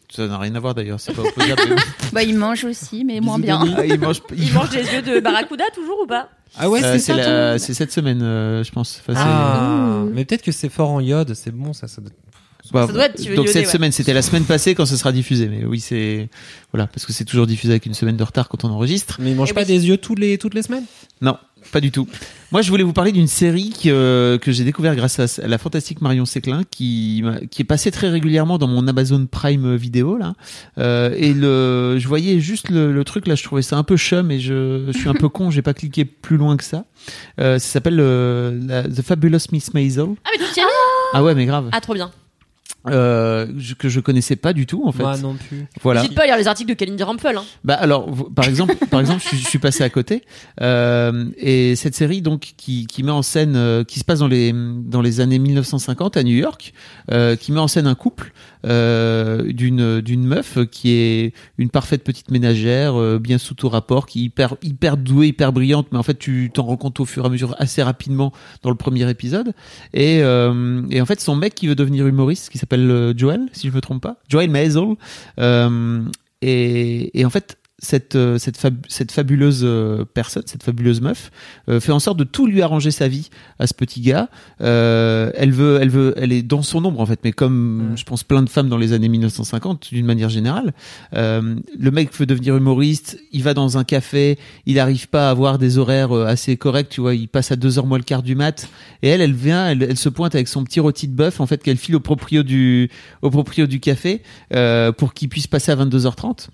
Ça n'a rien à voir d'ailleurs, c'est pas opposable. Bah, il mange aussi, mais moins bien. Ah, il mange, il- Il mange des yeux de barracuda toujours ou pas? Ah ouais, Euh, c'est la- cette semaine, euh, je pense. Enfin, Ah, mais peut-être que c'est fort en iode, c'est bon ça. ça doit- Bah, Ça doit être, tu veux donc cette ouais. semaine, c'était la semaine passée quand ce sera diffusé. Mais oui, c'est voilà, parce que c'est toujours diffusé avec une semaine de retard quand on enregistre. Mais ils mangent Eh pas oui. des yeux tous les toutes les semaines? Non, pas du tout. Moi, je voulais vous parler d'une série que, euh, que j'ai découvert grâce à la fantastique Marion Séclin, qui, qui est passée très régulièrement dans mon Amazon Prime vidéo là. Euh, et le, je voyais juste le, le truc là, je trouvais ça un peu chum et je, je suis un peu con, j'ai pas cliqué plus loin que ça. Euh, ça s'appelle euh, The Fabulous Miss Maisel. Ah mais es mis Ah ouais, mais grave. Ah trop bien. Euh, je- que je connaissais pas du tout en fait. Moi non plus. Voilà. N'hésite pas à lire les articles de Kalindi Rampel. Hein. Bah alors, vous- par exemple, par exemple, je, suis- je suis passé à côté euh, et cette série donc qui, qui met en scène, euh, qui se passe dans les dans les années 1950 à New York, euh, qui met en scène un couple euh, d'une d'une meuf qui est une parfaite petite ménagère, euh, bien sous tout rapport, qui est hyper hyper douée, hyper brillante, mais en fait tu t'en rends compte au fur et à mesure assez rapidement dans le premier épisode. Et euh, et en fait son mec qui veut devenir humoriste, qui s'appelle euh, Joel, si je me trompe pas, Joel Maisel. Euh, et, et en fait, cette, euh, cette, fab- cette fabuleuse euh, personne, cette fabuleuse meuf, euh, fait en sorte de tout lui arranger sa vie à ce petit gars. Euh, elle veut, elle veut, elle est dans son ombre en fait, mais comme je pense plein de femmes dans les années 1950, d'une manière générale. Euh, le mec veut devenir humoriste, il va dans un café, il n'arrive pas à avoir des horaires euh, assez corrects, tu vois, il passe à 2h moins le quart du mat, et elle, elle vient, elle, elle se pointe avec son petit rôti de bœuf, en fait, qu'elle file au proprio du, au proprio du café, euh, pour qu'il puisse passer à 22h30.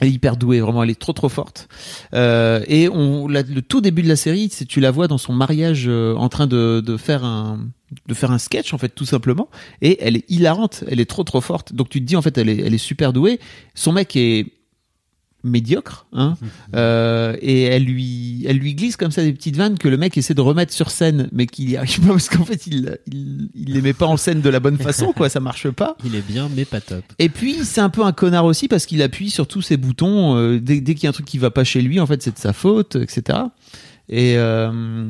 Elle est hyper douée, vraiment, elle est trop trop forte. Euh, et on, le tout début de la série, tu la vois dans son mariage euh, en train de, de faire un de faire un sketch en fait tout simplement. Et elle est hilarante elle est trop trop forte. Donc tu te dis en fait elle est elle est super douée. Son mec est médiocre hein. Euh, et elle lui elle lui glisse comme ça des petites vannes que le mec essaie de remettre sur scène mais qu'il y arrive pas parce qu'en fait il, il il les met pas en scène de la bonne façon quoi ça marche pas. Il est bien, mais pas top. et puis c'est un peu un connard aussi parce qu'il appuie sur tous ses boutons euh, dès, dès qu'il y a un truc qui va pas chez lui en fait c'est de sa faute etc et euh,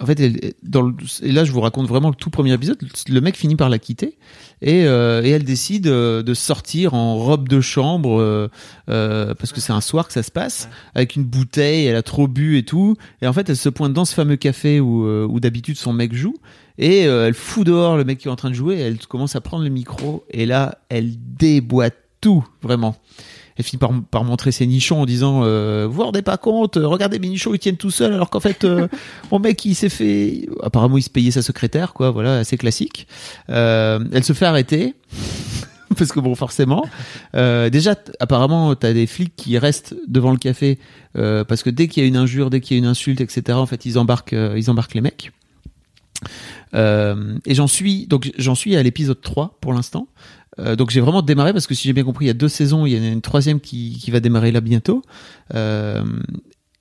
en fait elle- dans le, et là je vous raconte vraiment le tout premier épisode. Le mec finit par la quitter et, euh, et elle décide euh, de sortir en robe de chambre euh, euh, parce que c'est un soir que ça se passe avec une bouteille elle a trop bu et tout. Et en fait elle se pointe dans ce fameux café où, euh, où d'habitude son mec joue et euh, elle fout dehors le mec qui est en train de jouer, elle commence à prendre le micro, et là, elle déboîte tout, vraiment. Elle finit par, par montrer ses nichons en disant euh, Vous vous rendez pas compte, euh, regardez mes nichons, ils tiennent tout seuls, alors qu'en fait, euh, mon mec, il s'est fait. Apparemment, il se payait sa secrétaire, quoi, voilà, assez classique. Euh, elle se fait arrêter. Parce que bon, forcément, euh, déjà, apparemment, t'as des flics qui restent devant le café euh, parce que dès qu'il y a une injure, dès qu'il y a une insulte, etc., en fait, ils embarquent, euh, ils embarquent les mecs. Euh, et j'en suis donc j'en suis à l'épisode 3 pour l'instant. Euh, donc j'ai vraiment démarré parce que si j'ai bien compris, il y a deux saisons, il y en a une troisième qui, qui va démarrer là bientôt. Euh,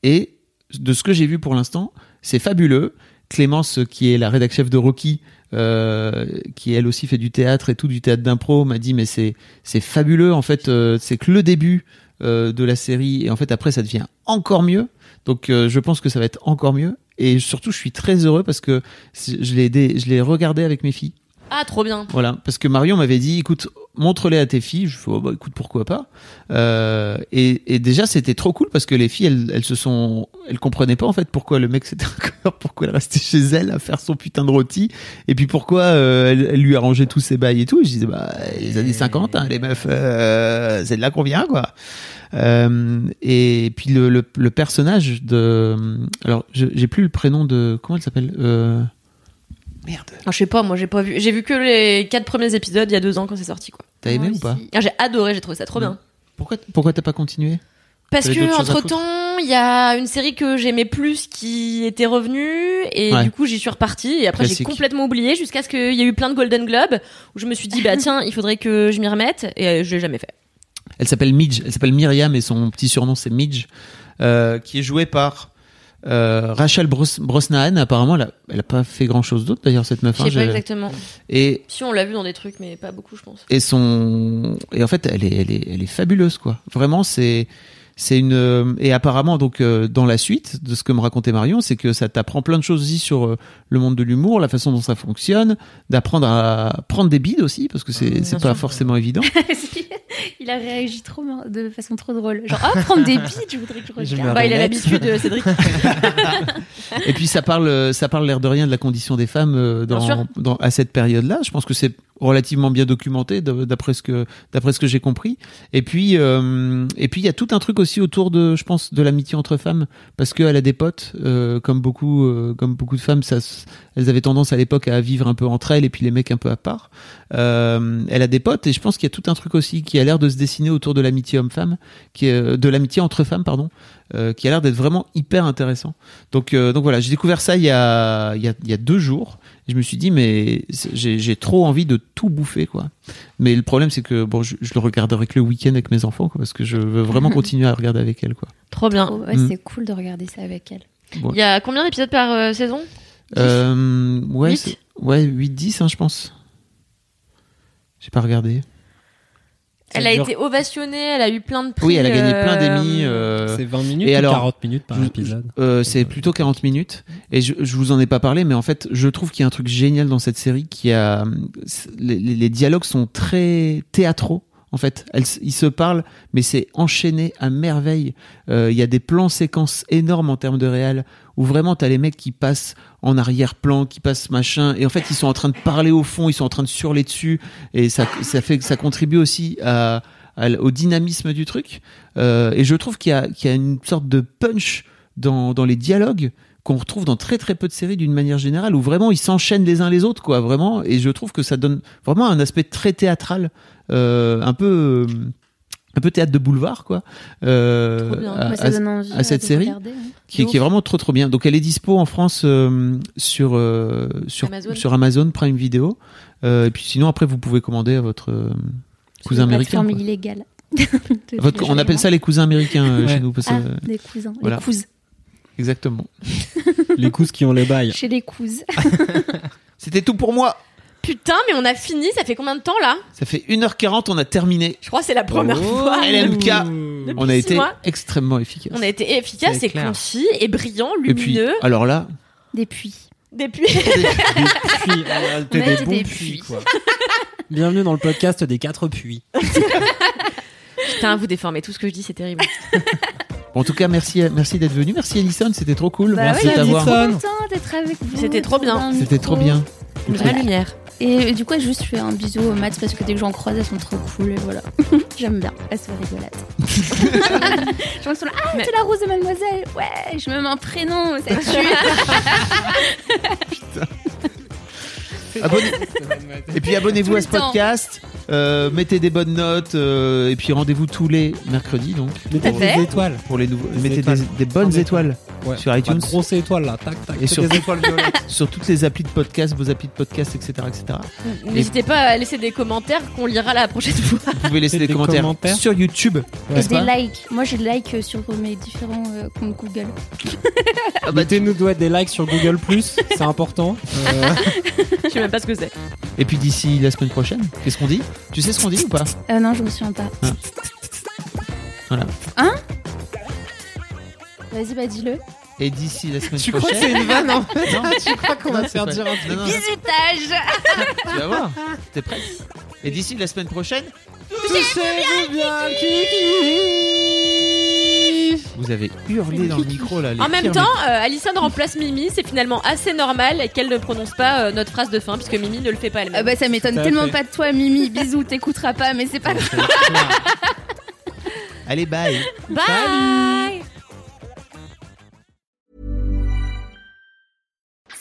et de ce que j'ai vu pour l'instant, c'est fabuleux. Clémence, qui est la rédac chef de Rocky, euh, qui elle aussi fait du théâtre et tout, du théâtre d'impro, m'a dit mais c'est c'est fabuleux. En fait, euh, c'est que le début euh, de la série et en fait après ça devient encore mieux. Donc je pense que ça va être encore mieux. Et surtout, je suis très heureux parce que je l'ai je l'ai regardé avec mes filles. Ah trop bien. Voilà, parce que Marion m'avait dit, écoute, montre-les à tes filles. Je fais, oh, bah, écoute, pourquoi pas? Euh, et, et déjà, c'était trop cool parce que les filles, elles, elles se sont, elles comprenaient pas en fait pourquoi le mec c'était un pourquoi elle restait chez elle à faire son putain de rôti, et puis pourquoi euh, elle, elle lui arrangeait tous ses bails et tout? Et je disais, bah, les années 50, hein, les meufs, euh, c'est de là qu'on vient, quoi. Euh, et puis le, le, le personnage de, alors j'ai plus le prénom de, comment elle s'appelle euh... Merde. Ah, je sais pas, moi j'ai pas vu. J'ai vu que les quatre premiers épisodes il y a deux ans quand c'est sorti quoi. T'as aimé ou pas. Ah, j'ai adoré, j'ai trouvé ça trop bien. Pourquoi, pourquoi t'as pas continué Parce que entre temps, il y a une série que j'aimais plus qui était revenue et Ouais. du coup j'y suis repartie et après j'ai complètement oublié jusqu'à ce qu'il y ait eu plein de Golden Globes où je me suis dit bah tiens il faudrait que je m'y remette et euh, je l'ai jamais fait. Elle s'appelle Midge, elle s'appelle Myriam et son petit surnom c'est Midge, euh, qui est jouée par euh, Rachel Bros- Brosnahan. Apparemment, elle a, elle a pas fait grand chose d'autre d'ailleurs cette meuf. Je hein, sais pas j'ai- exactement. et Si on l'a vu dans des trucs mais pas beaucoup je pense. et son et en fait elle est elle est elle est fabuleuse quoi. Vraiment c'est c'est une euh, et apparemment donc euh, dans la suite de ce que me racontait Marion, c'est que ça t'apprend plein de choses aussi sur euh, le monde de l'humour, la façon dont ça fonctionne, d'apprendre à prendre des bides aussi parce que c'est c'est pas forcément évident. il a réagi trop de façon trop drôle. Genre, ah, prendre des bides, je voudrais que je regarde. Bah, il a l'habitude, Cédric. Et puis ça parle, ça parle l'air de rien de la condition des femmes euh, dans, dans- à cette période-là. Je pense que c'est relativement bien documenté d'après ce que d'après ce que j'ai compris. Et puis euh, et puis il y a tout un truc aussi autour de, je pense, de l'amitié entre femmes parce qu'elle a des potes, euh, comme beaucoup euh, comme beaucoup de femmes, ça, elles avaient tendance à l'époque à vivre un peu entre elles et puis les mecs un peu à part. Euh, elle a des potes et je pense qu'il y a tout un truc aussi qui a l'air de se dessiner autour de l'amitié homme-femme, qui est de l'amitié entre femmes, pardon, euh, qui a l'air d'être vraiment hyper intéressant. Donc, euh, donc voilà, j'ai découvert ça il y a, il y a, il y a deux jours. Et je me suis dit, mais j'ai j'ai trop envie de tout bouffer, quoi. Mais le problème, c'est que bon, je, je le regarderai que le week-end avec mes enfants, quoi, parce que je veux vraiment continuer à regarder avec elles, quoi. Trop bien. Oh, ouais, Mm. c'est cool de regarder ça avec elle. Il y a combien d'épisodes par euh, saison? Euh, ouais, Huit? c'est- ouais, 8-10, hein, je pense. J'ai pas regardé. Elle a été ovationnée, elle a eu plein de prix. Oui, elle a gagné plein euh, d'émis. euh, C'est 20 minutes et ou alors, 40 minutes par je- épisode. Euh, c'est plutôt 40 minutes et je, je vous en ai pas parlé mais en fait je trouve qu'il y a un truc génial dans cette série qui a les, les- les dialogues sont très théâtraux en fait ils se parlent mais c'est enchaîné à merveille. Euh, il y a des plans séquences énormes en termes de réel où vraiment t'as les mecs qui passent en arrière-plan qui passent machin et en fait ils sont en train de parler au fond ils sont en train de surler dessus et ça ça fait ça contribue aussi au dynamisme du truc. Euh, et je trouve qu'il y y a une sorte de punch dans, dans les dialogues qu'on retrouve dans très très peu de séries d'une manière générale où vraiment ils s'enchaînent les uns les autres quoi vraiment. Et je trouve que ça donne vraiment un aspect très théâtral un peu euh, un peu théâtre de boulevard quoi euh, Trop bien. à- Ouais, ça à- donne envie à cette série regarder, hein. qui, qui est vraiment trop trop bien donc elle est dispo en France euh, sur euh, sur Amazon. sur Amazon Prime Video Euh, et puis sinon après vous pouvez commander à votre euh, cousin américain plateforme illégale. Votre- on appelle ça les cousins américains euh, Ouais. chez nous parce que Ah, des cousins. Voilà. Les cousins. exactement Les cousses qui ont les bails. Chez les cousins. c'était tout pour moi Putain, mais on a fini, ça fait combien de temps là ça fait 1h40 on a terminé Je crois que c'est la première Oh. fois. LMK. Depuis on a été mois. extrêmement efficace On a été efficace C'est et clair. concis et brillant, et puis lumineux. alors là Des puits. Des puits, On a des bons des puits, puits. quoi. Bienvenue dans le podcast des quatre puits. Putain, vous déformez tout ce que je dis, c'est terrible. En tout cas, merci, merci d'être venu. Merci Alison, c'était trop cool. Bah merci avec vous. C'était trop bien. C'était trop bien. Une vraie lumière. Et du coup, juste je fais un bisou aux maths parce que dès que j'en croise, elles sont trop cool et voilà. J'aime bien. Elles sont rigolotes. je pense sont là, ah, Mais- c'est la rose de mademoiselle. Ouais, je me mets un prénom, ça tue. Abonnez- Et puis abonnez-vous Tout à le ce temps. podcast. euh, mettez des bonnes notes. euh, et puis rendez-vous tous les mercredis donc. Mettez fait. des étoiles. pour les nouveaux. Des Mettez étoiles. des, des bonnes Des étoiles Ouais. sur iTunes. Pas de grosses étoiles là, tac tac. Et que sur- des étoiles violettes. sur toutes les applis de podcast, vos applis de podcast, etc., etc. N'hésitez pas à laisser des commentaires qu'on lira la prochaine fois. Vous pouvez laisser des, Des commentaires, commentaires. sur YouTube. Et n'est-ce des pas likes. Moi, j'ai like euh, sur mes différents euh, comptes Google. Mettez-nous doigt des likes sur Google c'est important. Euh, même pas ce que c'est. Et puis d'ici la semaine prochaine, qu'est-ce qu'on dit? Tu sais ce qu'on dit ou pas? Euh, non, je me souviens pas. Ah. Voilà. Hein? Vas-y, bah dis-le. Et d'ici la semaine tu crois que prochaine. c'est une vanne en fait? Non. Tu crois qu'on va te faire dire un truc Bisutage tu vas voir. T'es prête? Et d'ici la semaine prochaine, Touchez-vous bien le kiki vous avez hurlé dans le micro là. les En même pires temps, euh, Alison remplace Mimi, c'est finalement assez normal qu'elle ne prononce pas euh, notre phrase de fin, puisque Mimi ne le fait pas Ah elle-même. bah ça m'étonne Tout à tellement fait. pas de toi, Mimi. Bisous, t'écouteras pas, mais c'est pas grave. Allez, bye. Bye